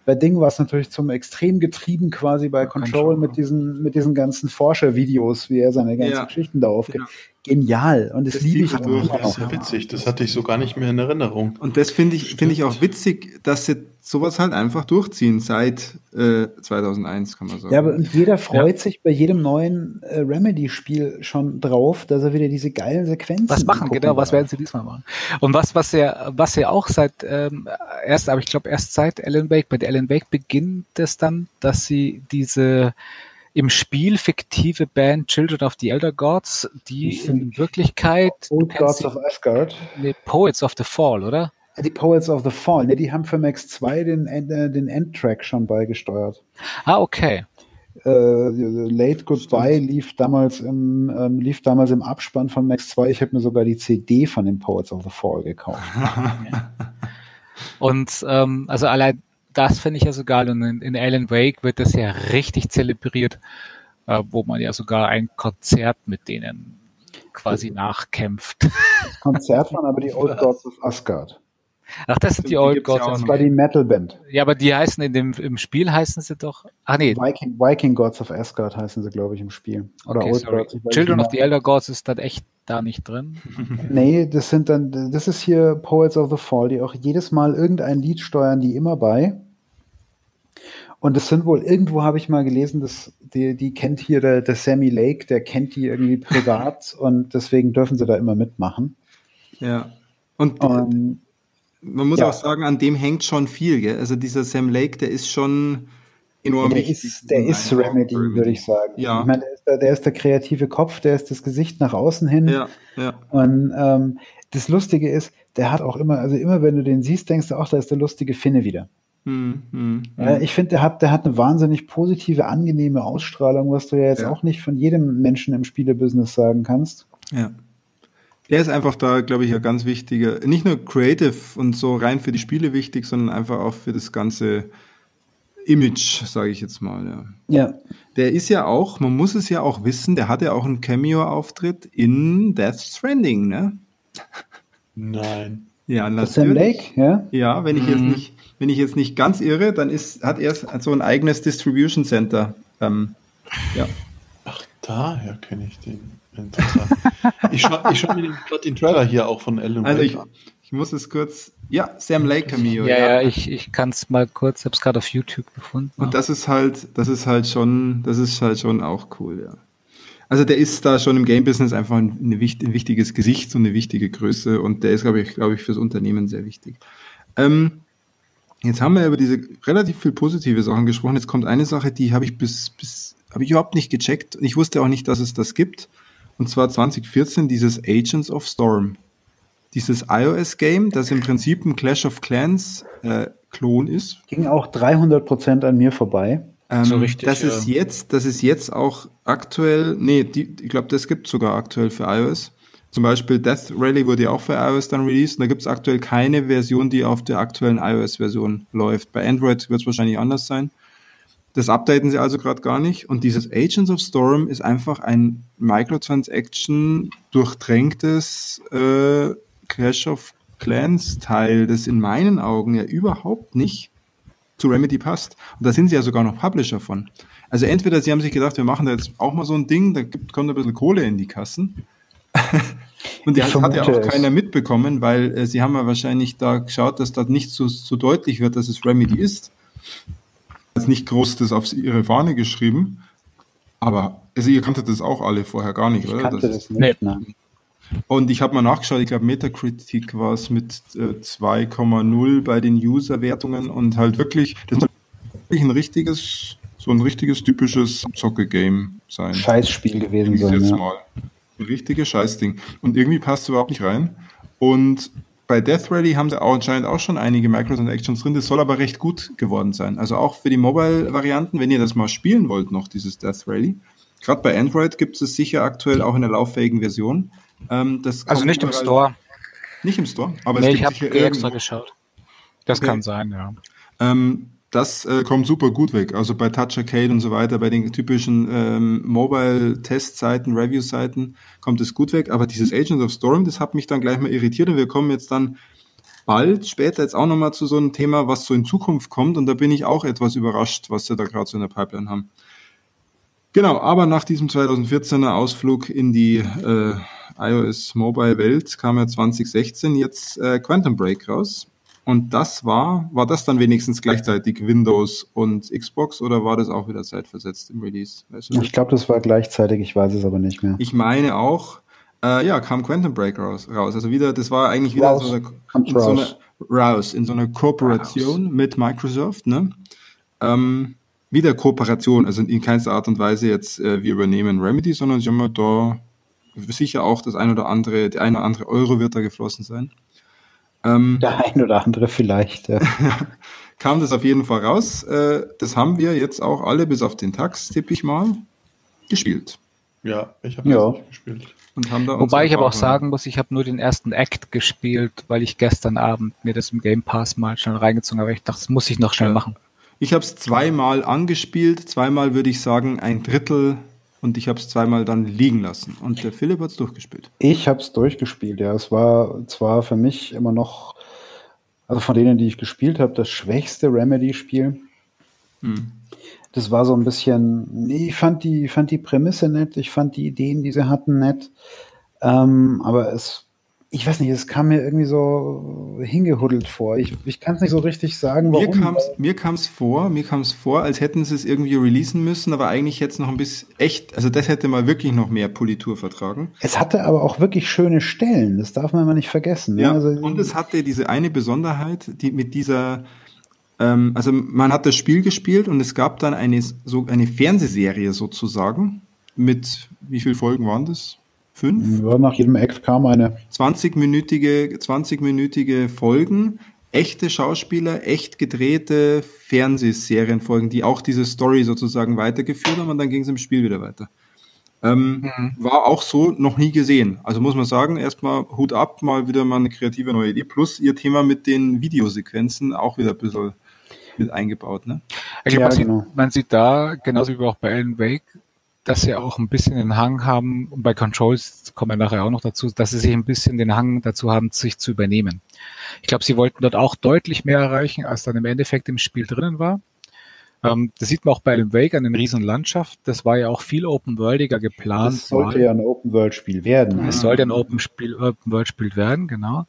bei Ding war es natürlich zum Extrem getrieben, quasi bei Control, Control. mit diesen, mit diesen ganzen Forschervideos, wie er seine ganzen Ja. Geschichten da aufgibt. Ja. Genial. Und das, Das liebe ich sich auch Das ist ja witzig, das hatte ich so gar nicht mehr in Erinnerung. Und das finde ich, finde ich auch witzig, dass sie sowas halt einfach durchziehen seit äh, 2001, kann man sagen. Ja, aber und jeder freut sich bei jedem neuen äh, Remedy-Spiel schon drauf, dass er wieder diese geilen Sequenzen was machen, genau, was werden sie diesmal machen? Und was, was ja, was ja auch seit ähm, erst, aber ich glaube erst seit Alan Wake, bei der Alan Wake beginnt es dann, dass sie diese im Spiel fiktive Band Children of the Elder Gods, die in Wirklichkeit Old Gods of Asgard. nee, Poets of the Fall, oder? Die Poets of the Fall, ne, die haben für Max 2 den, äh, den Endtrack schon beigesteuert. Ah, okay. Äh, Late Goodbye lief damals im ähm, lief damals im Abspann von Max 2. Ich habe mir sogar die CD von den Poets of the Fall gekauft. Und ähm, also allein das finde ich ja so geil. Und in, in Alan Wake wird das ja richtig zelebriert, äh, wo man ja sogar ein Konzert mit denen quasi nachkämpft. Das Konzert waren aber die Old Gods of Asgard. Ach, das sind die, Old Gods. Das war die Metal Band. Ja, aber die heißen in dem im Spiel heißen sie doch. Ah nee. Viking, Viking Gods of Asgard heißen sie, glaube ich, im Spiel. Oder okay, Old sorry. Gods. Children of the Elder Gods ist dann echt da nicht drin. nee, das sind dann, das ist hier Poets of the Fall, die auch jedes Mal irgendein Lied steuern, die immer bei. Und das sind wohl, irgendwo habe ich mal gelesen, dass die, die kennt hier der, der Sammy Lake, der kennt die irgendwie privat und deswegen dürfen sie da immer mitmachen. Ja. Und, und man muss ja. auch sagen, an dem hängt schon viel. Gell? Also dieser Sam Lake, der ist schon enorm der wichtig. Ist, der ist Remedy, würde ich sagen. Ja. Ich meine, der ist, der, der ist, der, kreative Kopf, der ist das Gesicht nach außen hin. Ja, ja. Und ähm, das Lustige ist, der hat auch immer, also immer wenn du den siehst, denkst du auch, da ist der lustige Finne wieder. Hm, hm, hm. Ich finde, der hat, der hat eine wahnsinnig positive, angenehme Ausstrahlung, was du ja jetzt ja. auch nicht von jedem Menschen im Spielebusiness sagen kannst. Ja. Der ist einfach da, glaube ich, ein ganz wichtiger, nicht nur creative und so rein für die Spiele wichtig, sondern einfach auch für das ganze Image, sage ich jetzt mal. Ja. ja. Der ist ja auch, man muss es ja auch wissen, der hatte auch einen Cameo-Auftritt in Death Stranding, ne? Nein. Ja, natürlich. Sam Lake, ja? Ja, wenn ich jetzt mhm. nicht wenn ich jetzt nicht ganz irre, dann ist, hat er so ein eigenes Distribution Center. Ähm, ja. Ach, daher kenne ich den. Ich schaue schau mir gerade den Trailer hier auch von Alan Also ich, ich muss es kurz. Ja, Sam Lake Cameo. Ja, ja, ich, ich kann es mal kurz, habe es gerade auf YouTube gefunden. Und das ist halt, das ist halt schon, das ist halt schon auch cool, ja. Also der ist da schon im Game-Business einfach ein, ein, wichtiges Gesicht und eine wichtige Größe und der ist, glaube ich, glaube ich, fürs Unternehmen sehr wichtig. Ähm, Jetzt haben wir über diese relativ viel positive Sachen gesprochen. Jetzt kommt eine Sache, die habe ich bis, bis habe ich überhaupt nicht gecheckt. Ich wusste auch nicht, dass es das gibt. Und zwar 2014 dieses Agents of Storm. Dieses iOS-Game, das im Prinzip ein Clash of Clans äh, Klon ist. Ging auch 300 Prozent an mir vorbei. Ähm, so richtig, das ja. ist jetzt, das ist jetzt auch aktuell, nee, die, ich glaube, das gibt sogar aktuell für iOS. Zum Beispiel Death Rally wurde ja auch für iOS dann released und da gibt es aktuell keine Version, die auf der aktuellen iOS-Version läuft. Bei Android wird es wahrscheinlich anders sein. Das updaten sie also gerade gar nicht. Und dieses Agents of Storm ist einfach ein Microtransaction durchtränktes äh, Clash of Clans Teil, das in meinen Augen ja überhaupt nicht zu Remedy passt. Und da sind sie ja sogar noch Publisher von. Also entweder sie haben sich gedacht, wir machen da jetzt auch mal so ein Ding, da gibt, kommt ein bisschen Kohle in die Kassen. Und das hat ja auch es. keiner mitbekommen, weil äh, sie haben ja wahrscheinlich da geschaut, dass das nicht so, so deutlich wird, dass es Remedy ist. Als nicht groß das auf ihre Fahne geschrieben. Aber also ihr kanntet das auch alle vorher gar nicht, ich oder? Kannte das, das nicht, nee. Und ich habe mal nachgeschaut, ich glaube Metacritic war es mit äh, 2,0 bei den User-Wertungen und halt wirklich, das ist wirklich ein richtiges, so ein richtiges typisches Zocke-Game sein. Scheißspiel gewesen sein. Ja. Mal. Ein richtiges Scheißding. Und irgendwie passt es überhaupt nicht rein. Und bei Death Rally haben sie auch anscheinend auch schon einige Microtransactions drin. Das soll aber recht gut geworden sein. Also auch für die Mobile-Varianten, wenn ihr das mal spielen wollt, noch dieses Death Rally. Gerade bei Android gibt es sicher aktuell auch in der lauffähigen Version. Ähm, also nicht im Store. Nicht im Store, aber nee, es gibt ich habe extra geschaut. Das okay. kann sein, ja. Ähm, das äh, kommt super gut weg. Also bei Touch Arcade und so weiter, bei den typischen ähm, Mobile-Testseiten, Review-Seiten kommt es gut weg. Aber dieses Agents of Storm, das hat mich dann gleich mal irritiert und wir kommen jetzt dann bald später jetzt auch nochmal zu so einem Thema, was so in Zukunft kommt und da bin ich auch etwas überrascht, was sie da gerade so in der Pipeline haben. Genau, aber nach diesem 2014er Ausflug in die äh, iOS Mobile Welt kam ja 2016 jetzt äh, Quantum Break raus. Und das war, war das dann wenigstens gleichzeitig Windows und Xbox oder war das auch wieder zeitversetzt im Release? Weißt du ich glaube, das war gleichzeitig, ich weiß es aber nicht mehr. Ich meine auch, äh, ja, kam Quantum Break raus, raus. Also wieder, das war eigentlich wieder raus. so eine, in so eine raus, in so einer Kooperation raus. mit Microsoft, ne? Ähm, wieder Kooperation, also in keinster Art und Weise jetzt, äh, wir übernehmen Remedy, sondern sie haben da sicher auch das ein oder andere, der ein oder andere Euro wird da geflossen sein. Ähm, Der ein oder andere vielleicht. Ja. kam das auf jeden Fall raus. Äh, das haben wir jetzt auch alle, bis auf den Tax, tippe ich mal, gespielt. Ja, ich habe ja. das gespielt. Wobei ich aber auch sagen muss, ich habe nur den ersten Act gespielt, weil ich gestern Abend mir das im Game Pass mal schnell reingezogen habe. Ich dachte, das muss ich noch schnell ja. machen. Ich habe es zweimal angespielt. Zweimal würde ich sagen, ein Drittel und ich habe es zweimal dann liegen lassen. Und der Philipp hat es durchgespielt. Ich habe es durchgespielt, ja. Es war zwar für mich immer noch also von denen, die ich gespielt habe, das schwächste Remedy-Spiel. Hm. Das war so ein bisschen, nee, ich fand die, fand die Prämisse nett, ich fand die Ideen, die sie hatten, nett. Ähm, aber es ich weiß nicht, es kam mir irgendwie so hingehuddelt vor. Ich, ich kann es nicht so richtig sagen, warum. Mir kam es vor, mir kam es vor, als hätten sie es irgendwie releasen müssen, aber eigentlich jetzt noch ein bisschen echt, also das hätte mal wirklich noch mehr Politur vertragen. Es hatte aber auch wirklich schöne Stellen, das darf man mal nicht vergessen. Ne? Ja, also, und es hatte diese eine Besonderheit, die mit dieser, ähm, also man hat das Spiel gespielt und es gab dann eine, so eine Fernsehserie sozusagen mit, wie viele Folgen waren das? Fünf? Ja, nach jedem Act kam eine. 20-minütige 20 Folgen, echte Schauspieler, echt gedrehte Fernsehserienfolgen, die auch diese Story sozusagen weitergeführt haben und dann ging es im Spiel wieder weiter. Ähm, mhm. War auch so noch nie gesehen. Also muss man sagen, erstmal Hut ab, mal wieder mal eine kreative neue Idee. Plus ihr Thema mit den Videosequenzen auch wieder ein bisschen mit eingebaut. Ne? Ich glaube, ja, man, genau. sieht, man sieht da, genauso wie auch bei Alan Wake, dass sie auch ein bisschen den Hang haben, und bei Controls kommen wir nachher auch noch dazu, dass sie sich ein bisschen den Hang dazu haben, sich zu übernehmen. Ich glaube, sie wollten dort auch deutlich mehr erreichen, als dann im Endeffekt im Spiel drinnen war. Ähm, das sieht man auch bei dem Wake an den riesen Landschaft. Das war ja auch viel Open-Worldiger geplant. Es sollte ja ein Open-World-Spiel werden. Es sollte ein Open-World-Spiel werden, genau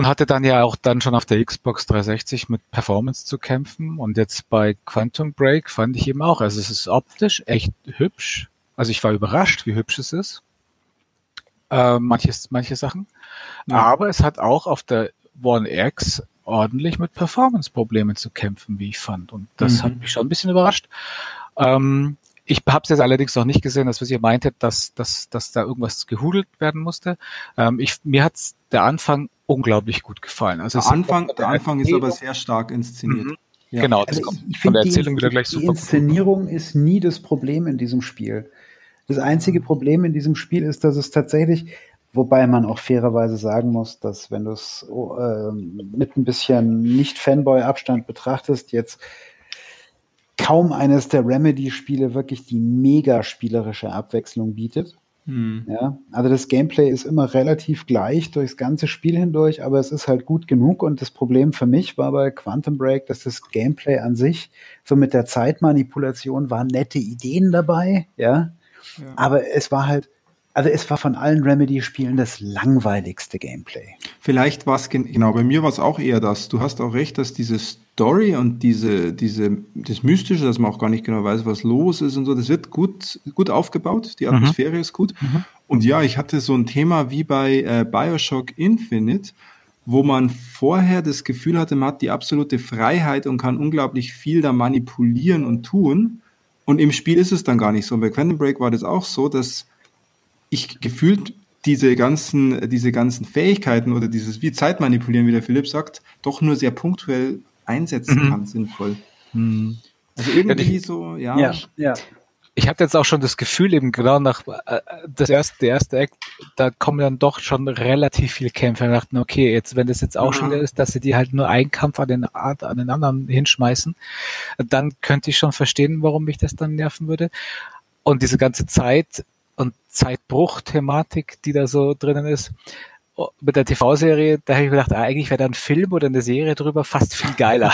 und hatte dann ja auch dann schon auf der Xbox 360 mit Performance zu kämpfen und jetzt bei Quantum Break fand ich eben auch, also es ist optisch echt hübsch. Also ich war überrascht, wie hübsch es ist. Äh, manches, manche Sachen. Ja. Aber es hat auch auf der One X ordentlich mit Performance-Problemen zu kämpfen, wie ich fand. Und das mhm. hat mich schon ein bisschen überrascht. Ähm, ich habe es jetzt allerdings noch nicht gesehen, dass was ihr meintet, dass, dass, dass da irgendwas gehudelt werden musste. Ähm, ich, mir hat's der Anfang unglaublich gut gefallen. Also der Anfang, der Anfang ist aber sehr stark inszeniert. Mhm. Ja. Genau, das also kommt ich, ich von der Erzählung die, wieder gleich super. Die Inszenierung gut. ist nie das Problem in diesem Spiel. Das einzige Problem in diesem Spiel ist, dass es tatsächlich, wobei man auch fairerweise sagen muss, dass wenn du es äh, mit ein bisschen Nicht-Fanboy-Abstand betrachtest, jetzt kaum eines der Remedy-Spiele wirklich die mega spielerische Abwechslung bietet. Hm. Ja, also das Gameplay ist immer relativ gleich durchs ganze Spiel hindurch, aber es ist halt gut genug. Und das Problem für mich war bei Quantum Break, dass das Gameplay an sich, so mit der Zeitmanipulation, waren nette Ideen dabei, ja. ja. Aber es war halt, also es war von allen Remedy-Spielen das langweiligste Gameplay. Vielleicht war es, genau, bei mir war es auch eher das. Du hast auch recht, dass diese Story und diese, diese, das Mystische, dass man auch gar nicht genau weiß, was los ist und so, das wird gut, gut aufgebaut. Die mhm. Atmosphäre mhm. ist gut. Mhm. Und ja, ich hatte so ein Thema wie bei äh, Bioshock Infinite, wo man vorher das Gefühl hatte, man hat die absolute Freiheit und kann unglaublich viel da manipulieren und tun. Und im Spiel ist es dann gar nicht so. Und bei Quantum Break war das auch so, dass ich gefühlt diese ganzen, diese ganzen Fähigkeiten oder dieses wie Zeitmanipulieren, wie der Philipp sagt, doch nur sehr punktuell einsetzen mhm. kann, sinnvoll. Mhm. Also irgendwie ja, so, ja. ja, ja. Ich hatte jetzt auch schon das Gefühl, eben genau nach äh, das erste, der erste Act, da kommen dann doch schon relativ viele Kämpfe. Wir dachten, okay, jetzt, wenn das jetzt auch schon ist, dass sie die halt nur einen Kampf an den, an den anderen hinschmeißen, dann könnte ich schon verstehen, warum mich das dann nerven würde. Und diese ganze Zeit, und Zeitbruch-Thematik, die da so drinnen ist. Oh, mit der TV-Serie, da habe ich gedacht, ah, eigentlich wäre da ein Film oder eine Serie drüber fast viel geiler.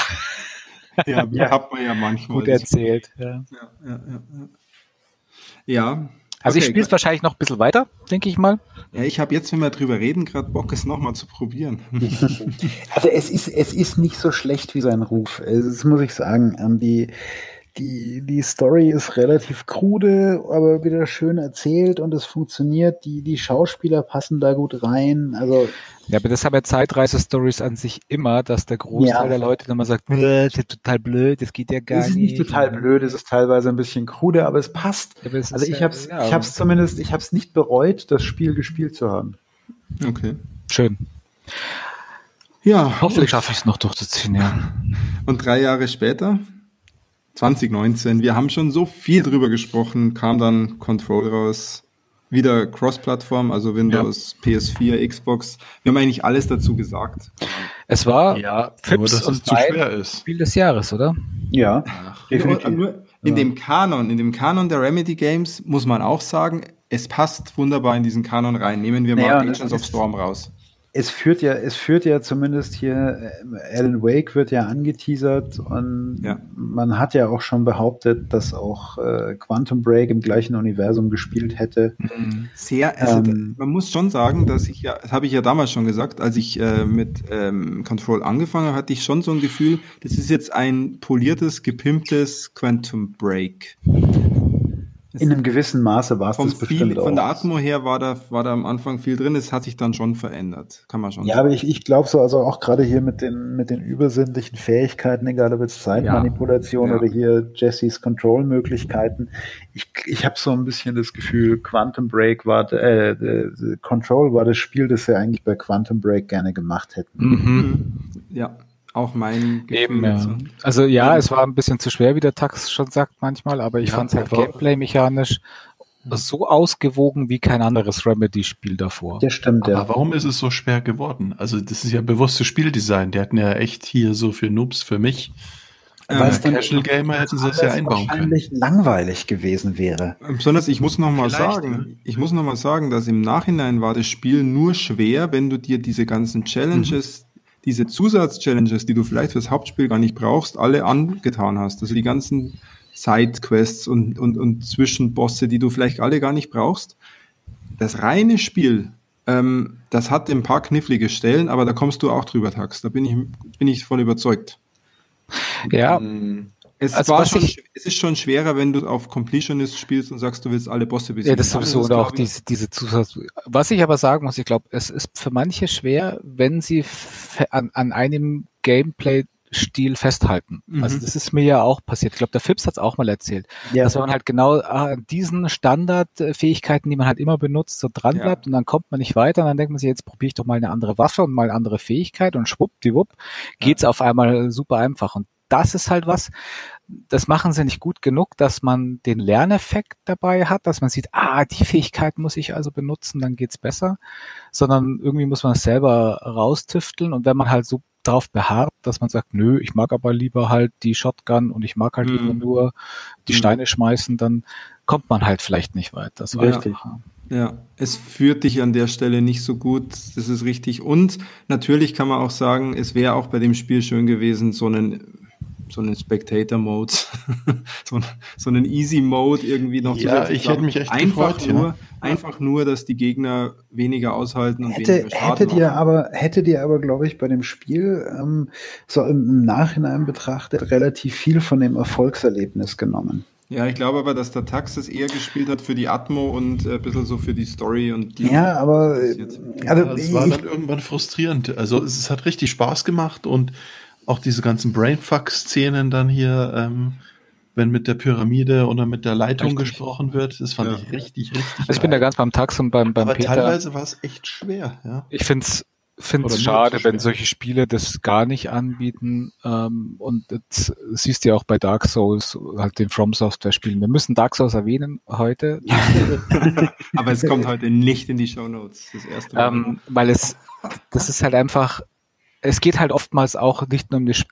ja, ja. hat man ja manchmal. Gut erzählt. Ja, ja, ja. ja. ja. Also okay, ich spiele es wahrscheinlich noch ein bisschen weiter, denke ich mal. Ja, ich habe jetzt, wenn wir drüber reden, gerade Bock, es nochmal zu probieren. also es ist, es ist nicht so schlecht wie sein Ruf. Das muss ich sagen. Ähm, die, die, die Story ist relativ krude, aber wieder schön erzählt und es funktioniert. Die, die Schauspieler passen da gut rein. Also ja, aber das haben ja Zeitreise-Stories an sich immer, dass der Großteil ja. der Leute dann mal sagt, das ist total blöd, das geht ja gar nicht. Es ist nicht total blöd, es ist teilweise ein bisschen krude, aber es passt. Aber es also ich habe es ja, ich hab's zumindest, ich habe es nicht bereut, das Spiel gespielt zu haben. Okay. Schön. Ja. Hoffentlich schaffe ich es noch durchzuziehen, ja. Und drei Jahre später 2019. Wir haben schon so viel drüber gesprochen, kam dann Control raus. Wieder Cross-Plattform, also Windows, ja. PS4, Xbox. Wir haben eigentlich alles dazu gesagt. Es war ja, nur, dass es zu schwer ist. Spiel des Jahres, oder? Ja, Ach, definitiv. Nur in ja. dem Kanon, in dem Kanon der Remedy Games muss man auch sagen, es passt wunderbar in diesen Kanon rein. Nehmen wir mal naja, Agents of Storm raus es führt ja, es führt ja zumindest hier, äh, Alan Wake wird ja angeteasert und ja. man hat ja auch schon behauptet, dass auch äh, Quantum Break im gleichen Universum gespielt hätte. Mhm. Sehr, also ähm, man muss schon sagen, dass ich ja, das habe ich ja damals schon gesagt, als ich äh, mit ähm, Control angefangen habe, hatte ich schon so ein Gefühl, das ist jetzt ein poliertes, gepimptes Quantum Break. In einem gewissen Maße war es das bestimmt viel, Von der Atmo her war da, war da am Anfang viel drin. Es hat sich dann schon verändert. Kann man schon Ja, sagen. aber ich, ich glaube so, also auch gerade hier mit den, mit den übersinnlichen Fähigkeiten, egal ob jetzt Zeitmanipulation ja. oder hier Jessys Control-Möglichkeiten. Ich, ich habe so ein bisschen das Gefühl, Quantum Break war, äh, Control war das Spiel, das wir eigentlich bei Quantum Break gerne gemacht hätten. Mhm. Ja auch mein Gefühl. Eben, ja. Also ja, es war ein bisschen zu schwer, wie der Tax schon sagt manchmal, aber ich ja, fand es halt Gameplay-mechanisch so ausgewogen wie kein anderes Remedy-Spiel davor. Ja, stimmt, ja. Aber warum ist es so schwer geworden? Also das ist ja bewusstes Spieldesign. Die hatten ja echt hier so für Noobs für mich. Äh, Weil Casual Gamer hätten sie das ja einbauen wahrscheinlich können. langweilig gewesen wäre. Besonders, ich muss noch mal sagen, ne? ich muss noch mal sagen, dass im Nachhinein war das Spiel nur schwer, wenn du dir diese ganzen Challenges, mhm diese Zusatz-Challenges, die du vielleicht fürs Hauptspiel gar nicht brauchst, alle angetan hast. Also die ganzen Side-Quests und, und, und Zwischenbosse, die du vielleicht alle gar nicht brauchst. Das reine Spiel, ähm, das hat ein paar knifflige Stellen, aber da kommst du auch drüber, Tax. Da bin ich, bin ich voll überzeugt. Ja. Ähm, es, also war schon, ich, es ist schon schwerer, wenn du auf Completionist spielst und sagst, du willst alle Bosse besiegen. Ja, das sowieso. Oder auch diese, diese Zusatz. Was ich aber sagen muss, ich glaube, es ist für manche schwer, wenn sie an, an einem Gameplay Stil festhalten. Mhm. Also das ist mir ja auch passiert. Ich glaube, der Fips hat es auch mal erzählt. Ja. Dass man halt genau an diesen Standardfähigkeiten, die man halt immer benutzt, so dran bleibt ja. und dann kommt man nicht weiter und dann denkt man sich, jetzt probiere ich doch mal eine andere Waffe und mal eine andere Fähigkeit und schwuppdiwupp geht's ja. auf einmal super einfach. Und das ist halt was, das machen sie nicht gut genug, dass man den Lerneffekt dabei hat, dass man sieht, ah, die Fähigkeit muss ich also benutzen, dann geht's besser, sondern irgendwie muss man es selber raustüfteln und wenn man halt so drauf beharrt, dass man sagt, nö, ich mag aber lieber halt die Shotgun und ich mag halt mhm. lieber nur die mhm. Steine schmeißen, dann kommt man halt vielleicht nicht weit. Das war richtig. Ja, es führt dich an der Stelle nicht so gut, das ist richtig. Und natürlich kann man auch sagen, es wäre auch bei dem Spiel schön gewesen, so einen so einen Spectator-Mode, so, so, einen Easy-Mode irgendwie noch Ja, ich hätte mich echt einfach gefreut, nur, ja. Einfach nur, dass die Gegner weniger aushalten und hätte, weniger Schaden hättet ihr aber Hättet ihr aber, glaube ich, bei dem Spiel ähm, so im Nachhinein betrachtet relativ viel von dem Erfolgserlebnis genommen. Ja, ich glaube aber, dass der Taxis eher gespielt hat für die Atmo und äh, ein bisschen so für die Story und die Ja, aber also, ja, es war dann irgendwann frustrierend. Also es, es, hat richtig Spaß gemacht und auch diese ganzen Brainfuck-Szenen dann hier, ähm, wenn mit der Pyramide oder mit der Leitung richtig. gesprochen wird, das fand ja. ich richtig, richtig. Also ich bin da ganz beim Tax und beim, beim Aber Peter. teilweise war es echt schwer, ja. Ich finde es finde es schade, wenn solche Spiele das gar nicht anbieten. Ähm, und das siehst du ja auch bei Dark Souls, halt den From Software Spielen. Wir müssen Dark Souls erwähnen heute. Aber es kommt heute nicht in die Show Notes. Das erste Mal. Ähm, weil es, das ist halt einfach, es geht halt oftmals auch nicht nur um das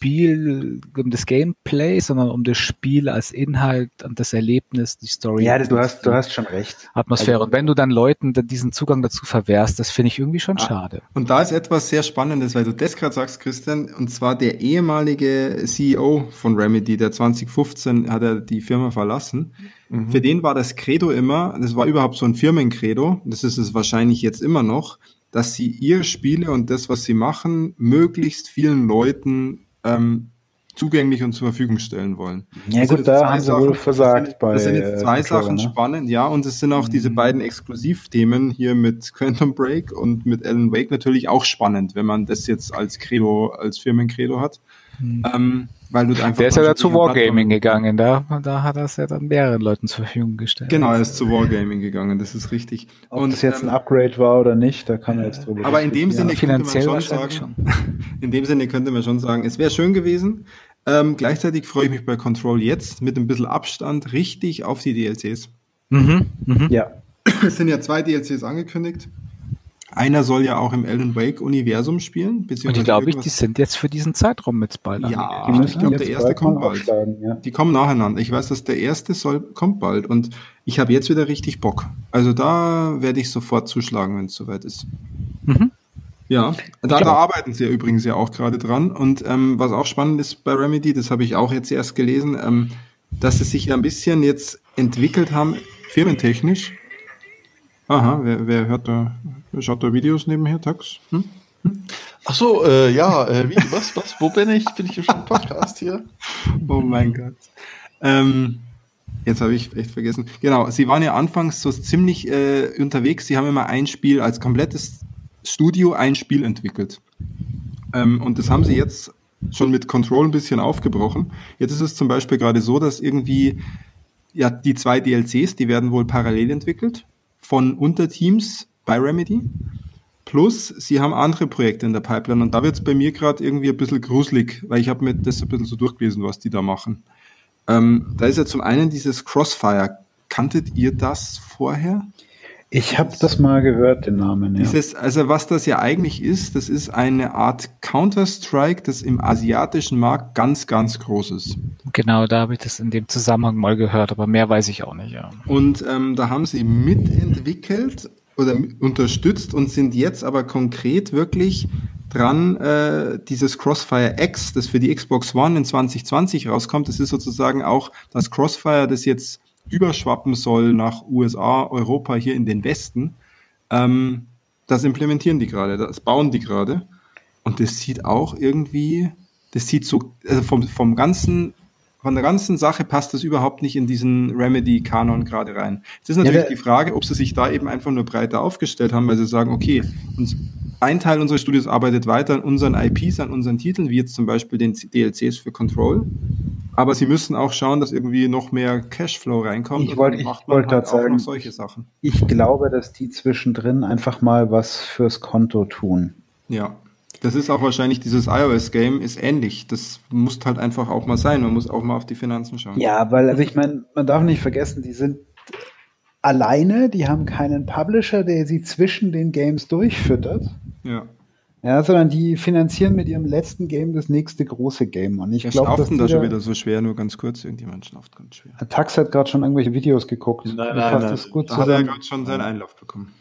Spiel, um das Gameplay, sondern um das Spiel als Inhalt und das Erlebnis, die Story. Ja, du hast, du hast schon recht. Atmosphäre. Also, und wenn du dann Leuten diesen Zugang dazu verwehrst, das finde ich irgendwie schon ah, schade. Und da ist etwas sehr Spannendes, weil du das gerade sagst, Christian, und zwar der ehemalige CEO von Remedy, der 2015 hat er die Firma verlassen. Mhm. Für den war das Credo immer, das war überhaupt so ein Firmencredo, das ist es wahrscheinlich jetzt immer noch, dass sie ihre Spiele und das, was sie machen, möglichst vielen Leuten ähm, zugänglich und zur Verfügung stellen wollen. Ja gut, da haben sie wohl versagt das sind, bei. Das sind jetzt zwei äh, Sachen ne? spannend, ja, und es sind auch mhm. diese beiden Exklusivthemen hier mit Quantum Break und mit Alan Wake natürlich auch spannend, wenn man das jetzt als Credo, als Firmencredo hat. Mhm. Ähm, weil du einfach Der ist ja da zu Wargaming gegangen, da, da hat er es ja dann mehreren Leuten zur Verfügung gestellt. Genau, er ist zu Wargaming gegangen, das ist richtig. Ob und das jetzt ähm, ein Upgrade war oder nicht, da kann er jetzt drüber Aber in dem Sinne ja, könnte man schon sagen, schon. in dem Sinne könnte man schon sagen, es wäre schön gewesen. Ähm, gleichzeitig freue ich mich bei Control jetzt mit ein bisschen Abstand richtig auf die DLCs. Mhm, mh. Ja. Es sind ja zwei DLCs angekündigt. Einer soll ja auch im Alan Wake Universum spielen. Und die glaube ich, die sind jetzt für diesen Zeitraum mit Spoilern. Ja, die ich glaube, der erste kommt bald. Ja. Die kommen nacheinander. Ich weiß, dass der erste soll, kommt bald und ich habe jetzt wieder richtig Bock. Also da werde ich sofort zuschlagen, wenn es soweit ist. Mhm. Ja, da, da arbeiten sie ja übrigens ja auch gerade dran. Und ähm, was auch spannend ist bei Remedy, das habe ich auch jetzt erst gelesen, ähm, dass sie sich ja ein bisschen jetzt entwickelt haben, firmentechnisch. Aha, wer, wer hört da, schaut da Videos nebenher, Tax? Hm? Ach so, äh, ja, äh, wie, was, was, wo bin ich? Bin ich im Podcast hier? Oh mein Gott. Ähm, jetzt habe ich echt vergessen. Genau, sie waren ja anfangs so ziemlich äh, unterwegs. Sie haben immer ein Spiel als komplettes Studio ein Spiel entwickelt. Ähm, und das haben sie jetzt schon mit Control ein bisschen aufgebrochen. Jetzt ist es zum Beispiel gerade so, dass irgendwie ja die zwei DLCs, die werden wohl parallel entwickelt von Unterteams bei Remedy. Plus, sie haben andere Projekte in der Pipeline und da wird es bei mir gerade irgendwie ein bisschen gruselig, weil ich habe mir das ein bisschen so durchgelesen, was die da machen. Ähm, da ist ja zum einen dieses Crossfire. Kanntet ihr das vorher? Ich habe das mal gehört, den Namen. Ja. Dieses, also was das ja eigentlich ist, das ist eine Art Counter-Strike, das im asiatischen Markt ganz, ganz groß ist. Genau, da habe ich das in dem Zusammenhang mal gehört, aber mehr weiß ich auch nicht. Ja. Und ähm, da haben sie mitentwickelt oder unterstützt und sind jetzt aber konkret wirklich dran, äh, dieses Crossfire X, das für die Xbox One in 2020 rauskommt. Das ist sozusagen auch das Crossfire, das jetzt überschwappen soll nach USA, Europa, hier in den Westen. Ähm, das implementieren die gerade, das bauen die gerade. Und das sieht auch irgendwie, das sieht so, also vom, vom ganzen, von der ganzen Sache passt das überhaupt nicht in diesen Remedy-Kanon gerade rein. Es ist natürlich ja, die Frage, ob sie sich da eben einfach nur breiter aufgestellt haben, weil sie sagen, okay, uns, ein Teil unseres Studios arbeitet weiter an unseren IPs, an unseren Titeln, wie jetzt zum Beispiel den DLCs für Control. Aber sie müssen auch schauen, dass irgendwie noch mehr Cashflow reinkommt. Ich wollte wollt halt sagen, solche Sachen. Ich glaube, dass die zwischendrin einfach mal was fürs Konto tun. Ja. Das ist auch wahrscheinlich dieses iOS-Game ist ähnlich. Das muss halt einfach auch mal sein. Man muss auch mal auf die Finanzen schauen. Ja, weil, also ich meine, man darf nicht vergessen, die sind alleine, die haben keinen Publisher, der sie zwischen den Games durchfüttert. Ja. Ja, sondern die finanzieren mit ihrem letzten Game das nächste große Game. Und ich glaube, das da schon wieder so schwer, nur ganz kurz. Irgendjemand schnauft ganz schwer. Tax hat gerade schon irgendwelche Videos geguckt. Nein, nein, nein. Das gut da hat er gerade schon seinen Einlauf bekommen.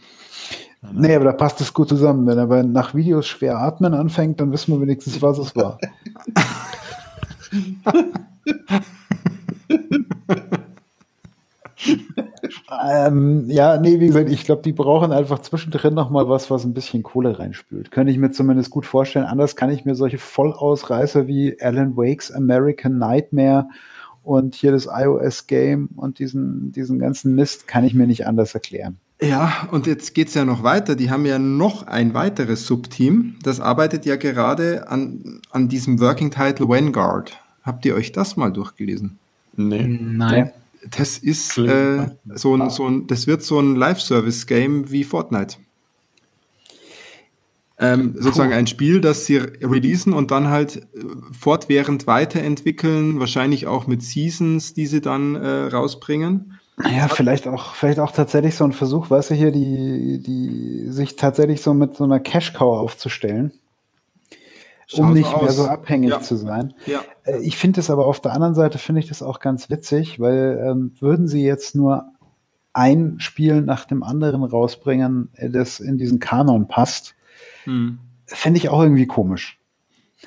Nee, aber da passt es gut zusammen. Wenn er aber nach Videos schwer atmen anfängt, dann wissen wir wenigstens, was es war. ähm, ja, nee, wie gesagt, ich glaube, die brauchen einfach zwischendrin noch mal was, was ein bisschen Kohle reinspült. Könnte ich mir zumindest gut vorstellen. Anders kann ich mir solche Vollausreißer wie Alan Wakes American Nightmare und hier das iOS-Game und diesen, diesen ganzen Mist kann ich mir nicht anders erklären. Ja, und jetzt geht's ja noch weiter. Die haben ja noch ein weiteres Subteam. Das arbeitet ja gerade an, an diesem Working Title Vanguard. Habt ihr euch das mal durchgelesen? Nee. Nein. Das ist äh, so ein, so ein, das wird so ein Live-Service-Game wie Fortnite. Ähm, sozusagen ein Spiel, das sie releasen und dann halt äh, fortwährend weiterentwickeln, wahrscheinlich auch mit Seasons, die sie dann äh, rausbringen. Ja, vielleicht auch, vielleicht auch tatsächlich so ein Versuch, weißt du, hier die, die, sich tatsächlich so mit so einer Cash-Cow aufzustellen um nicht aus. mehr so abhängig ja. zu sein. Ja. Äh, ich finde es aber auf der anderen Seite finde ich das auch ganz witzig, weil ähm, würden sie jetzt nur ein Spiel nach dem anderen rausbringen, äh, das in diesen Kanon passt, hm. fände ich auch irgendwie komisch.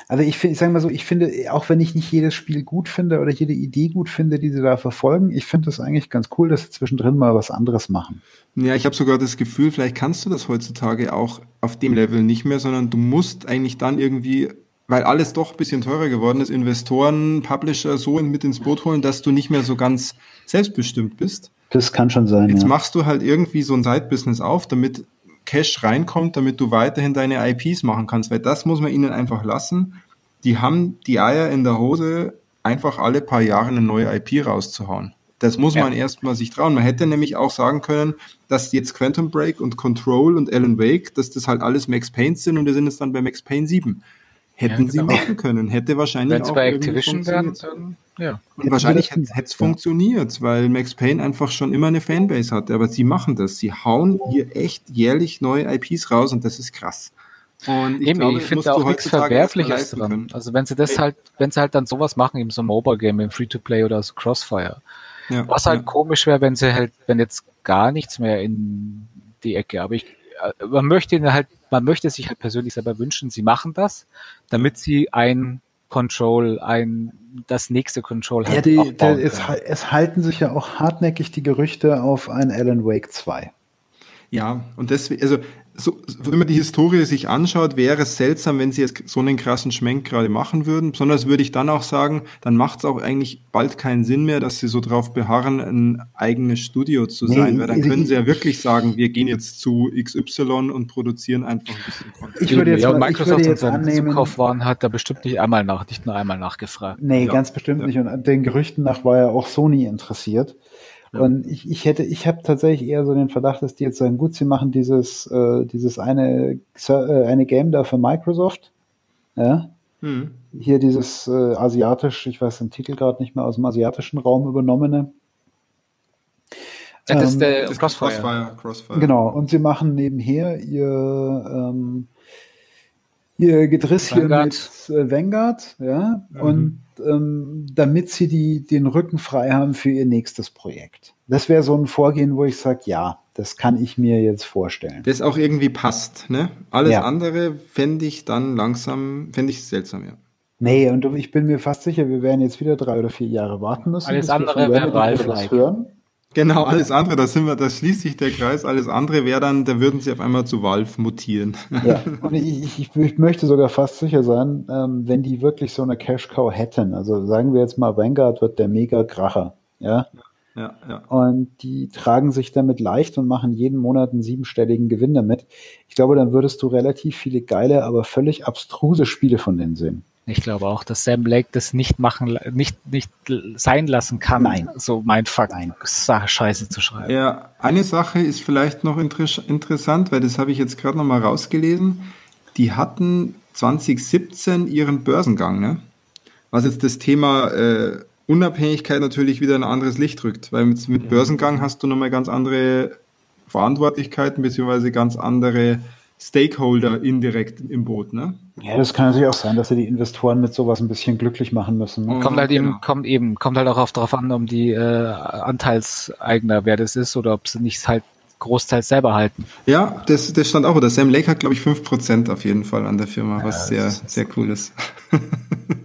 Also ich, ich sage mal so, ich finde, auch wenn ich nicht jedes Spiel gut finde oder jede Idee gut finde, die sie da verfolgen, ich finde es eigentlich ganz cool, dass sie zwischendrin mal was anderes machen. Ja, ich habe sogar das Gefühl, vielleicht kannst du das heutzutage auch auf dem Level nicht mehr, sondern du musst eigentlich dann irgendwie, weil alles doch ein bisschen teurer geworden ist, Investoren, Publisher so mit ins Boot holen, dass du nicht mehr so ganz selbstbestimmt bist. Das kann schon sein. Jetzt ja. machst du halt irgendwie so ein Side-Business auf, damit Cash reinkommt, damit du weiterhin deine IPs machen kannst, weil das muss man ihnen einfach lassen. Die haben die Eier in der Hose, einfach alle paar Jahre eine neue IP rauszuhauen. Das muss ja. man erstmal sich trauen. Man hätte nämlich auch sagen können, dass jetzt Quantum Break und Control und Alan Wake, dass das halt alles Max Payne sind und wir sind jetzt dann bei Max Payne 7. Hätten ja, genau. sie machen können, hätte wahrscheinlich Wenn's auch bei Activision werden, dann, ja. Und wahrscheinlich hätte es funktioniert, weil Max Payne einfach schon immer eine Fanbase hatte. Aber sie machen das. Sie hauen hier echt jährlich neue IPs raus und das ist krass. Und ich, eben, glaube, ich finde auch nichts Verwerfliches dran. Können. Also wenn sie das halt, wenn sie halt dann sowas machen, eben so ein Mobile-Game, im Free-to-Play oder so Crossfire. Ja, was halt ja. komisch wäre, wenn sie halt, wenn jetzt gar nichts mehr in die Ecke, aber ich äh, man möchte halt, man möchte sich halt persönlich selber wünschen, sie machen das, damit sie ein Control, ein das nächste Control halt ja, die, der, es, es, halten sich ja auch hartnäckig die Gerüchte auf ein Alan Wake 2. Ja, und deswegen, also so, wenn man die Historie sich anschaut, wäre es seltsam, wenn sie jetzt so einen krassen Schmenk gerade machen würden. Besonders würde ich dann auch sagen, dann macht es auch eigentlich bald keinen Sinn mehr, dass sie so drauf beharren, ein eigenes Studio zu nee, sein, weil dann können sie ja wirklich sagen, wir gehen jetzt zu XY und produzieren einfach ein bisschen Content. Ich würde jetzt, ja, mal, Microsoft ich würde jetzt annehmen, Zukaufwaren hat da bestimmt nicht einmal nach, nicht nur einmal nachgefragt. Nee, ja. ganz bestimmt ja. nicht. Und den Gerüchten nach war ja auch Sony interessiert. Und ich, ich hätte, ich habe tatsächlich eher so den Verdacht, dass die jetzt sagen, gut, sie machen dieses, äh, dieses eine, äh, eine Game da für Microsoft. Ja. Hm. Hier dieses äh, asiatisch, ich weiß den Titel gerade nicht mehr, aus dem asiatischen Raum übernommene. Ja, das ist ähm, der das Crossfire. Crossfire. Crossfire. Genau, und sie machen nebenher ihr, ähm, ihr Gedriss hier mit äh, Vanguard, ja, mhm. und ähm, damit sie die, den Rücken frei haben für ihr nächstes Projekt. Das wäre so ein Vorgehen, wo ich sage, ja, das kann ich mir jetzt vorstellen. Das auch irgendwie passt, ne? Alles ja. andere fände ich dann langsam, fände ich seltsam, ja. Nee, und ich bin mir fast sicher, wir werden jetzt wieder drei oder vier Jahre warten müssen. Alles andere wäre Ralf hören. Genau, alles andere, da sind wir, da schließt sich der Kreis. Alles andere wäre dann, da würden sie auf einmal zu Valve mutieren. Ja, und ich, ich, ich möchte sogar fast sicher sein, ähm, wenn die wirklich so eine Cash Cow hätten. Also sagen wir jetzt mal, Vanguard wird der mega Kracher, ja. Ja, ja. Und die tragen sich damit leicht und machen jeden Monat einen siebenstelligen Gewinn damit. Ich glaube, dann würdest du relativ viele geile, aber völlig abstruse Spiele von denen sehen. Ich glaube auch, dass Sam Blake das nicht machen, nicht, nicht sein lassen kann, Nein. so mein Fakt, Nein. Scheiße zu schreiben. Ja, eine Sache ist vielleicht noch inter interessant, weil das habe ich jetzt gerade noch mal rausgelesen. Die hatten 2017 ihren Börsengang, ne? Was jetzt das Thema äh, Unabhängigkeit natürlich wieder ein anderes Licht rückt, weil mit, mit Börsengang hast du nochmal ganz andere Verantwortlichkeiten beziehungsweise ganz andere Stakeholder indirekt im Boot, ne? Ja, das kann natürlich auch sein, dass sie die Investoren mit sowas ein bisschen glücklich machen müssen. Ne? Kommt halt eben, genau. kommt eben, kommt halt auch auf, darauf an, um die äh, Anteilseigner, wer das ist, oder ob sie nicht halt großteils selber halten. Ja, das, das stand auch. Oder Sam Lake hat, glaube ich, 5% auf jeden Fall an der Firma, was ja, sehr, sehr cool ist.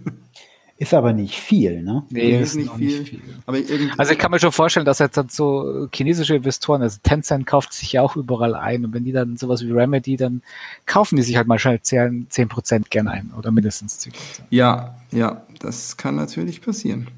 Ist aber nicht viel, ne? Nee, ist nicht viel. nicht viel. Aber also ich kann mir schon vorstellen, dass jetzt dann so chinesische Investoren, also Tencent kauft sich ja auch überall ein und wenn die dann sowas wie Remedy, dann kaufen die sich halt mal schnell 10%, 10 gerne ein oder mindestens 10%. Ja, ja, das kann natürlich passieren.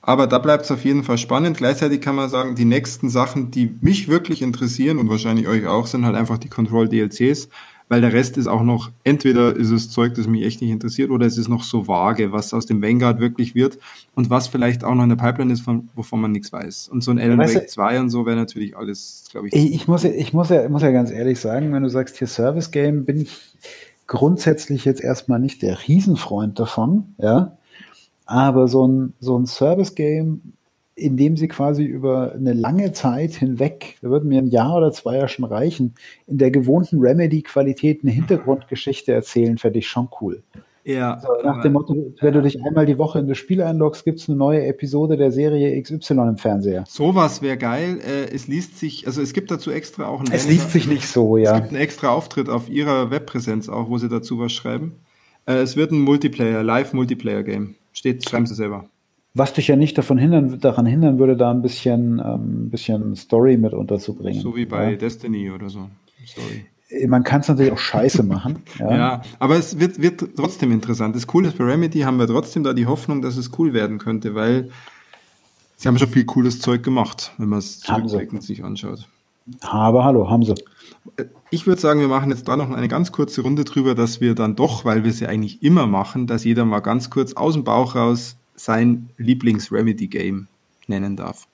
Aber da bleibt es auf jeden Fall spannend. Gleichzeitig kann man sagen, die nächsten Sachen, die mich wirklich interessieren und wahrscheinlich euch auch, sind halt einfach die Control DLCs weil der Rest ist auch noch, entweder ist es Zeug, das mich echt nicht interessiert, oder es ist noch so vage, was aus dem Vanguard wirklich wird und was vielleicht auch noch in der Pipeline ist, von, wovon man nichts weiß. Und so ein Alan Wake 2 und so wäre natürlich alles, glaube ich. Ich, ich, muss, ich muss, ja, muss ja ganz ehrlich sagen, wenn du sagst hier Service Game, bin ich grundsätzlich jetzt erstmal nicht der Riesenfreund davon, ja. Aber so ein, so ein Service Game indem sie quasi über eine lange Zeit hinweg, da würden mir ein Jahr oder zwei ja schon reichen, in der gewohnten Remedy-Qualität eine Hintergrundgeschichte erzählen, fände ich schon cool. Ja. So, nach dem Motto, wenn du dich einmal die Woche in das Spiel einloggst, gibt es eine neue Episode der Serie XY im Fernseher. Sowas wäre geil. Äh, es liest sich, also es gibt dazu extra auch einen. Es Händler. liest sich nicht so, ja. Es gibt einen extra Auftritt auf ihrer Webpräsenz auch, wo sie dazu was schreiben. Äh, es wird ein Multiplayer, Live-Multiplayer-Game. Steht, schreiben sie selber. Was dich ja nicht davon hindern, daran hindern würde, da ein bisschen, ähm, bisschen Story mit unterzubringen. So wie bei ja. Destiny oder so. Story. Äh, man kann es natürlich auch scheiße machen. Ja. ja, aber es wird, wird trotzdem interessant. Das Coole ist, bei Remedy haben wir trotzdem da die Hoffnung, dass es cool werden könnte, weil sie haben schon viel cooles Zeug gemacht, wenn man es zurückblickend sich anschaut. Aber hallo, haben sie. Äh, ich würde sagen, wir machen jetzt da noch eine ganz kurze Runde drüber, dass wir dann doch, weil wir sie eigentlich immer machen, dass jeder mal ganz kurz aus dem Bauch raus sein Lieblings-Remedy-Game nennen darf.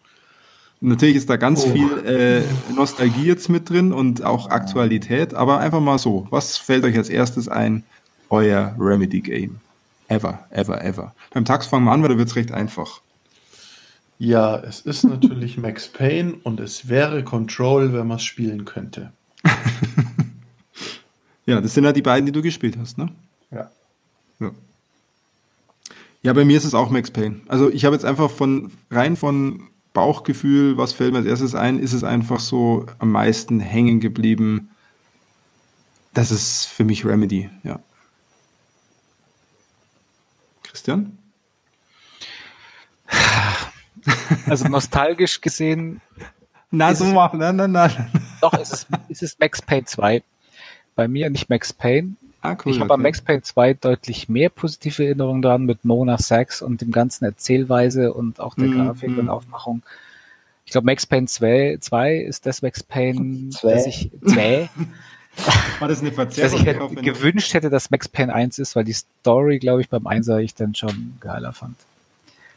Natürlich ist da ganz oh. viel äh, Nostalgie jetzt mit drin und auch Aktualität, aber einfach mal so. Was fällt euch als erstes ein? Euer Remedy-Game. Ever, ever, ever. Beim Tax fangen wir an, weil da wird es recht einfach. Ja, es ist natürlich Max Payne und es wäre Control, wenn man es spielen könnte. ja, das sind ja die beiden, die du gespielt hast, ne? Ja. ja. Ja, bei mir ist es auch Max Payne. Also ich habe jetzt einfach von rein von Bauchgefühl, was fällt mir als erstes ein, ist es einfach so am meisten hängen geblieben. Das ist für mich Remedy, ja. Christian? Also nostalgisch gesehen. Na, so machen, nein, nein, nein. Doch, es ist, es ist Max Payne 2. Bei mir nicht Max Payne. Ah, cool, ich habe okay. an Max Payne 2 deutlich mehr positive Erinnerungen dran mit Mona Sachs und dem ganzen Erzählweise und auch der Mhm, Grafik mhm. und Aufmachung. Ich glaube, Max Payne 2, 2 ist das Max Payne, Zwei. das ich, 2, War das eine dass Verzerrung? ich hätte, gewünscht hätte, dass Max Payne 1 ist, weil die Story, glaube ich, beim 1er ich dann schon geiler fand.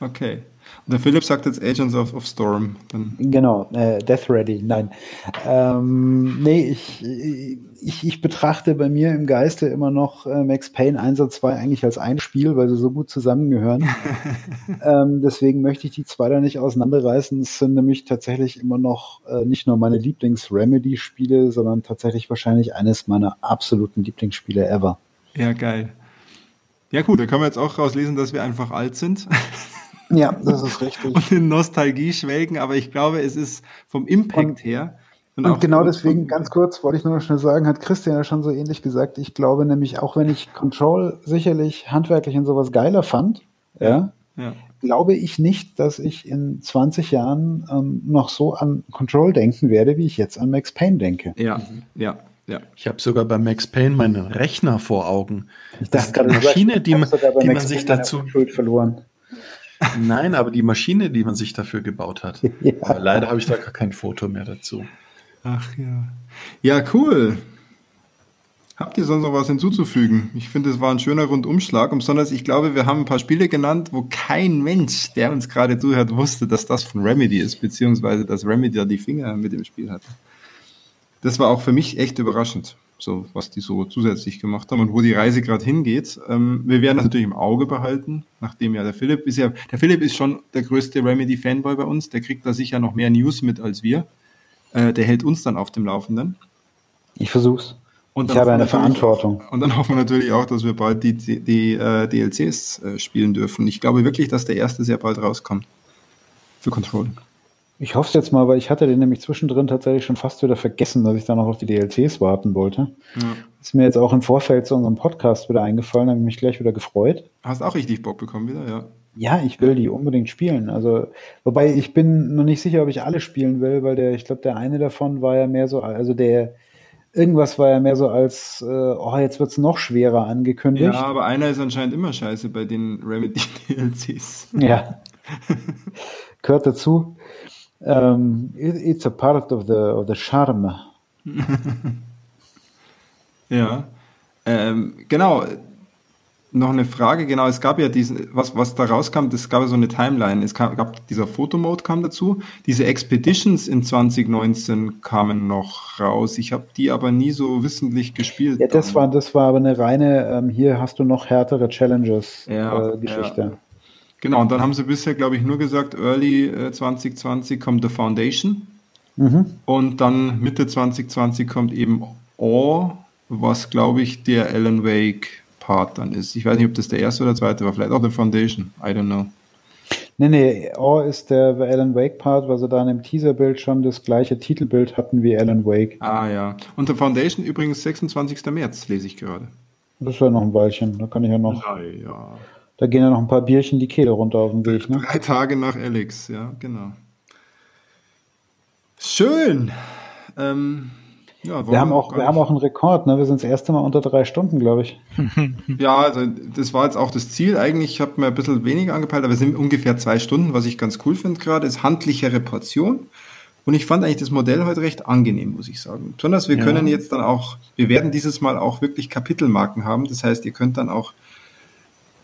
Okay. Und der Philipp sagt jetzt Agents of, of Storm. Dann, Genau, äh, Death Ready, nein. Ähm, nee, ich, ich, ich betrachte bei mir im Geiste immer noch äh, Max Payne 1 und 2 eigentlich als ein Spiel, weil sie so gut zusammengehören. ähm, deswegen möchte ich die zwei da nicht auseinanderreißen. Es sind nämlich tatsächlich immer noch äh, nicht nur meine Lieblings-Remedy-Spiele, sondern tatsächlich wahrscheinlich eines meiner absoluten Lieblingsspiele ever. ja, geil. Ja, gut, da können wir jetzt auch rauslesen, dass wir einfach alt sind Ja, das ist richtig. und in Nostalgie schwelgen, aber ich glaube, es ist vom Impact Und- her. Und auch genau deswegen, ganz kurz, wollte ich nur noch schnell sagen, hat Christian ja schon so ähnlich gesagt. Ich glaube nämlich, auch wenn ich Control sicherlich handwerklich und sowas geiler fand, ja, Ja. glaube ich nicht, dass ich in 20 Jahren ähm, noch so an Control denken werde, wie ich jetzt an Max Payne denke. Ja, ja, ja. Ich habe sogar bei Max Payne meinen Rechner vor Augen. Ich Das ist die Maschine, die man, die man sich dazu. Verloren. Nein, aber die Maschine, die man sich dafür gebaut hat. Ja. Leider habe ich da gar kein Foto mehr dazu. Ach ja. Ja, cool. Habt ihr sonst noch was hinzuzufügen? Ich finde, es war ein schöner Rundumschlag. Und besonders, ich glaube, wir haben ein paar Spiele genannt, wo kein Mensch, der uns gerade zuhört, wusste, dass das von Remedy ist, beziehungsweise dass Remedy da die Finger mit dem Spiel hatte. Das war auch für mich echt überraschend, so was die so zusätzlich gemacht haben und wo die Reise gerade hingeht. Ähm, wir werden das natürlich im Auge behalten, nachdem ja der Philipp ist ja, der Philipp ist schon der größte Remedy-Fanboy bei uns, der kriegt da sicher noch mehr News mit als wir. Äh, der hält uns dann auf dem Laufenden. Ich versuch's. Und Ich habe eine Verantwortung. Und dann hoffen wir natürlich auch, dass wir bald die, die, die äh, DLCs äh, spielen dürfen. Ich glaube wirklich, dass der erste sehr bald rauskommt. Für Control. Ich hoffe es jetzt mal, weil ich hatte den nämlich zwischendrin tatsächlich schon fast wieder vergessen, dass ich da noch auf die DLCs warten wollte. Ja. Ist mir jetzt auch im Vorfeld zu unserem Podcast wieder eingefallen, habe mich gleich wieder gefreut. Hast auch richtig Bock bekommen wieder, ja. Ja, ich will die unbedingt spielen. Also, wobei ich bin noch nicht sicher, ob ich alle spielen will, weil der, ich glaube, der eine davon war ja mehr so, also der irgendwas war ja mehr so als, äh, oh, jetzt wird's noch schwerer angekündigt. Ja, aber einer ist anscheinend immer scheiße bei den Remedy DLCs. Ja. Gehört dazu. Ähm, it, it's a part of the, of the charm. Ja. Ähm, genau. Noch eine Frage, genau, es gab ja diesen, was, was da rauskam, es gab ja so eine Timeline, es kam, gab, dieser Fotomode kam dazu, diese Expeditions in 2019 kamen noch raus, ich habe die aber nie so wissentlich gespielt. Ja, das dann. war, das war aber eine reine, ähm, hier hast du noch härtere Challenges Ja, äh, Geschichte. ja. Genau, und dann haben sie bisher, glaube ich, nur gesagt, Early äh, 2020 kommt The Foundation Mhm. und dann Mitte 2020 kommt eben Awe, was, glaube ich, der Alan Wake Part dann ist. Ich weiß nicht, ob das der erste oder zweite war, vielleicht auch The Foundation, I don't know. Nee, nee, Or ist der Alan Wake Part, weil sie da in dem Teaserbild schon das gleiche Titelbild hatten wie Alan Wake. Ah ja, und The Foundation übrigens 26. März, lese ich gerade. Das ist ja noch ein Weilchen, da kann ich ja noch, Drei, ja. Da gehen ja noch ein paar Bierchen die Kehle runter auf dem Weg, ne? Drei Tage nach Alex, ja, genau. Schön. Ähm, ja, Wir haben auch, wir haben auch einen Rekord, ne? Wir sind das erste Mal unter drei Stunden, glaube ich. Ja, also das war jetzt auch das Ziel. Eigentlich ich habe mir ein bisschen weniger angepeilt, aber wir sind ungefähr zwei Stunden, was ich ganz cool finde gerade, ist handlichere Portion. Und ich fand eigentlich das Modell heute recht angenehm, muss ich sagen. Besonders wir Ja. können jetzt dann auch, wir werden dieses Mal auch wirklich Kapitelmarken haben. Das heißt, ihr könnt dann auch,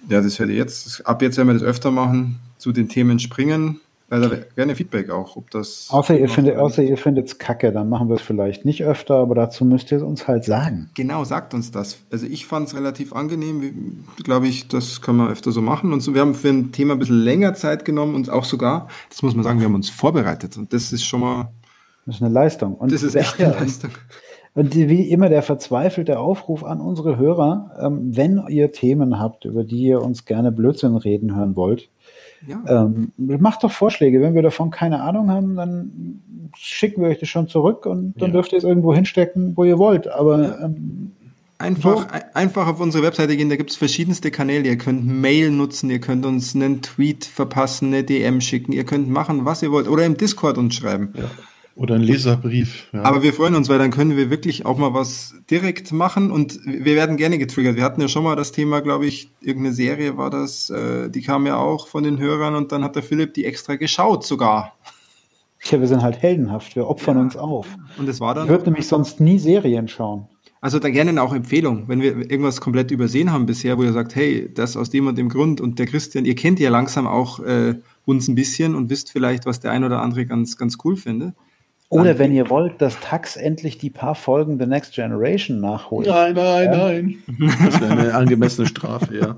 ja, das werde ich jetzt, ab jetzt werden wir das öfter machen, zu den Themen springen. Wäre gerne Feedback auch, ob das. Außer ihr findet, außer ihr findet es kacke, dann machen wir es vielleicht nicht öfter, aber dazu müsst ihr es uns halt sagen. Genau, sagt uns das. Also ich fand es relativ angenehm. Glaube ich, das können wir öfter so machen. Und so, wir haben für ein Thema ein bisschen länger Zeit genommen und auch sogar, das muss man sagen, wir haben uns vorbereitet. Und das ist schon mal, Das ist eine Leistung. Und das ist echt eine Leistung. Und wie immer der verzweifelte Aufruf an unsere Hörer, ähm, wenn ihr Themen habt, über die ihr uns gerne Blödsinn reden hören wollt, Ja. ähm, macht doch Vorschläge. Wenn wir davon keine Ahnung haben, dann schicken wir euch das schon zurück und dann Ja. dürft ihr es irgendwo hinstecken, wo ihr wollt. Aber ähm, Einfach, ein, einfach auf unsere Webseite gehen, da gibt es verschiedenste Kanäle. Ihr könnt Mail nutzen, ihr könnt uns einen Tweet verpassen, eine DM schicken, ihr könnt machen, was ihr wollt. Oder im Discord uns schreiben. Ja. Oder ein Leserbrief. Ja. Aber wir freuen uns, weil dann können wir wirklich auch mal was direkt machen und wir werden gerne getriggert. Wir hatten ja schon mal das Thema, glaube ich, irgendeine Serie war das, äh, die kam ja auch von den Hörern und dann hat der Philipp die extra geschaut sogar. Tja, wir sind halt heldenhaft, wir opfern ja. uns auf. Und es war dann. Ich würde nämlich sonst nie Serien schauen. Also da gerne auch Empfehlung, wenn wir irgendwas komplett übersehen haben bisher, wo ihr sagt, hey, das aus dem und dem Grund und der Christian, ihr kennt ja langsam auch äh, uns ein bisschen und wisst vielleicht, was der ein oder andere ganz, ganz cool findet. Oder wenn ihr wollt, dass Tax endlich die paar Folgen The Next Generation nachholt. Nein, nein, ja. nein. Das wäre eine angemessene Strafe, ja.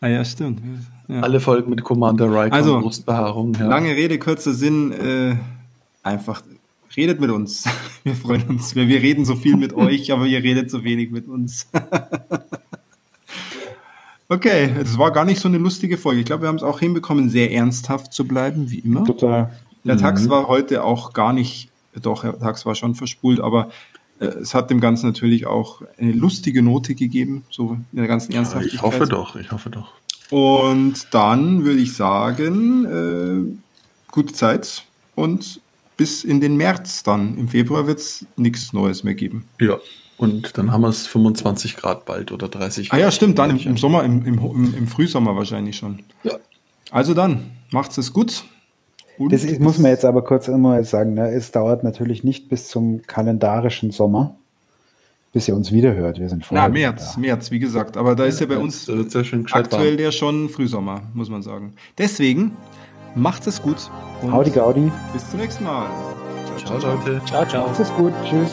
Ah ja, stimmt. Ja. Alle Folgen mit Commander Riker also, Brustbehaarung. Ja. Lange Rede, kurzer Sinn. Äh, einfach redet mit uns. Wir freuen uns. Wir, wir reden so viel mit euch, aber ihr redet so wenig mit uns. okay, es war gar nicht so eine lustige Folge. Ich glaube, wir haben es auch hinbekommen, sehr ernsthaft zu bleiben, wie immer. Total. Der Tax mhm. war heute auch gar nicht, doch, der Tax war schon verspult, aber äh, es hat dem Ganzen natürlich auch eine lustige Note gegeben, so in der ganzen Ernsthaftigkeit. Ich hoffe doch, ich hoffe doch. Und dann würde ich sagen, äh, gute Zeit und bis in den März dann. Im Februar wird es nichts Neues mehr geben. Ja. Und dann haben wir es 25 Grad bald oder 30 Grad. Ah ja, stimmt, dann im, im Sommer, im, im, im, Frühsommer wahrscheinlich schon. Ja. Also dann, macht's es gut. Und das muss man jetzt aber kurz immer sagen, ne? es dauert natürlich nicht bis zum kalendarischen Sommer, bis ihr uns wiederhört. Wir sind vorher. Na, März, da. März, wie gesagt. Aber da ist ja bei uns ja aktuell der schon Frühsommer, muss man sagen. Deswegen macht es gut. Howdy Gaudi. Bis zum nächsten Mal. Ciao, ciao, Leute. Ciao, ciao. Macht es gut. Tschüss.